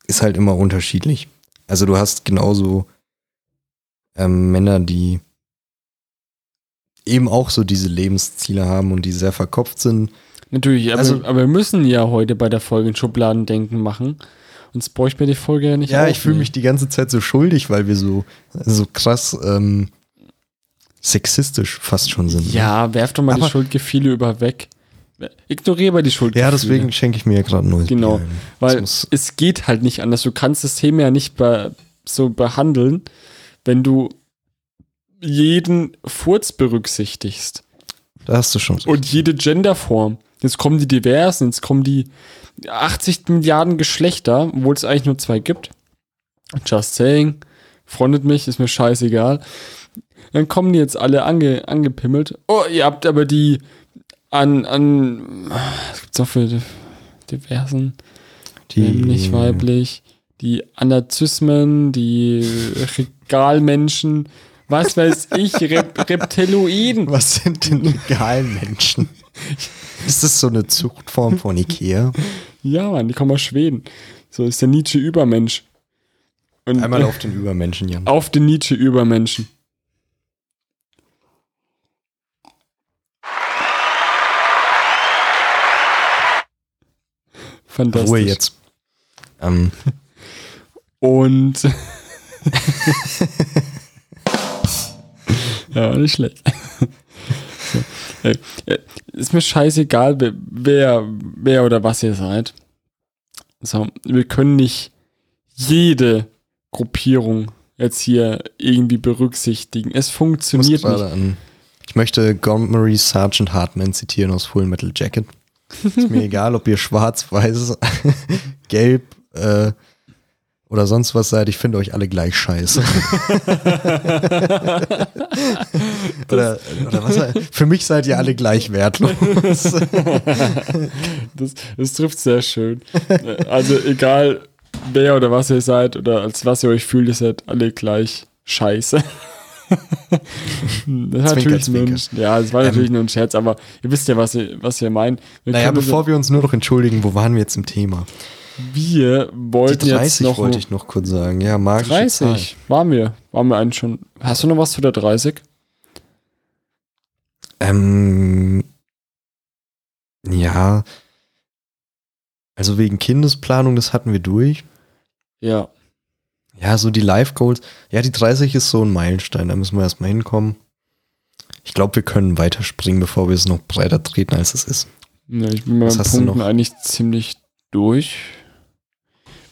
ist halt immer unterschiedlich. Also du hast genauso ähm, Männer, die eben auch so diese Lebensziele haben und die sehr verkopft sind. Natürlich, aber, Also- aber wir müssen ja heute bei der Folge ein Schubladendenken machen. Sonst bräuchte mir die Folge ja nicht Ja, ich fühle aufnehmen. mich die ganze Zeit so schuldig, weil wir so, so krass ähm, sexistisch fast schon sind. ne? Ja, werf doch mal die Aber- Schuldgefühle über weg. Ignoriere mal die Schuldgefühle. Ja, deswegen schenke ich mir ja gerade neues Genau, Bier. Weil es geht halt nicht anders. Du kannst das Thema ja nicht be so behandeln, wenn du jeden Furz berücksichtigst. da hast du schon. Und jede Genderform. Jetzt kommen die diversen, jetzt kommen die 80 Milliarden Geschlechter, obwohl es eigentlich nur zwei gibt. Just saying. Freundet mich, ist mir scheißegal. Dann kommen die jetzt alle ange, angepimmelt. Oh, ihr habt aber die an, an, was gibt's noch für diversen, die, männlich, weiblich, die Anazismen, die Regalmenschen, was weiß ich, Rep Reptiloiden. Was sind denn legalen Menschen? Ist das so eine Zuchtform von Ikea? Ja, Mann, die kommen aus Schweden. So ist der Nietzsche-Übermensch. Einmal auf den Übermenschen, Jan. auf den Nietzsche-Übermenschen. Fantastisch. Ruhe jetzt. Ähm, Und. ja, nicht schlecht. so. äh, äh, Ist mir scheißegal, wer- wer, oder was ihr seid. So, wir können nicht jede Gruppierung jetzt hier irgendwie berücksichtigen. Es funktioniert nicht. an. Ich möchte Montgomery Sergeant Hartman zitieren aus Full Metal Jacket. Ist mir egal, ob ihr schwarz, weiß, gelb äh, oder sonst was seid. Ich finde euch alle gleich scheiße. oder, oder was? Für mich seid ihr alle gleich wertlos. Das, das trifft sehr schön. Also egal wer oder was ihr seid oder als was ihr euch fühlt, ihr seid alle gleich scheiße. das war natürlich nur ein, zwinker. ja, das war natürlich Ähm, nur ein Scherz, aber ihr wisst ja, was ihr, was ihr meint. Wir, Naja, können bevor wir uns nur noch entschuldigen, wo waren wir jetzt im Thema? wir Die wollten jetzt 30 noch wollte ich noch kurz sagen. Ja, magische Zahl. 30 waren wir, waren wir eigentlich schon. Hast du noch was zu der 30? Ähm, ja. Also wegen Kindesplanung, das hatten wir durch. Ja, Ja, so die Life Goals. Ja, die 30 ist so ein Meilenstein, da müssen wir erstmal hinkommen. Ich glaube, wir können weiterspringen, bevor wir es noch breiter treten, als es ist. Ja, ich bin hast du Punkten eigentlich ziemlich durch.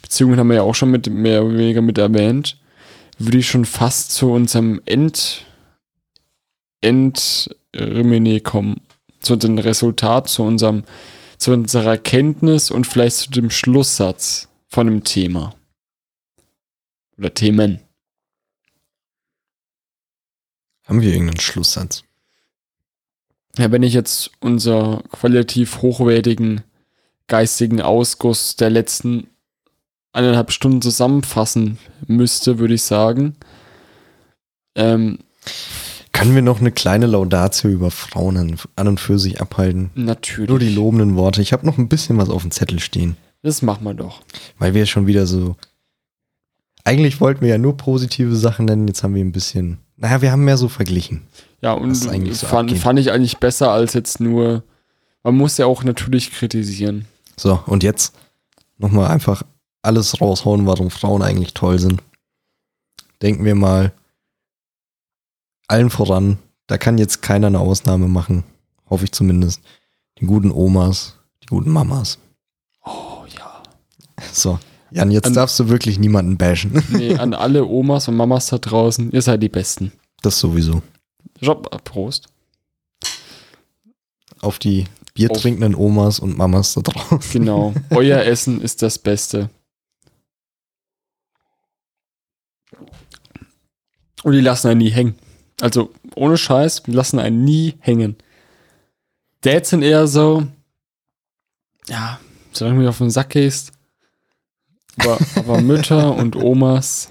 Beziehungen haben wir ja auch schon mit mehr oder weniger mit erwähnt. Würde ich schon fast zu unserem End Endremine kommen. Zu dem Resultat, zu unserem, zu unserer Erkenntnis und vielleicht zu dem Schlusssatz von dem Thema. Oder Themen. Haben wir irgendeinen Schlusssatz? Ja, wenn ich jetzt unser qualitativ hochwertigen geistigen Ausguss der letzten eineinhalb Stunden zusammenfassen müsste, würde ich sagen. Ähm, Können wir noch eine kleine Laudatio über Frauen an, und für sich abhalten? Natürlich. Nur die lobenden Worte. Ich habe noch ein bisschen was auf dem Zettel stehen, Das machen wir doch. weil wir schon wieder so. Eigentlich wollten wir ja nur positive Sachen nennen, jetzt haben wir ein bisschen. Naja, wir haben mehr so verglichen. Ja, und so fand, abgeht. fand ich eigentlich besser als jetzt nur. Man muss ja auch natürlich kritisieren. So, und jetzt nochmal einfach alles raushauen, warum Frauen eigentlich toll sind. Denken wir mal allen voran, da kann jetzt keiner eine Ausnahme machen. Hoffe ich zumindest. Die guten Omas, die guten Mamas. Oh ja. So, Jan, jetzt An- darfst du wirklich niemanden bashen. Nee, an alle Omas und Mamas da draußen, ihr seid die Besten. Das sowieso. Job, Prost. Auf die biertrinkenden Omas und Mamas da draußen. Genau. Euer Essen ist das Beste. Und die lassen einen nie hängen. Also, ohne Scheiß, lassen einen nie hängen. Dads sind eher so, ja, solange du mir auf den Sack gehst. Aber, aber Mütter und Omas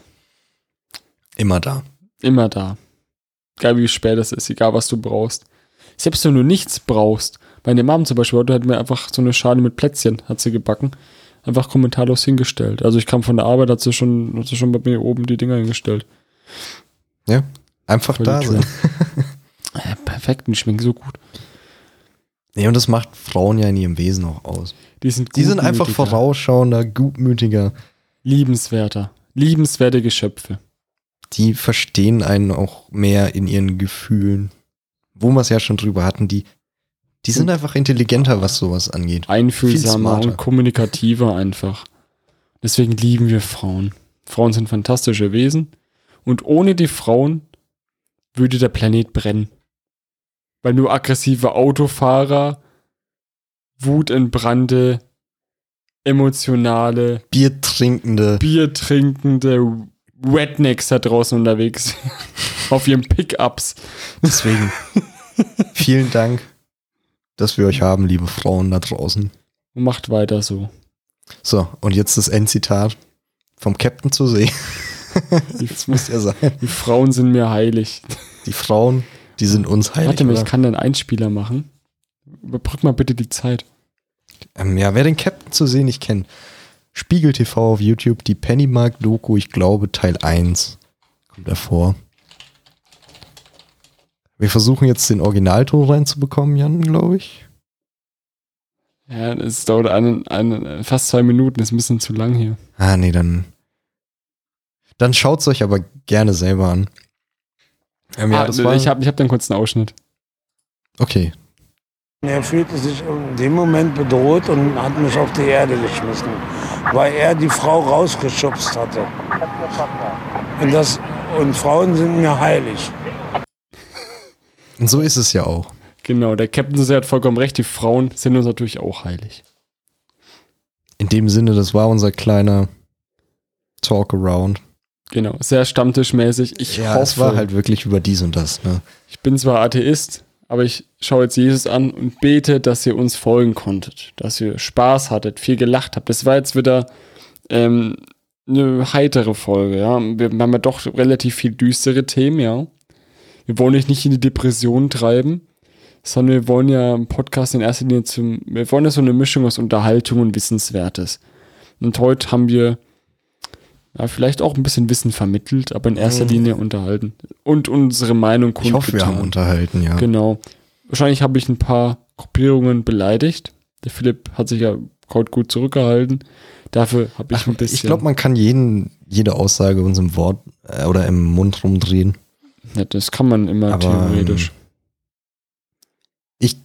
Immer da. immer da. Egal wie spät es ist, egal was du brauchst. Selbst wenn du nichts brauchst. Meine Mom zum Beispiel, heute hat mir einfach so eine Schale mit Plätzchen, hat sie gebacken, einfach kommentarlos hingestellt. Also ich kam von der Arbeit, hat sie schon, hat sie schon bei mir oben die Dinger hingestellt. Ja, einfach da sein. Ja, perfekt, die schmecken so gut. Nee, und das macht Frauen ja in ihrem Wesen auch aus. Die sind, Die sind einfach vorausschauender, gutmütiger. Liebenswerter. Liebenswerte Geschöpfe. Die verstehen einen auch mehr in ihren Gefühlen. Wo wir es ja schon drüber hatten, die, die sind einfach intelligenter, was sowas angeht. Einfühlsamer und kommunikativer einfach. Deswegen lieben wir Frauen. Frauen sind fantastische Wesen. Und ohne die Frauen würde der Planet brennen. Weil nur aggressive Autofahrer, wutentbrannte, emotionale, Biertrinkende, biertrinkende Rednecks da draußen unterwegs. auf ihren Pickups. deswegen vielen Dank, dass wir euch haben, liebe Frauen da draußen. Macht weiter so. So, und jetzt das Endzitat vom Captain zur See. Das muss ja sein. die Frauen sind mir heilig. Die Frauen, die sind uns heilig. Warte mal, ich kann einen Einspieler machen. Überbrück mal bitte die Zeit. Ähm, ja, wer den Captain zur See nicht kennt, Spiegel TV auf YouTube, die Pennymark-Doku, ich glaube Teil 1 kommt davor. Wir versuchen jetzt den Originalton reinzubekommen, Jan, glaube ich. Ja, es dauert einen, einen, fast zwei Minuten, ist ein bisschen zu lang hier. Ah, nee, dann. Dann schaut's euch aber gerne selber an. Ähm, ja, ah, das war. ich habe ich hab den kurzen Ausschnitt. okay. Er fühlte sich in dem Moment bedroht und hat mich auf die Erde geschmissen, weil er die Frau rausgeschubst hatte. Und, das, und Frauen sind mir heilig. Und so ist es ja auch. Genau, der Captain Sir hat vollkommen recht, die Frauen sind uns natürlich auch heilig. In dem Sinne, das war unser kleiner Talk around. Genau, sehr stammtischmäßig. Ich ja, hoffe, es war halt wirklich über dies und das. Ne? ich bin zwar Atheist, aber ich schaue jetzt Jesus an und bete, dass ihr uns folgen konntet, dass ihr Spaß hattet, viel gelacht habt. Das war jetzt wieder ähm, eine heitere Folge, ja. Wir haben ja doch relativ viel düstere Themen, ja. Wir wollen euch nicht in die Depression treiben, sondern wir wollen ja im Podcast in erster Linie zum, wir wollen ja so eine Mischung aus Unterhaltung und Wissenswertes. Und heute haben wir ja, vielleicht auch ein bisschen Wissen vermittelt, aber in erster Mhm. Linie unterhalten. Und unsere Meinung Ich hoffe, wir haben kundgetan. unterhalten, ja. Genau. Wahrscheinlich habe ich ein paar Gruppierungen beleidigt. Der Philipp hat sich ja heute gut zurückgehalten. Dafür habe ich Ach, ein bisschen. ich glaube, man kann jeden, jede Aussage uns im Wort äh, oder im Mund rumdrehen. ja, das kann man immer Aber, theoretisch. Ich,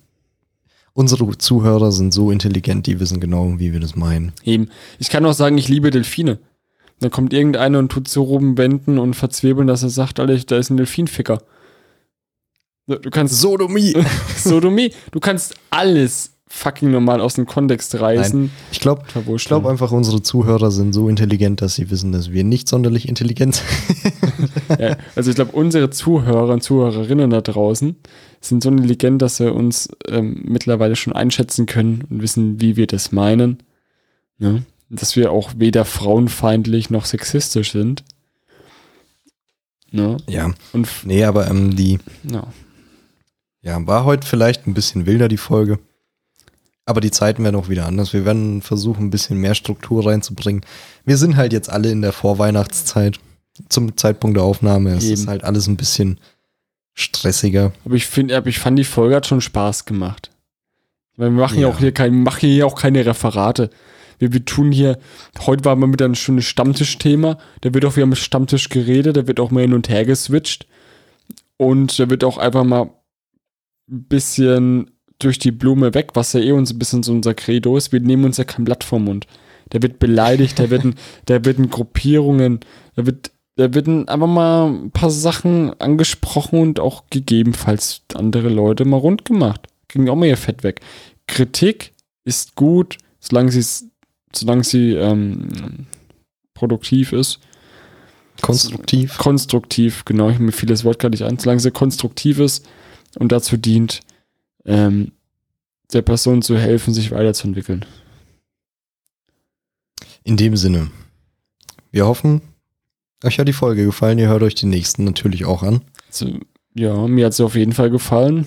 unsere Zuhörer sind so intelligent, die wissen genau, wie wir das meinen. Eben. Ich kann auch sagen, ich liebe Delfine. Dann kommt irgendeiner und tut so rumwenden und verzwirbeln, dass er sagt, Alter, da ist ein Delfinficker. Du kannst Sodomie! Sodomie, du kannst alles fucking normal aus dem Kontext reißen. Ich glaube, ich glaube einfach, unsere Zuhörer sind so intelligent, dass sie wissen, dass wir nicht sonderlich intelligent sind. Ja, also ich glaube, unsere Zuhörer und Zuhörerinnen da draußen sind so intelligent, dass sie uns ähm, mittlerweile schon einschätzen können und wissen, wie wir das meinen. Ne? Dass wir auch weder frauenfeindlich noch sexistisch sind. Ne? Ja, Und nee, aber ähm, die, ja. ja, war heute vielleicht ein bisschen wilder, die Folge. Aber die Zeiten werden auch wieder anders. Wir werden versuchen, ein bisschen mehr Struktur reinzubringen. Wir sind halt jetzt alle in der Vorweihnachtszeit. Zum Zeitpunkt der Aufnahme. Es Eben. ist halt alles ein bisschen stressiger. Aber ich finde, aber ich fand, die Folge hat schon Spaß gemacht. Weil wir machen ja, Ja. auch hier kein, machen hier auch keine Referate. Wir, wir tun hier, heute war mal wieder ein schönes Stammtischthema. Da wird auch wieder mit Stammtisch geredet, da wird auch mal hin und her geswitcht. Und da wird auch einfach mal ein bisschen durch die Blume weg, was ja eh uns ein bisschen so unser Credo ist. Wir nehmen uns ja kein Blatt vom Mund. Da wird beleidigt, da werden, da werden Gruppierungen, da wird, da werden einfach mal ein paar Sachen angesprochen und auch gegebenenfalls andere Leute mal rund gemacht. Ging auch mal ihr Fett weg. Kritik ist gut, solange sie, solange sie ähm, produktiv ist. Konstruktiv. Konstruktiv, genau, ich mir fiel das Wort gar nicht ein. Solange sie konstruktiv ist und dazu dient, ähm, der Person zu helfen, sich weiterzuentwickeln. In dem Sinne. Wir hoffen, euch hat die Folge gefallen. Ihr hört euch die nächsten natürlich auch an. Also, ja, mir hat es auf jeden Fall gefallen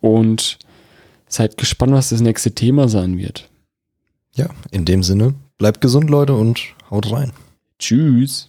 und seid gespannt, was das nächste Thema sein wird. Ja, in dem Sinne. Bleibt gesund, Leute, und haut rein. Tschüss.